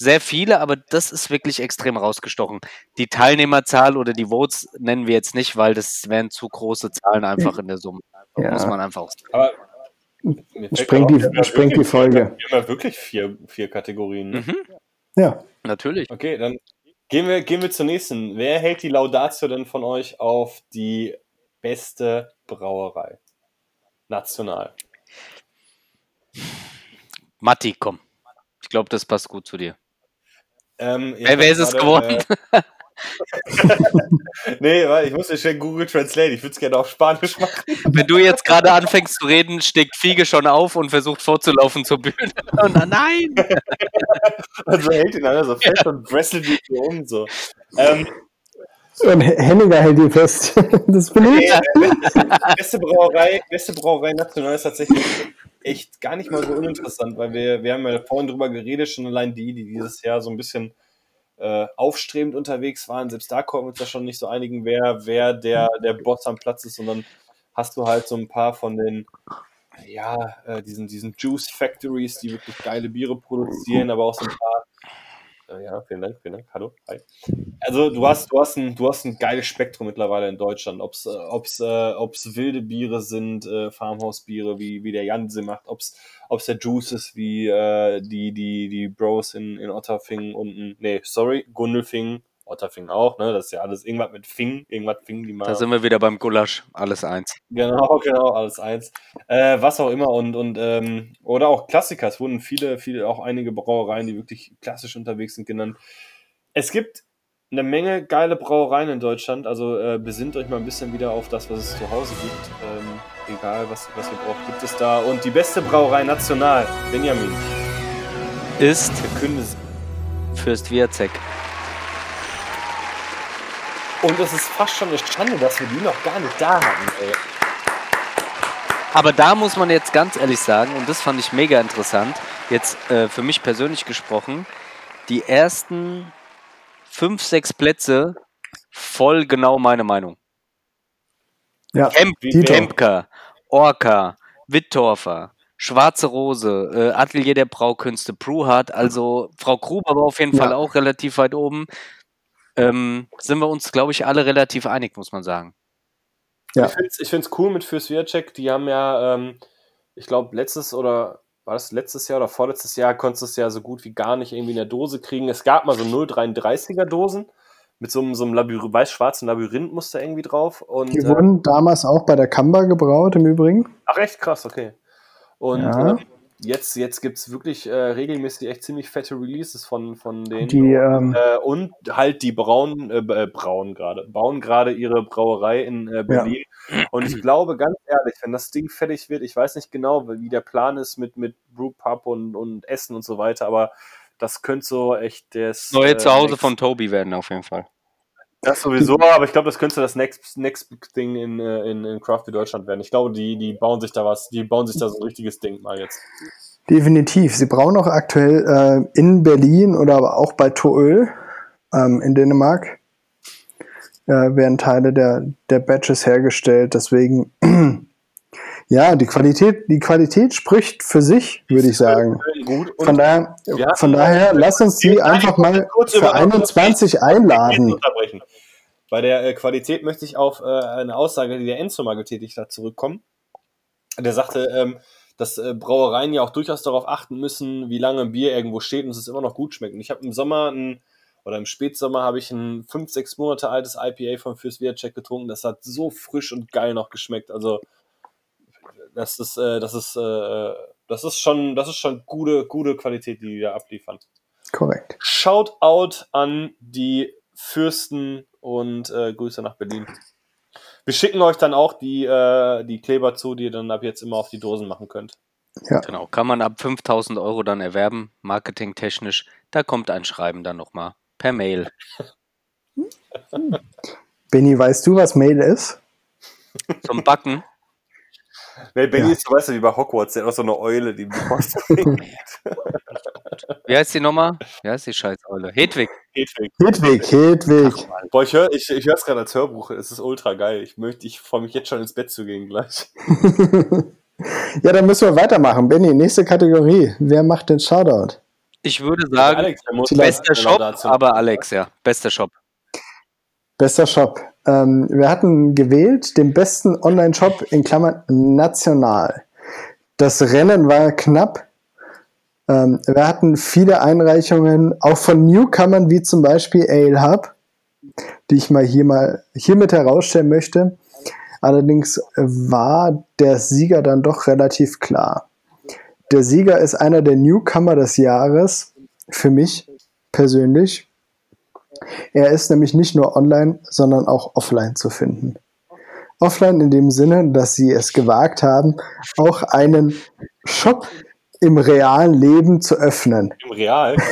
sehr viele, aber das ist wirklich extrem rausgestochen. Die Teilnehmerzahl oder die Votes nennen wir jetzt nicht, weil das wären zu große Zahlen einfach in der Summe. Ja. Muss man einfach. Aber gerade die- auf, wir haben sprengt die wirklich- Folge. Wir haben ja wirklich vier, vier Kategorien. Ne? Mhm, Ja, natürlich. Okay, dann gehen wir, gehen wir zur nächsten. Wer hält die Laudatio denn von euch auf die beste Brauerei? National. Matti, komm. Ich glaube, das passt gut zu dir. Ähm, ich Wer, ist es geworden? Äh, nee, weil ich muss ja schnell Google Translate. Ich würde es gerne auf Spanisch machen. Wenn du jetzt gerade anfängst zu reden, steckt Fiege schon auf und versucht vorzulaufen zur Bühne. Und dann, nein! Also hält ihn an, so fest und wrestelt die so um. So. Ähm, und Henniger hält die fest. Das bin ich. beste Brauerei, beste Brauerei national ist tatsächlich echt gar nicht mal so uninteressant, weil wir, wir haben ja vorhin drüber geredet, schon allein die, die dieses Jahr so ein bisschen äh, aufstrebend unterwegs waren. Selbst da konnten wir uns ja schon nicht so einigen, wer, wer der, der Boss am Platz ist, sondern hast du halt so ein paar von den, ja, äh, diesen, diesen Juice Factories, die wirklich geile Biere produzieren, aber auch so ein paar. Äh, ja, vielen Dank, vielen Dank. Hallo, hi. Also du hast, du hast ein, du hast ein geiles Spektrum mittlerweile in Deutschland. Ob's, äh, ob's, äh, ob's wilde Biere sind, äh, Farmhausbiere, wie, wie der Janse macht, ob's, ob's der Juice ist, wie äh, die, die, die Bros in, in Otterfingen unten. Nee, sorry, Gundelfingen, Otterfingen auch, ne? Das ist ja alles irgendwas mit Fing, irgendwas Fing, die mal. Da sind wir wieder beim Gulasch. Alles eins. Genau, genau, alles eins. Äh, was auch immer und, und ähm, oder auch Klassiker. Es wurden viele, viele, auch einige Brauereien, die wirklich klassisch unterwegs sind, genannt. Es gibt eine Menge geile Brauereien in Deutschland, also äh, besinnt euch mal ein bisschen wieder auf das, was es zu Hause gibt. Ähm, egal, was, was ihr braucht, gibt es da. Und die beste Brauerei national, Benjamin, Ist verkünde sie. Fürst Wierzek. Und es ist fast schon eine Schande, dass wir die noch gar nicht da hatten, ey. Aber da muss man jetzt ganz ehrlich sagen, und das fand ich mega interessant, jetzt äh, für mich persönlich gesprochen, die ersten fünf, sechs Plätze voll genau meine Meinung. Ja, Kemp. Kempker, Orca, Wittorfer, Schwarze Rose, äh, Atelier der Braukünste, Pruhart, also Frau Gruber war auf jeden Ja. Fall auch relativ weit oben. Ähm, sind wir uns, glaube ich, alle relativ einig, muss man sagen. Ja. Ich finde es ich find's cool mit Fürst Wircek. Die haben ja, ähm, ich glaube, letztes oder war das letztes Jahr oder vorletztes Jahr, konntest du es ja so gut wie gar nicht irgendwie in der Dose kriegen. Es gab mal so 0,33er Dosen mit so einem, so einem Labyrinth, weiß-schwarzen Labyrinthmuster irgendwie drauf. Und, Die äh, wurden damals auch bei der Kamba gebraut, im Übrigen. ach, echt krass, okay. Und Ja. ähm, jetzt, jetzt gibt es wirklich äh, regelmäßig echt ziemlich fette Releases von, von denen. Die, ähm, Äh, und halt die Braun, äh, äh, Braun gerade, bauen gerade ihre Brauerei in äh, Berlin. Und ich glaube, ganz ehrlich, wenn das Ding fertig wird, ich weiß nicht genau, wie der Plan ist mit, mit Brewpub und, und Essen und so weiter, aber das könnte so echt das. Neue äh, Zuhause von Tobi werden auf jeden Fall. Das sowieso, aber ich glaube, das könnte das next, next Thing in, äh, in, in Craft Beer Deutschland werden. Ich glaube, die, die bauen sich da was, die bauen sich da so ein richtiges Ding mal jetzt. Definitiv. Sie brauen auch aktuell äh, in Berlin oder aber auch bei Toöl ähm, in Dänemark. Äh, werden Teile der, der Batches hergestellt. Deswegen, ja, die Qualität, die Qualität spricht für sich, würde ich sagen. Von daher, von daher, lass uns die einfach mal Kurz für über- 21 nicht einladen. Bei der äh, Qualität möchte ich auf äh, eine Aussage, die der Enzo mal getätigt hat, zurückkommen. Der sagte, ähm, dass äh, Brauereien ja auch durchaus darauf achten müssen, wie lange ein Bier irgendwo steht und es immer noch gut schmeckt. Und ich habe im Sommer ein, oder im Spätsommer habe ich ein 5, 6 Monate altes IPA von Fürst Wirtschek getrunken. Das hat so frisch und geil noch geschmeckt. Also das ist, äh, das ist, äh, das ist schon, das ist schon gute, gute Qualität, die die da abliefern. Korrekt. Shout out an die Fürsten und äh, Grüße nach Berlin. Wir schicken euch dann auch die, äh, die Kleber zu, die ihr dann ab jetzt immer auf die Dosen machen könnt. Genau, kann man ab 5000 Euro dann erwerben, marketingtechnisch. Da kommt ein Schreiben dann nochmal per Mail. Benny, weißt du, was Mail ist? Zum Backen. Nee, Benny Ja. ist, so, weißt du, wie bei Hogwarts, der hat auch so eine Eule, die die Post bringt. Wie heißt die nochmal? Wie heißt die Scheißeule? Hedwig. Hedwig. Hedwig, Hedwig. Boah, ich höre ich, ich hör's gerade als Hörbuch, es ist ultra geil. Ich möchte, ich freue mich jetzt schon ins Bett zu gehen gleich. ja, dann müssen wir weitermachen. Benny, nächste Kategorie. Wer macht den Shoutout? Ich würde sagen, Alex, bester Shop, dazu. aber Alex, ja. Bester Shop. Bester Shop. Ähm, wir hatten gewählt den besten Online-Shop in Klammern national. Das Rennen war knapp. Ähm, wir hatten viele Einreichungen, auch von Newcomern wie zum Beispiel Ale Hub, die ich mal hier mal hiermit herausstellen möchte. Allerdings war der Sieger dann doch relativ klar. Der Sieger ist einer der Newcomer des Jahres, für mich persönlich. Er ist nämlich nicht nur online, sondern auch offline zu finden. Offline in dem Sinne, dass sie es gewagt haben, auch einen Shop im realen Leben zu öffnen. Im Real.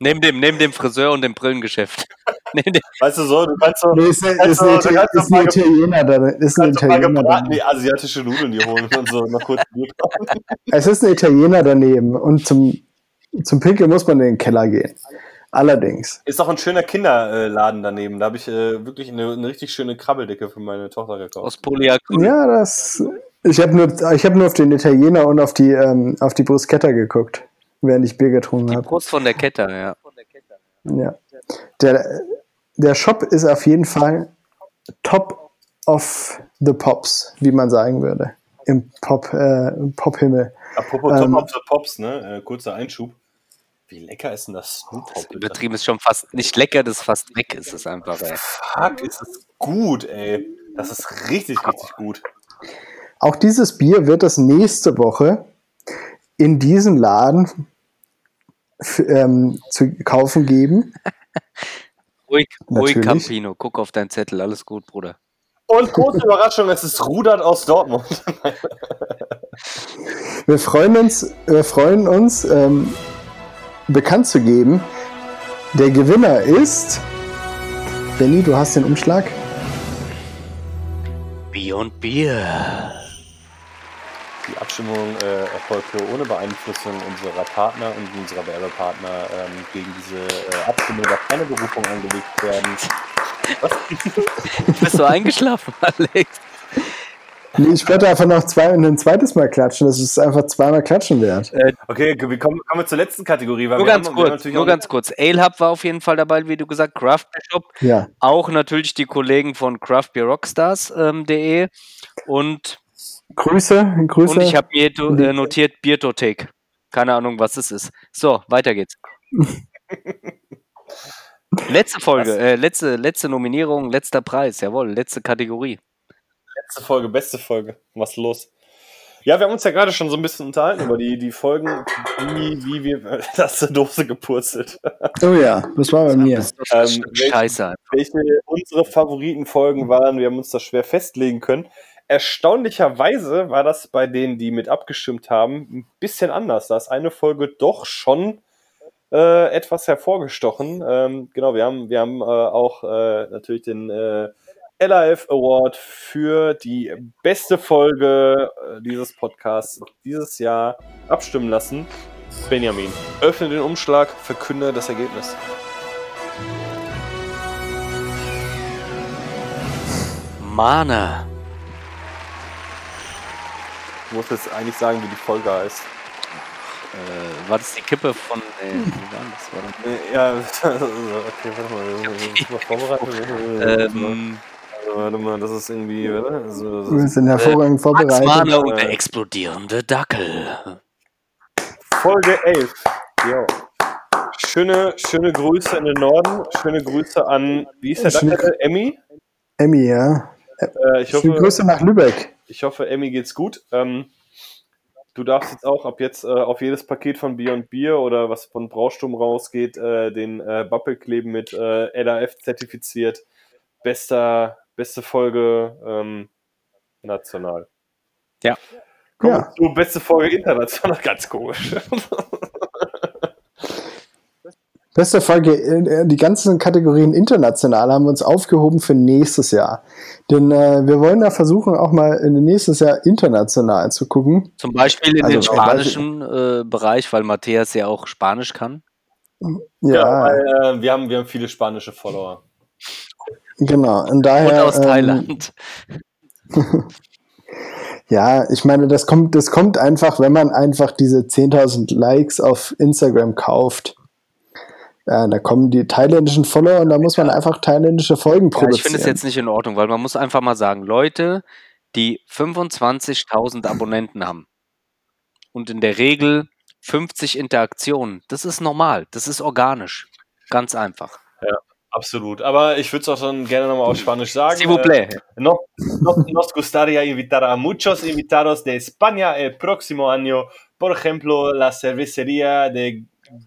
Neben dem, neben dem Friseur und dem Brillengeschäft. Weißt du so, du kannst so, Nee, ist, ein- Kannst ist, kannst ist doch ein mal- Italiener da. Ist ein Italiener gebraten, da. die asiatische Nudeln die holen und so noch kurz. Es ist ein Italiener daneben und zum, zum Pinkeln muss man in den Keller gehen. Allerdings. Ist auch ein schöner Kinderladen daneben. Da habe ich äh, wirklich eine, eine richtig schöne Krabbeldecke für meine Tochter gekauft. aus Polyacryl. Ja, das. Ich habe nur, ich hab nur auf den Italiener und auf die, ähm, auf die Bruschetta geguckt, während ich Bier getrunken Die habe. Brust von der Kette, ja. Ja. Der, der Shop ist auf jeden Fall top of the pops, wie man sagen würde. Im Pop, äh, im Pop-Himmel. Apropos Ähm, Top of the Pops, ne? Äh, kurzer Einschub. Wie lecker ist denn das Snoop Das bitte? Übertrieben ist schon fast nicht lecker, das ist fast weg, ist es einfach, ey. Fuck, ist das gut, ey. Das ist richtig, richtig gut. Auch dieses Bier wird es nächste Woche in diesem Laden ähm, zu kaufen geben. Ruhig, ruhig. Campino. Guck auf deinen Zettel, alles gut, Bruder. Und große Überraschung, es ist Rudert aus Dortmund. Wir freuen uns, wir freuen uns ähm, bekannt zu geben. Der Gewinner ist. Benny, du hast den Umschlag. Beyond Beer. Die Abstimmung äh, erfolgte ohne Beeinflussung unserer Partner und unserer Werbepartner. Ähm, gegen diese äh, Abstimmung darf keine Berufung angelegt werden. Bist du eingeschlafen, Alex? Nee, ich werde einfach noch zwei, ein zweites Mal klatschen. Das ist einfach zweimal klatschen wert. Okay, wir kommen, kommen wir zur letzten Kategorie. Weil Nur wir ganz haben, kurz, nur auch- ganz kurz. Ale Hub war auf jeden Fall dabei, wie du gesagt, Craft Beer Shop. Ja. Auch natürlich die Kollegen von craftbeerrockstars.de ähm, und, Grüße, Grüße. und ich habe mir äh, notiert Biertothek. Keine Ahnung, was es ist. So, weiter geht's. letzte Folge, äh, letzte, letzte Nominierung, letzter Preis, jawohl, letzte Kategorie. Letzte Folge, beste Folge. Was ist los? Ja, wir haben uns ja gerade schon so ein bisschen unterhalten über die, die Folgen, wie, wie wir das zur Dose gepurzelt. oh ja, das war bei mir. Ähm, Scheiße. welche unsere Favoritenfolgen waren. Wir haben uns das schwer festlegen können. Erstaunlicherweise war das bei denen, die mit abgestimmt haben, ein bisschen anders. Da ist eine Folge doch schon äh, etwas hervorgestochen. Ähm, genau, wir haben, wir haben äh, auch äh, natürlich den LAF Award für die beste Folge äh, dieses Podcasts dieses Jahr abstimmen lassen. Benjamin, öffne den Umschlag, verkünde das Ergebnis. Mana. Du musst jetzt eigentlich sagen, wie die Folge heißt. Äh, war das die Kippe von. Äh, wie war das? War das Ja, okay, warte mal. Ich bin mal vorbereitet. ähm, Warte mal, das ist irgendwie, oder? Also, das Wir sind hervorragend Max vorbereitet. Und Äh. der explodierende Dackel. Folge 11. Jo. Schöne, schöne Grüße in den Norden. Schöne Grüße an, wie ist der Schöne- Dackel? Emmy. Emmy, ja. Äh, ich, Schöne hoffe, Grüße nach Lübeck. ich hoffe, Emmy geht's gut. Ähm, du darfst jetzt auch ab jetzt äh, auf jedes Paket von Beyond Beer oder was von Brausturm rausgeht, äh, den äh, Bappel kleben mit äh, LAF zertifiziert. Bester, beste Folge ähm, national. Ja. Komm, Ja. zu beste Folge international, ganz komisch. Beste Folge, die ganzen Kategorien international haben wir uns aufgehoben für nächstes Jahr. Denn äh, wir wollen da versuchen, auch mal in nächstes Jahr international zu gucken. Zum Beispiel in Also, den spanischen äh, Bereich, weil Matthias ja auch Spanisch kann. Ja, Ja, weil, äh, wir, haben, wir haben viele spanische Follower. Genau. Und Und daher, aus ähm, Thailand. Ja, ich meine, das kommt, das kommt einfach, wenn man einfach diese 10.000 Likes auf Instagram kauft. Ja, da kommen die thailändischen Follower und da muss man einfach thailändische Folgen Ja, produzieren. ich finde es jetzt nicht in Ordnung, weil man muss einfach mal sagen, Leute, die 25.000 Abonnenten haben und in der Regel 50 Interaktionen, das ist normal, das ist organisch. Ganz einfach. Absolut. Aber ich würde es auch dann gerne nochmal auf Spanisch sagen. S'il vous plaît. Eh, no, no- nos gustaría invitar a muchos invitados de España el próximo año. Por ejemplo, la cervecería de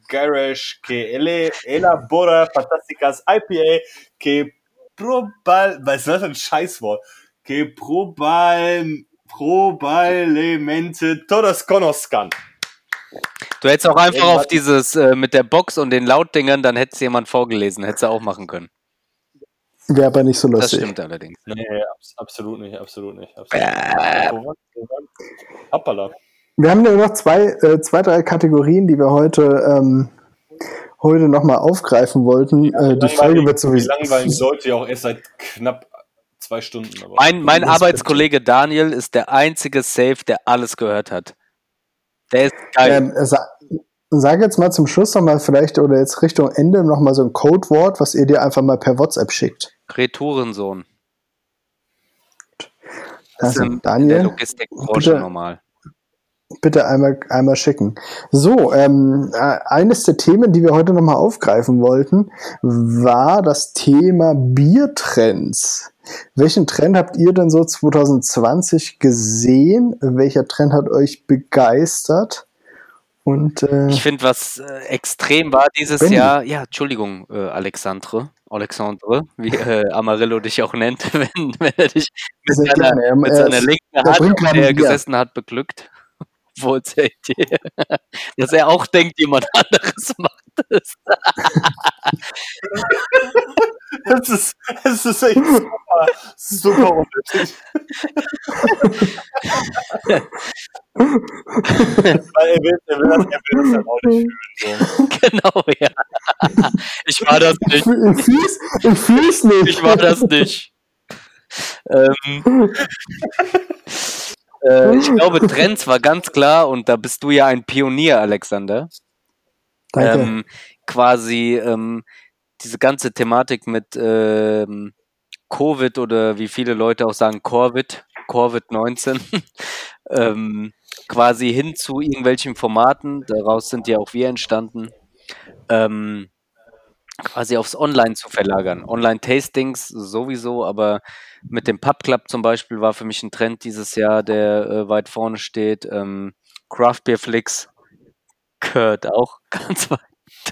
Garage que ele- elabora fantásticas IPA que probal, was ist das ein Scheißwort? Que probal, probablemente todos conozcan. Du hättest auch einfach Irgendwas- auf dieses äh, mit der Box und den Lautdingern, dann hätte es jemand vorgelesen, hättest du auch machen können. Wäre aber nicht so Das lustig. stimmt allerdings. Nee, abs absolut nicht, absolut nicht. Absolut nicht. Hoppala. Wir haben ja noch zwei, äh, zwei, drei Kategorien, die wir heute, ähm, heute nochmal aufgreifen wollten. äh, die Folge wird sowieso. Leute ja auch erst seit knapp zwei Stunden. Aber Mein, mein Das Arbeitskollege Daniel ist der einzige Safe, der alles gehört hat. Der ist geil. Ähm, sa sag jetzt mal zum Schluss nochmal vielleicht oder jetzt Richtung Ende nochmal so ein Codewort, was ihr dir einfach mal per WhatsApp schickt. Retourensohn. Das Also, ist in, in der Daniel, Logistikbranche normal. Bitte einmal, einmal schicken. So, ähm, äh, eines der Themen, die wir heute nochmal aufgreifen wollten, war das Thema Biertrends. Welchen Trend habt ihr denn so 2020 gesehen? Welcher Trend hat euch begeistert? Und äh, Ich finde, was äh, extrem war dieses Benny. Jahr, ja, Entschuldigung, äh, Alexandre, Alexandre, wie äh, Amarillo dich auch nennt, wenn, wenn er dich mit seiner. Er- mit er seiner linken Hand, der er gesessen hat, beglückt. Idee, dass er auch denkt, jemand anderes macht es. das ist, das ist echt super, super unnötig. Weil er will, er will, das, er will das dann auch nicht fühlen. So. genau, ja. Ich war das ich nicht. ich fühl's, ich fühl's nicht. Ich war das nicht. Ähm, äh, ich glaube, Trends war ganz klar und da bist du ja ein Pionier, Alexander. Danke. ähm, quasi ähm, diese ganze Thematik mit ähm, Covid oder wie viele Leute auch sagen Corvid, Covid-19, ähm, quasi hin zu irgendwelchen Formaten, daraus sind ja auch wir entstanden, ähm, quasi aufs Online zu verlagern. Online-Tastings sowieso, aber mit dem Pub Club zum Beispiel war für mich ein Trend dieses Jahr, der äh, weit vorne steht. Ähm, Craft Beer Flix gehört auch ganz weit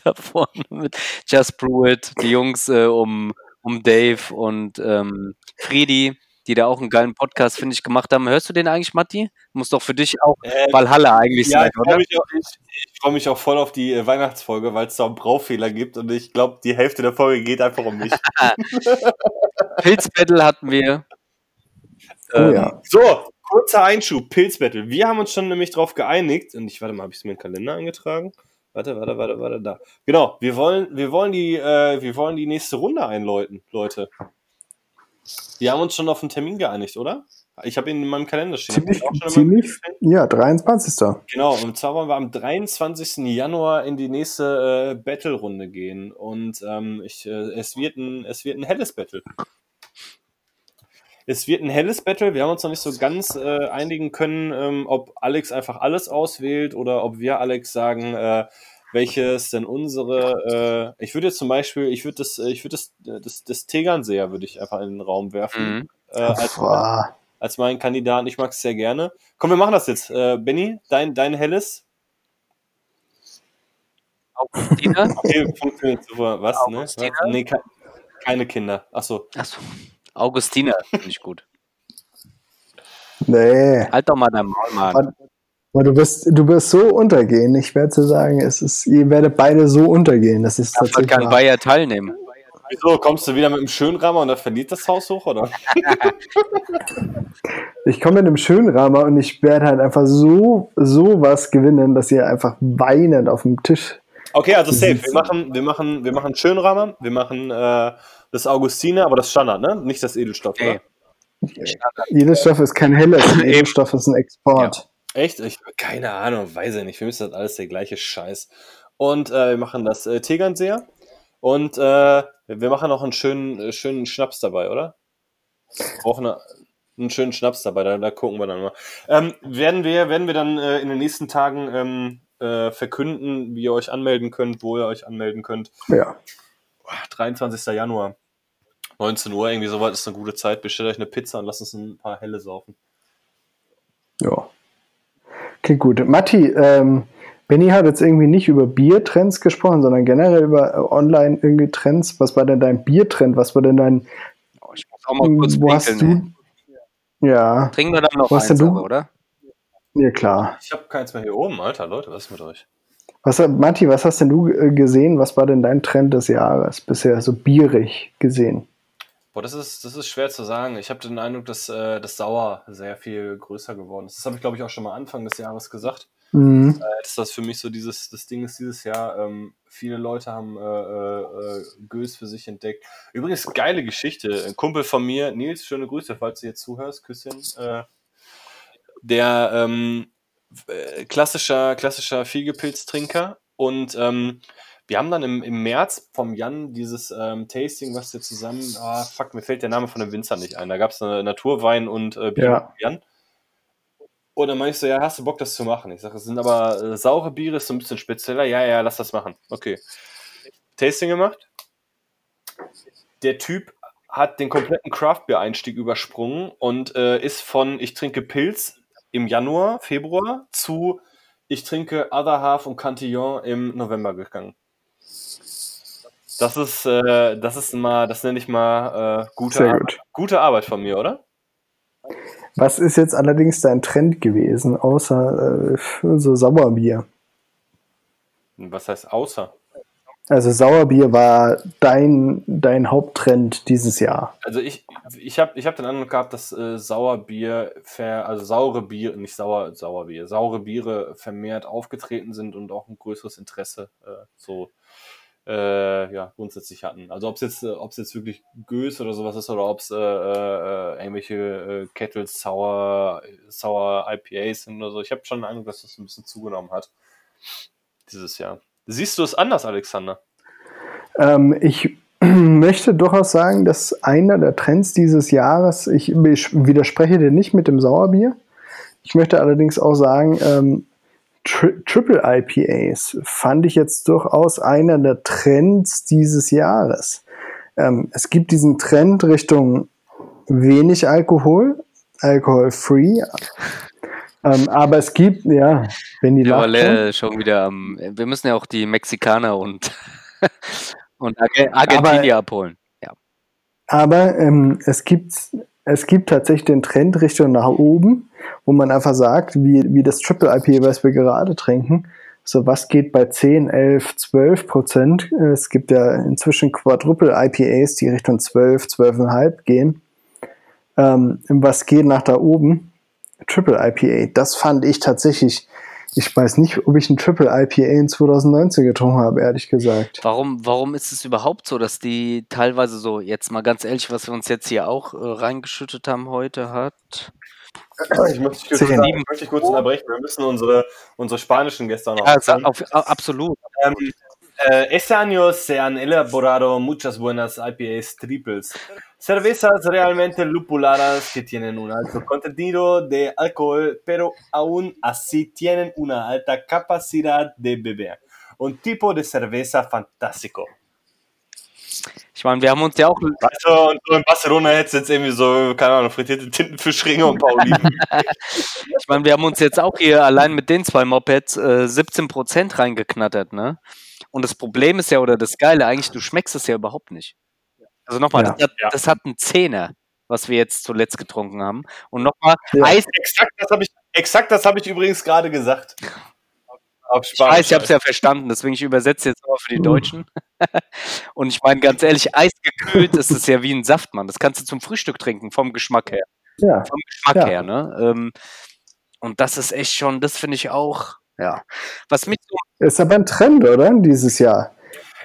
da vorne mit Just Brew It, die Jungs äh, um, um Dave und ähm, Friedi, die da auch einen geilen Podcast, finde ich, gemacht haben. Hörst du den eigentlich, Matti? Muss doch für dich auch Äh, Valhalla eigentlich ja, sein, ich freue oder? mich, auch- ich, ich freu mich auch voll auf die äh, Weihnachtsfolge, weil es da einen Braufehler gibt und ich glaube, die Hälfte der Folge geht einfach um mich. Pilzbattle hatten wir. oh Ähm, ja. So, kurzer Einschub, Pilzbattle. Wir haben uns schon nämlich drauf geeinigt, und ich warte mal, habe ich es mir in den Kalender eingetragen? Warte, warte, warte, warte, da. Genau, wir wollen, wir wollen die, äh, wir wollen die nächste Runde einläuten, Leute. Wir haben uns schon auf einen Termin geeinigt, oder? Ich habe ihn in meinem Kalender stehen. Ziemlich, ziemlich, ja, 23. Genau, und zwar wollen wir am 23. Januar in die nächste äh, Battle-Runde gehen. Und ähm, ich, äh, es, wird ein, es wird ein helles Battle. Es wird ein helles Battle. Wir haben uns noch nicht so ganz äh, einigen können, ähm, ob Alex einfach alles auswählt oder ob wir Alex sagen, äh, welches denn unsere. Äh, ich würde jetzt zum Beispiel, ich würde das, äh, ich würde das, äh, das, das Tegernseher würde ich einfach in den Raum werfen. Mhm. Äh, als, als meinen Kandidaten. Ich mag es sehr gerne. Komm, wir machen das jetzt. Äh, Benny, dein, dein helles. Augustina? Okay, funktioniert super. Was, ne? Was? Augustina? Nee, ke keine Kinder. Achso. Achso. Augustina, finde ich gut. Nee. Halt doch mal dein Maul, Mann. Aber du wirst, du wirst so untergehen. Ich werde so sagen, es ist, ihr werdet beide so untergehen. Das ist Davon tatsächlich. kann. Bayer teilnehmen. Wieso, kommst du wieder mit einem Schönrammer und da verliert das Haus hoch, oder? Ich komme mit einem schönen Rahmen und ich werde halt einfach so, so was gewinnen, dass ihr einfach weinend auf dem Tisch. Okay, also safe. Wir machen, wir machen, wir machen Schönrammer, wir machen äh, das Augustiner, aber das Standard, ne? Nicht das Edelstoff, oder? Edelstoff ist kein helles. Edelstoff ist ein Export. Echt? Ich, keine Ahnung, weiß ich nicht. Für mich ist das alles der gleiche Scheiß. Und äh, wir machen das äh, Tegernseher und äh, wir machen noch einen schönen, äh, schönen Schnaps dabei, oder? Wir brauchen eine, einen schönen Schnaps dabei, da, da gucken wir dann mal. Ähm, werden, wir, werden wir dann äh, in den nächsten Tagen ähm, äh, verkünden, wie ihr euch anmelden könnt, wo ihr euch anmelden könnt. Ja. 23. Januar, 19 Uhr, irgendwie soweit ist eine gute Zeit. Bestellt euch eine Pizza und lasst uns ein paar Helle saufen. Ja. Okay, gut. Matti, ähm, Benny hat jetzt irgendwie nicht über Biertrends gesprochen, sondern generell über äh, online irgendwie Trends. Was war denn dein Biertrend? Was war denn dein, Oh, ich muss auch mal kurz wo hast du? ey. Ja, Trinken wir dann noch Was eins, denn du? aber, oder? ja klar. Ich habe keins mehr hier oben, Alter, Leute, was ist mit euch? Was, Matti, was hast denn du äh, gesehen? Was war denn dein Trend des Jahres bisher so bierig gesehen? Boah, das ist, das ist schwer zu sagen. Ich habe den Eindruck, dass äh, das Sauer sehr viel größer geworden ist. Das habe ich, glaube ich, auch schon mal Anfang des Jahres gesagt. Mhm. Äh, dass das für mich so dieses, das Ding ist dieses Jahr, ähm, viele Leute haben äh, äh, äh, Gös für sich entdeckt. Übrigens, geile Geschichte. Ein Kumpel von mir, Nils, schöne Grüße, falls du jetzt zuhörst, Küsschen. Äh, der ähm, äh, klassischer, klassischer Fiegepilztrinker und ähm, wir haben dann im, im März vom Jan dieses ähm, Tasting, was wir zusammen, ah, fuck, mir fällt der Name von dem Winzer nicht ein. Da gab es eine Naturwein und äh, Bier Ja. Jan. Und dann meinte ich so, ja, hast du Bock, das zu machen? Ich sage, es sind aber äh, saure Biere, ist so ein bisschen spezieller. Ja, ja, lass das machen. Okay. Tasting gemacht. Der Typ hat den kompletten Craft-Bier-Einstieg übersprungen und äh, ist von ich trinke Pilz im Januar, Februar zu ich trinke Other Half und Cantillon im November gegangen. Das ist, äh, das ist mal, das nenne ich mal äh, gute, Sehr Arbeit, gut. gute Arbeit von mir, oder? Was ist jetzt allerdings dein Trend gewesen, außer äh, so Sauerbier? Was heißt außer? Also Sauerbier war dein, dein Haupttrend dieses Jahr. Also ich, ich habe ich hab den Eindruck gehabt, dass äh, Sauerbier, ver, also saure Bier, nicht sauer, Sauerbier, saure Biere vermehrt aufgetreten sind und auch ein größeres Interesse äh, so äh, ja, grundsätzlich hatten. Also ob es jetzt, äh, ob's jetzt wirklich Gös oder sowas ist oder ob es äh, äh, irgendwelche äh, Kettles, Sour, Sour IPAs sind oder so. Ich habe schon den Eindruck, dass das ein bisschen zugenommen hat dieses Jahr. Siehst du es anders, Alexander? Ähm, ich möchte durchaus sagen, dass einer der Trends dieses Jahres, ich, ich widerspreche dir nicht mit dem Sauerbier. Ich möchte allerdings auch sagen, ähm, Tri Triple IPAs fand ich jetzt durchaus einer der Trends dieses Jahres. Ähm, es gibt diesen Trend Richtung wenig Alkohol, Alkohol-free. Ähm, aber es gibt, ja, wenn die Ja, aber schon. Wieder am. Wir müssen ja auch die Mexikaner und, und Arge- Argentinier abholen. Ja. Aber ähm, es, gibt, es gibt tatsächlich den Trend Richtung nach oben, wo man einfach sagt, wie, wie das Triple IPA, was wir gerade trinken, so was geht bei 10, 11, 12 Prozent. Es gibt ja inzwischen Quadruple IPAs, die Richtung 12, 12,5 gehen. Ähm, was geht nach da oben? Triple IPA. Das fand ich tatsächlich, ich weiß nicht, ob ich ein Triple IPA in 2019 getrunken habe, ehrlich gesagt. Warum, warum ist es überhaupt so, dass die teilweise so, jetzt mal ganz ehrlich, was wir uns jetzt hier auch äh, reingeschüttet haben heute hat? Ich möchte dich kurz, ich möchte dich kurz unterbrechen. Wir müssen unsere, unsere spanischen Gäste noch Ja, auf, absolut. Ähm, äh, este año se han elaborado muchas buenas IPAs triples. Cervezas realmente lupuladas que tienen un alto contenido de alcohol, pero aún así tienen una alta capacidad de beber. Un tipo de cerveza fantástico. Ich meine, wir haben uns ja auch, Weißt du, und so in Barcelona hättest du jetzt irgendwie so, keine Ahnung, frittierte Tintenfischringe und ein paar Oliven. ich meine, wir haben uns jetzt auch hier allein mit den zwei Mopeds äh, 17% reingeknattert, ne? Und das Problem ist ja, oder das Geile, eigentlich, du schmeckst es ja überhaupt nicht. Also nochmal, Ja. das, hat, Ja. das hat einen Zehner. was wir jetzt zuletzt getrunken haben. Und nochmal, Ja. Eis, Exakt das habe ich, exakt das habe ich übrigens gerade gesagt. Auf ich weiß, Spanisch. ich habe es ja verstanden, deswegen ich übersetze jetzt aber für die Uh. Deutschen. Und ich meine ganz ehrlich, eisgekühlt ist es ja wie ein Saft, Mann. Das kannst du zum Frühstück trinken, vom Geschmack her. Ja. Vom Geschmack Ja. her, ne? Ähm, und das ist echt schon, das finde ich auch, ja. Was mich so Ist aber ein Trend, oder? Dieses Jahr.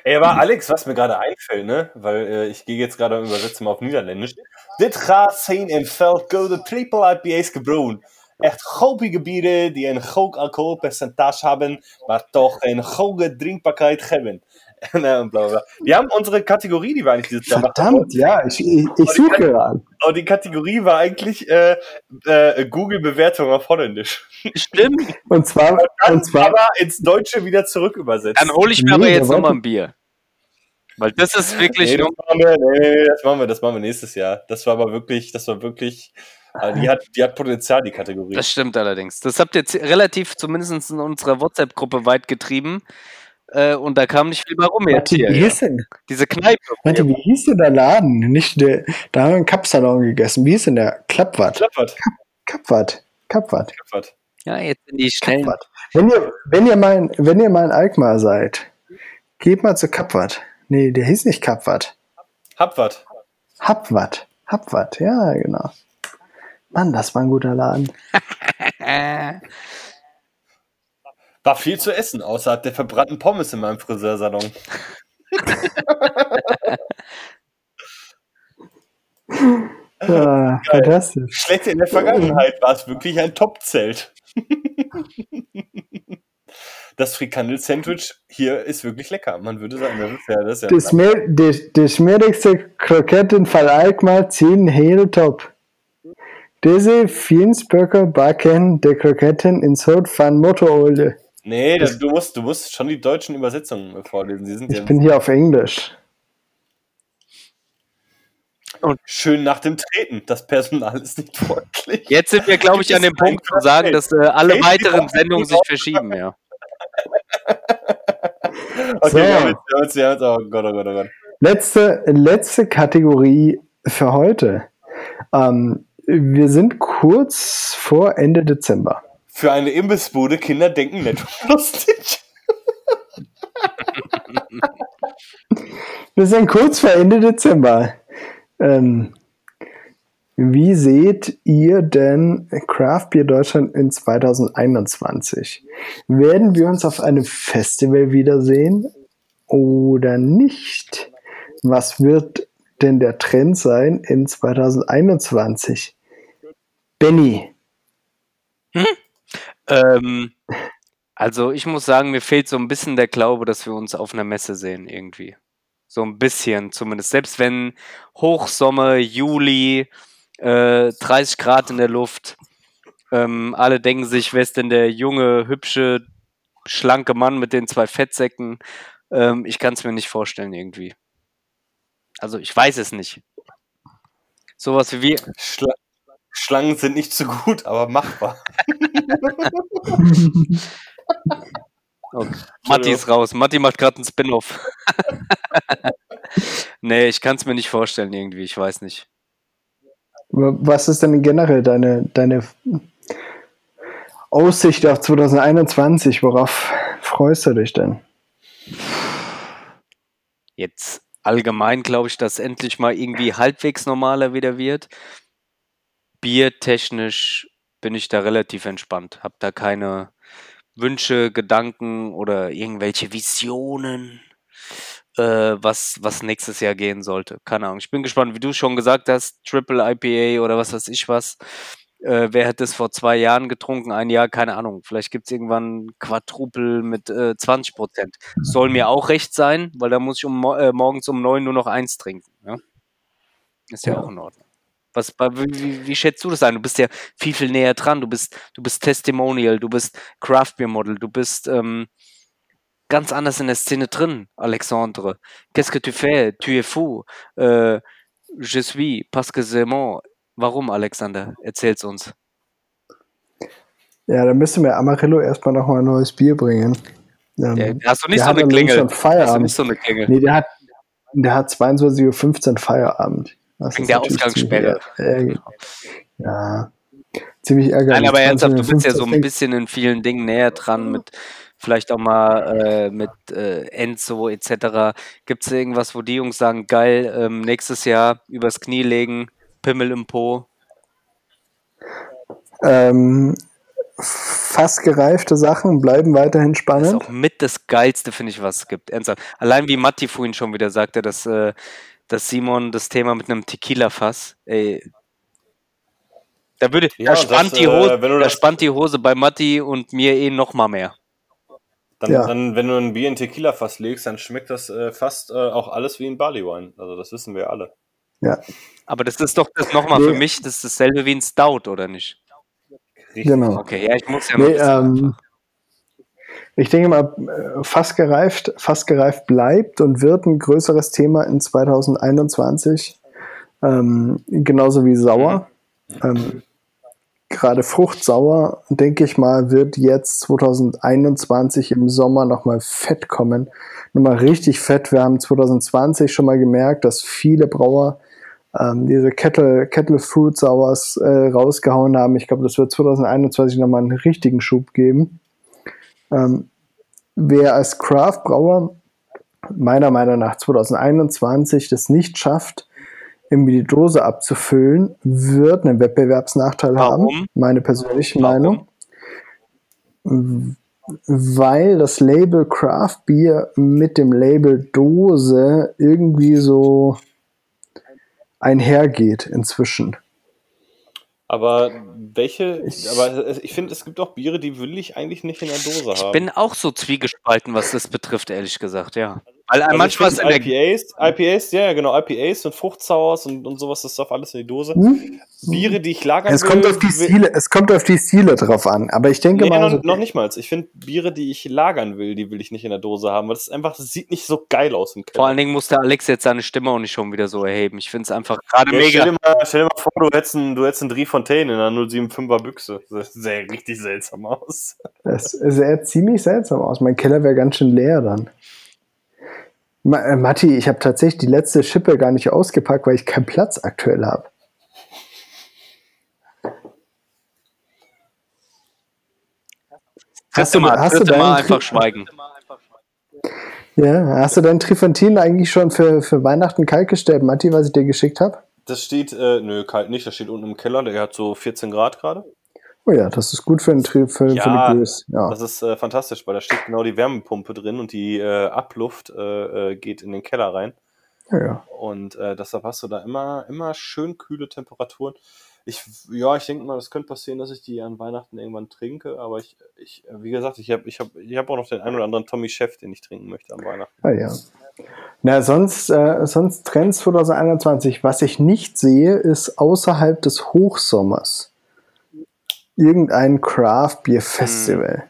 Ey, aber Alex, was mir gerade einfällt, ne? Weil äh, ich gehe jetzt gerade und übersetze mal auf Niederländisch. Dit gaat zijn in veldcode triple IPA's gebrouwen. Echt goopige bieren die een hoog alcoholpercentage haben, maar toch een hoge Drinkbarkeit hebben. Und bla bla. bla. Wir haben unsere Kategorie, die wir eigentlich dieses Jahr. Verdammt, ja, ich, ich, ich suche gerade. Und die Kategorie war eigentlich äh, äh, Google-Bewertung auf Holländisch. stimmt, Und zwar, und zwar, Aber ins Deutsche wieder zurück übersetzt. dann hole ich mir Nee, aber jetzt nochmal ein Bier. Weil das ist wirklich Nee, das machen wir, nee, das machen wir, das machen wir nächstes Jahr. Das war aber wirklich, das war wirklich, also die hat, die hat Potenzial, die Kategorie. das stimmt allerdings. Das habt ihr relativ zumindest in unserer WhatsApp-Gruppe weit getrieben. Äh, und da kam nicht viel bei rum jetzt hier. wie Ja. hieß denn? Diese Kneipe. Matti, wie hieß denn der Laden? Nicht der, da haben wir einen Kapsalon gegessen. Wie hieß denn der? Klappwart. Klappert, Kapwart. Kapwart. klappert. Ja, jetzt in die schnellen. Kapwart. Wenn ihr, wenn ihr mal, in- wenn ihr mal in Alkmaar seid, geht mal zu Kapwart. Nee, der hieß nicht Kapwart. Hab wat. Hapwart. Hapwart, ja, genau. Mann, das war ein guter Laden. War viel zu essen, außerhalb der verbrannten Pommes in meinem Friseursalon. Ja, fantastisch. Schlecht in der Vergangenheit war es wirklich ein Top-Zelt. Das Frikandel-Sandwich hier ist wirklich lecker. Man würde sagen, das ist ja, das ist ja Die, smer die, die smerigste Kroketten von Alkmaar ziehen heel top. Diese Fiensböcker backen die Kroketten in Sod von Motoröl. Nee, das, du, musst, du musst schon die deutschen Übersetzungen vorlesen. Die sind Ich ja bin hier auf Englisch. schön nach dem Treten. Das Personal ist nicht freundlich. jetzt sind wir, glaube ich, an dem Punkt zu sagen, dass äh, alle Hey, weiteren Sendungen sich verschieben, ja. Okay, So. wir jetzt, wir jetzt, oh Gott, oh Gott, oh Gott. Letzte, letzte Kategorie für heute. Ähm, wir sind kurz vor Ende Dezember. Für eine Imbissbude, Kinder denken nett und lustig. Wir sind kurz vor Ende Dezember. Ähm, wie seht ihr denn Craft Beer Deutschland in 2021? Werden wir uns auf einem Festival wiedersehen oder nicht? Was wird denn der Trend sein in 2021? Benny, Ähm, also ich muss sagen, mir fehlt so ein bisschen der Glaube, dass wir uns auf einer Messe sehen irgendwie. So ein bisschen zumindest. Selbst wenn Hochsommer, Juli, äh, 30 Grad in der Luft, ähm, alle denken sich, wer ist denn der junge, hübsche, schlanke Mann mit den zwei Fettsäcken? Ähm, ich kann es mir nicht vorstellen irgendwie. Also ich weiß es nicht. Sowas wie wir. Schla Schlangen sind nicht so gut, aber machbar. Matti ist raus. Matti macht gerade einen Spin-off. nee, ich kann es mir nicht vorstellen irgendwie. Ich weiß nicht. was ist denn generell deine, deine Aussicht auf 2021? Worauf freust du dich denn? Jetzt allgemein glaube ich, dass endlich mal irgendwie halbwegs normaler wieder wird. Biertechnisch bin ich da relativ entspannt. Hab da keine Wünsche, Gedanken oder irgendwelche Visionen, äh, was, was nächstes Jahr gehen sollte. Keine Ahnung. Ich bin gespannt, wie du schon gesagt hast, Triple IPA oder was weiß ich was. Äh, wer hätte es vor zwei Jahren getrunken? Ein Jahr, keine Ahnung. Vielleicht gibt es irgendwann Quadruple mit äh, 20 Prozent. Soll mir auch recht sein, weil da muss ich um, äh, morgens um neun nur noch eins trinken. Ja? Ist ja, Ja. auch in Ordnung. Was, wie, wie, schätzt du das ein? Du bist ja viel, viel näher dran. Du bist, du bist Testimonial, du bist Craft Beer Model, du bist ähm, ganz anders in der Szene drin, Alexandre. Qu'est-ce que tu fais? Tu es fou. Äh, je suis, parce que c'est mon. Warum, Alexander? Erzähl's uns. Ja, dann müsste mir Amarillo erstmal noch mal ein neues Bier bringen. Ähm, Ja, hast du nicht so eine Klingel? schon Hast du nicht so eine Klingel? Nee, der hat, der hat 22.15 Uhr Feierabend. Das Wegen der Ausgangssperre. Ja, ziemlich ärgerlich. Nein, aber ernsthaft, du bist ja 2050 so ein bisschen in vielen Dingen näher dran mit vielleicht auch mal äh, mit äh, Enzo etc. Gibt es irgendwas, wo die Jungs sagen, geil, ähm, nächstes Jahr übers Knie legen, Pimmel im Po? Ähm, fast gereifte Sachen bleiben weiterhin Das ist spannend. auch mit das Geilste, finde ich, was es gibt. Ernsthaft. Allein wie Matti vorhin schon wieder sagte, dass, äh, dass Simon das Thema mit einem Tequila-Fass, ey, da würde, Ja, da spannt das, die äh, Hose, wenn du da das- spannt die Hose bei Matti und mir eh noch mal mehr. Dann, Ja. dann, wenn du ein Bier in Tequila-Fass legst, dann schmeckt das äh, fast äh, auch alles wie ein Barley-Wine. Also das wissen wir alle. Ja, Aber das ist doch das nochmal Nee. für mich, das ist dasselbe wie ein Stout, oder nicht? Richtig. genau. Okay, ja, ich muss ja noch Nee, ähm, ich denke mal, äh, fast gereift, fast gereift bleibt und wird ein größeres Thema in 2021. Ähm, genauso wie sauer. Ähm, gerade fruchtsauer, denke ich mal, wird jetzt 2021 im Sommer nochmal fett kommen. Nochmal richtig fett. Wir haben 2020 schon mal gemerkt, dass viele Brauer ähm, diese Kettle, Kettle Fruit Sours äh, rausgehauen haben. Ich glaube, das wird 2021 nochmal einen richtigen Schub geben. Ähm, wer als Craft Brauer meiner Meinung nach 2021 das nicht schafft, irgendwie die Dose abzufüllen, wird einen Wettbewerbsnachteil Warum? haben. Meine persönliche Warum? Meinung. Weil das Label Craft Beer mit dem Label Dose irgendwie so einhergeht inzwischen. Aber welche, aber ich finde, es gibt auch Biere, die will ich eigentlich nicht in der Dose Ich haben. bin auch so zwiegespalten, was das betrifft, ehrlich gesagt, ja. Weil Also ich manchmal ist IPAs, IPAs, ja, ja, genau, IPAs und Fruchtsours und, und sowas, das darf alles in die Dose. Hm? Biere, die ich lagern Es will, kommt auf die will- Stile, es kommt auf die Stile drauf an. Aber ich denke Nee, mal, noch, so, noch nicht mal. Ich finde Biere, die ich lagern will, die will ich nicht in der Dose haben, weil das ist einfach, das sieht nicht so geil aus im Keller. Vor allen Dingen muss der Alex jetzt seine Stimme auch nicht schon wieder so erheben. Ich finde es einfach gerade Ja, stell, mega. dir mal, stell dir mal vor, du hättest einen, du hättest einen Driefontaine in einer 075er Büchse. Das sähe richtig seltsam aus. es sähe ziemlich seltsam aus. Mein Keller wäre ganz schön leer dann. Ma äh, Matti, ich habe tatsächlich die letzte Schippe gar nicht ausgepackt, weil ich keinen Platz aktuell habe. Hast du- Mal, hast du Mal einfach Tri- schweigen. Ja, hast du dein Trifontin eigentlich schon für, für Weihnachten kalt gestellt, Matti, was ich dir geschickt habe? Das steht, äh, nö, kalt nicht, das steht unten im Keller, der hat so 14 Grad gerade. Oh ja, das ist gut für, ein Tri für, Ja, für eine Größe. Ja. Das ist äh, fantastisch, weil da steht genau die Wärmepumpe drin und die äh, Abluft äh, äh, geht in den Keller rein. ja, ja. Und äh, deshalb hast du da immer, immer schön kühle Temperaturen. Ich, ja, ich denke mal, das könnte passieren, dass ich die an Weihnachten irgendwann trinke, aber ich, ich wie gesagt, ich habe ich hab, ich hab auch noch den einen oder anderen Tommy Chef, den ich trinken möchte an Weihnachten. Ah, ja. Na, sonst, äh, sonst Trends 2021. Was ich nicht sehe, ist außerhalb des Hochsommers irgendein Craft Beer Festival.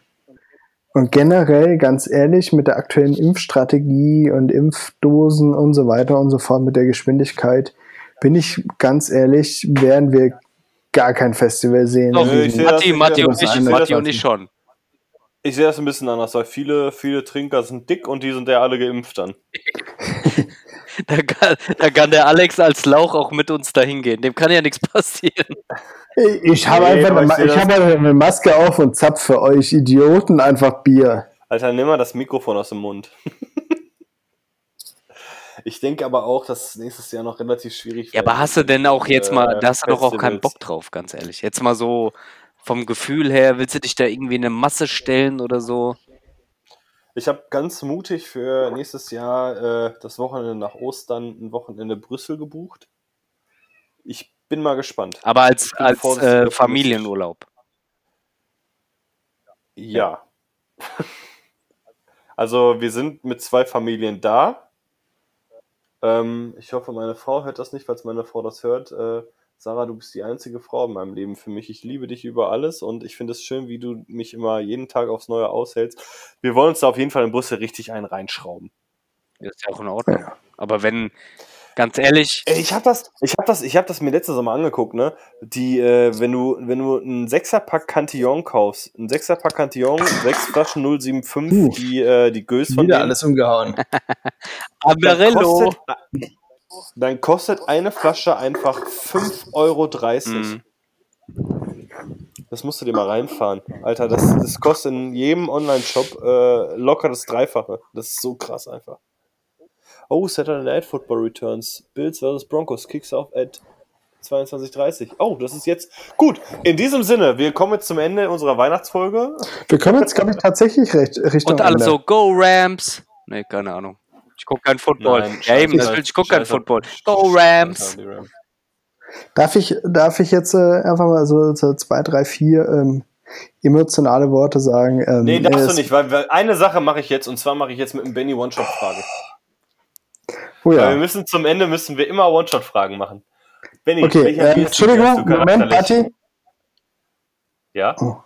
Und generell, ganz ehrlich, mit der aktuellen Impfstrategie und Impfdosen und so weiter und so fort, mit der Geschwindigkeit, bin ich ganz ehrlich, werden wir gar kein Festival sehen. Doch, ich sehe Matti, Matti und ich, Matti und ich schon. Ich sehe das ein bisschen anders, weil viele, viele Trinker sind dick und die sind ja alle geimpft dann. Da kann, da kann der Alex als Lauch auch mit uns dahin gehen. Dem kann ja nichts passieren. Ich habe Nee, einfach, eine, ich einfach eine Maske auf und zapf für euch Idioten einfach Bier. Alter, nimm mal das Mikrofon aus dem Mund. ich denke aber auch, dass nächstes Jahr noch relativ schwierig Ja, aber hast du denn auch jetzt mal, äh, da hast du doch auch keinen. Bock drauf, ganz ehrlich. Jetzt mal so vom Gefühl her, willst du dich da irgendwie in eine Masse stellen oder so? Ich habe ganz mutig für nächstes Jahr äh, das Wochenende nach Ostern ein Wochenende Brüssel gebucht. Ich bin mal gespannt. Aber als, als äh. Familienurlaub. Ja. also wir sind mit zwei Familien da. Ähm, ich hoffe, meine Frau hört das nicht, falls meine Frau das hört. Äh, Sarah, du bist die einzige Frau in meinem Leben für mich. Ich liebe dich über alles und ich finde es schön, wie du mich immer jeden Tag aufs Neue aushältst. Wir wollen uns da auf jeden Fall in Brüssel richtig einen reinschrauben. Das ist ja auch in Ordnung. Aber wenn, ganz ehrlich, Ich habe das, ich habe das, ich habe das mir letztes Mal angeguckt, ne? Die, äh, wenn du, wenn du einen Sechserpack Cantillon kaufst, ein Sechserpack Cantillon, sechs Flaschen 075, Uh. die, äh, die Gös von Wieder denen, alles umgehauen. dann Amarello, kostet, dann kostet eine Flasche einfach 5,30 Euro. Mhm. Das musst du dir mal reinfahren. Alter, das, das kostet in jedem Online-Shop äh, locker das Dreifache. Das ist so krass einfach. Oh, Saturday Night Football Returns. Bills vs. Broncos. Kicks off at 22.30. Oh, das ist jetzt. Gut, in diesem Sinne, wir kommen jetzt zum Ende unserer Weihnachtsfolge. Wir kommen jetzt, glaube ich, tatsächlich recht, Richtung Und alle Ende. so, Go Rams! Nee, keine Ahnung. Ich gucke kein Football. Nein, ja, eben, scheiß- natürlich, ich gucke kein scheiß- Football. Go Rams! Darf ich, darf ich jetzt äh, einfach mal so, so zwei, drei, vier ähm, emotionale Worte sagen? Ähm, Nee, darfst du nicht, weil, weil eine Sache mache ich jetzt und zwar mache ich jetzt mit dem Benny One-Shot-Frage. Oh Weil wir ja. müssen zum Ende müssen wir immer One-Shot-Fragen machen. Benny, Okay, äh, du Entschuldigung, Moment? Matti. Ja? Oh.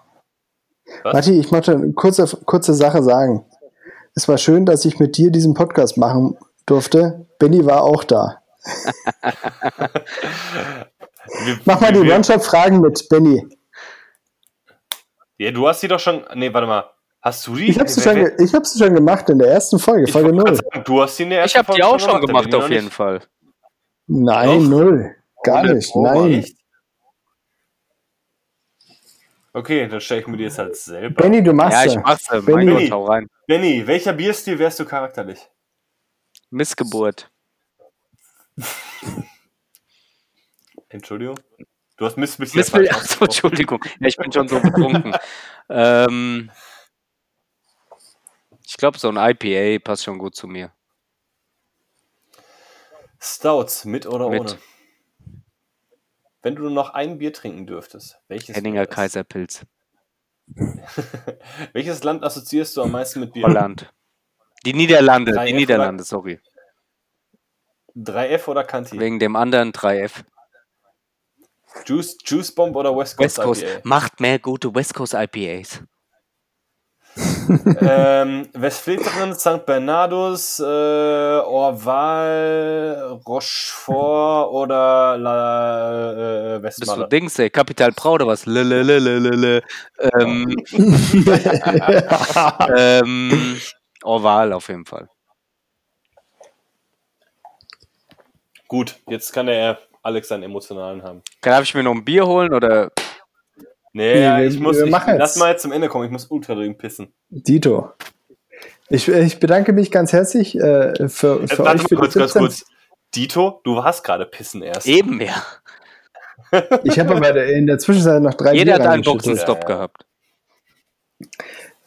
Matti, ich möchte eine kurze, kurze Sache sagen. Es war schön, dass ich mit dir diesen Podcast machen durfte. Benny war auch da. Wir- Mach mal die One-Shot-Fragen mit Benny. Ja, du hast sie doch schon. Nee, warte mal. Hast du die? Ich hab's, schon, ich hab's schon gemacht in der ersten Folge, ich Folge wollte 0. grad sagen, Du hast sie in der Ich ersten habe die Folge auch schon gemacht, Benny auf jeden. Fall. Nein, Doch. null. Gar nicht. Probe, Nein. Echt? Okay, dann stelle ich mir die jetzt halt selber. Benny, du machst Ja, ich ja. mach's. Benny. Mein Gott, hau rein. Benny, welcher Bierstil wärst du charakterlich? Missgeburt. Entschuldigung? Du hast Miss bisher Missbil falsch Achso. Entschuldigung. Ja, ich bin schon so betrunken. ähm, ich glaube, so ein IPA passt schon gut zu mir. Stouts, mit oder Mit. ohne? Wenn du nur noch ein Bier trinken dürftest, welches Henninger? Kaiserpilz. Welches Land assoziierst du am meisten mit Bier? Holland. Die Niederlande, Drei die F Niederlande, sorry. 3F oder Canti? Wegen dem anderen 3F. Juice, Juice Bomb oder West Coast, West Coast. IPA? Macht mehr gute West Coast IPAs. Ähm, Westfleteren, St. Bernardus, äh, Orval, Rochefort oder La, äh, Bist du? Dings, ey, Kapital Bra oder was? Lelelelelele. Ähm, ähm, Orval auf jeden Fall. Gut, jetzt kann der Alex seinen emotionalen haben. Darf ich mir noch ein Bier holen oder? Nee, Nee, ja, wir- ich muss, wir ich, lass mal jetzt zum Ende kommen, ich muss ultra dringend pissen. Dito. Ich, ich bedanke mich ganz herzlich äh, für, Jetzt für warte euch für kurz, ganz 17. kurz. Dito, du warst gerade pissen erst. Eben ja. Ich habe aber in der Zwischenzeit noch drei Jeder Bier hat einen. Boxenstopp Ja, ja. gehabt.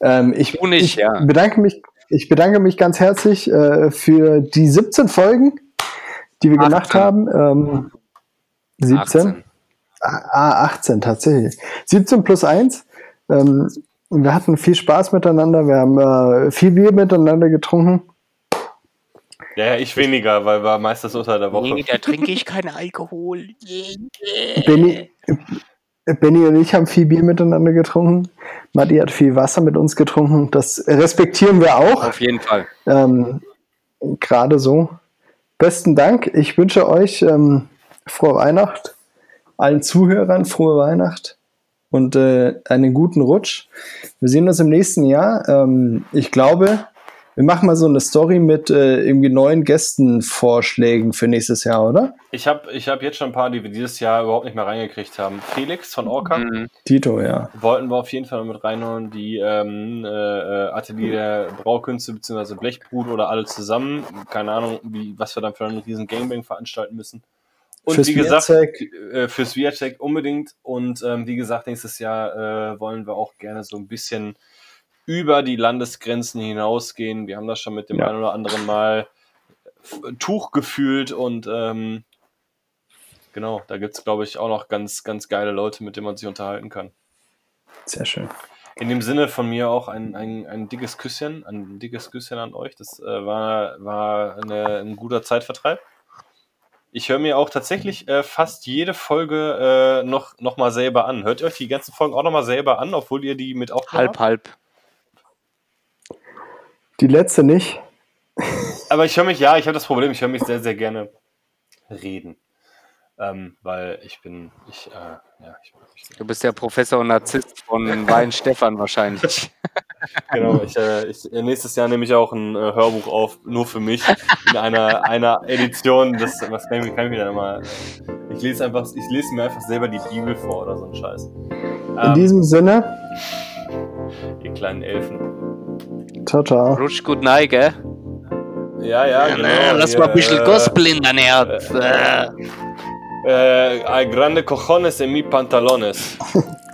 Ähm, ich, Du nicht, ich, ja. bedanke mich, ich bedanke mich ganz herzlich äh, für die 17 Folgen, die wir gemacht 18. haben. Ähm, 17? 18. Ah, 18 tatsächlich. 17 plus 1. Ähm, wir hatten viel Spaß miteinander. Wir haben äh, viel Bier miteinander getrunken. Ja, ich weniger, weil war meistens unter der Woche. Nee, da trinke ich keinen Alkohol. Benny, Benny und ich haben viel Bier miteinander getrunken. Matti hat viel Wasser mit uns getrunken. Das respektieren wir auch. Auf jeden Fall. Ähm, Gerade so. Besten Dank. Ich wünsche euch ähm, frohe Weihnacht. Allen Zuhörern frohe Weihnacht und äh, einen guten Rutsch. Wir sehen uns im nächsten Jahr. Ähm, ich glaube, wir machen mal so eine Story mit äh, irgendwie neuen Gästenvorschlägen für nächstes Jahr, oder? Ich habe ich hab jetzt schon ein paar, die wir dieses Jahr überhaupt nicht mehr reingekriegt haben. Felix von Orca Mhm. Tito, ja. wollten wir auf jeden Fall mit reinholen. Die ähm, äh, äh, Atelier der Braukünste bzw. Blechbrut oder alle zusammen. Keine Ahnung, wie, was wir dann für einen riesen Gangbang veranstalten müssen. Und Fürs wie gesagt, äh, fürs Viacheck unbedingt. Und ähm, wie gesagt, nächstes Jahr äh, wollen wir auch gerne so ein bisschen über die Landesgrenzen hinausgehen. Wir haben das schon mit dem Ja. einen oder anderen Mal f- Tuch gefühlt und ähm, genau, da gibt es, glaube ich, auch noch ganz, ganz geile Leute, mit denen man sich unterhalten kann. Sehr schön. In dem Sinne von mir auch ein, ein, ein dickes Küsschen, ein dickes Küsschen an euch. Das äh, war, war eine, ein guter Zeitvertreib. Ich höre mir auch tatsächlich äh, fast jede Folge äh, noch, noch mal selber an. Hört ihr euch die ganzen Folgen auch noch mal selber an, obwohl ihr die mit aufgenommen Halb, halb. Die letzte nicht. Aber ich höre mich, ja, ich habe das Problem, ich höre mich sehr, sehr gerne reden. Ähm, weil ich bin, ich, äh, ja, ich, ich Du bist der Professor und Narzisst von Wein Stefan wahrscheinlich. Genau, ich, äh, ich, äh, nächstes Jahr nehme ich auch ein äh, Hörbuch auf, nur für mich, in einer, einer Edition. Das, was kann ich, kann ich mir dann mal. Äh, ich lese einfach, ich lese mir einfach selber die Bibel vor oder so ein Scheiß. In Ähm, diesem Sinne, ihr kleinen Elfen. ciao, ciao. Rutsch gut nein, gell? Ja, ja, genau. Lass hier, mal ein bisschen äh, Gospel in dein Herz. äh, eh, hay grandes cojones en mis pantalones.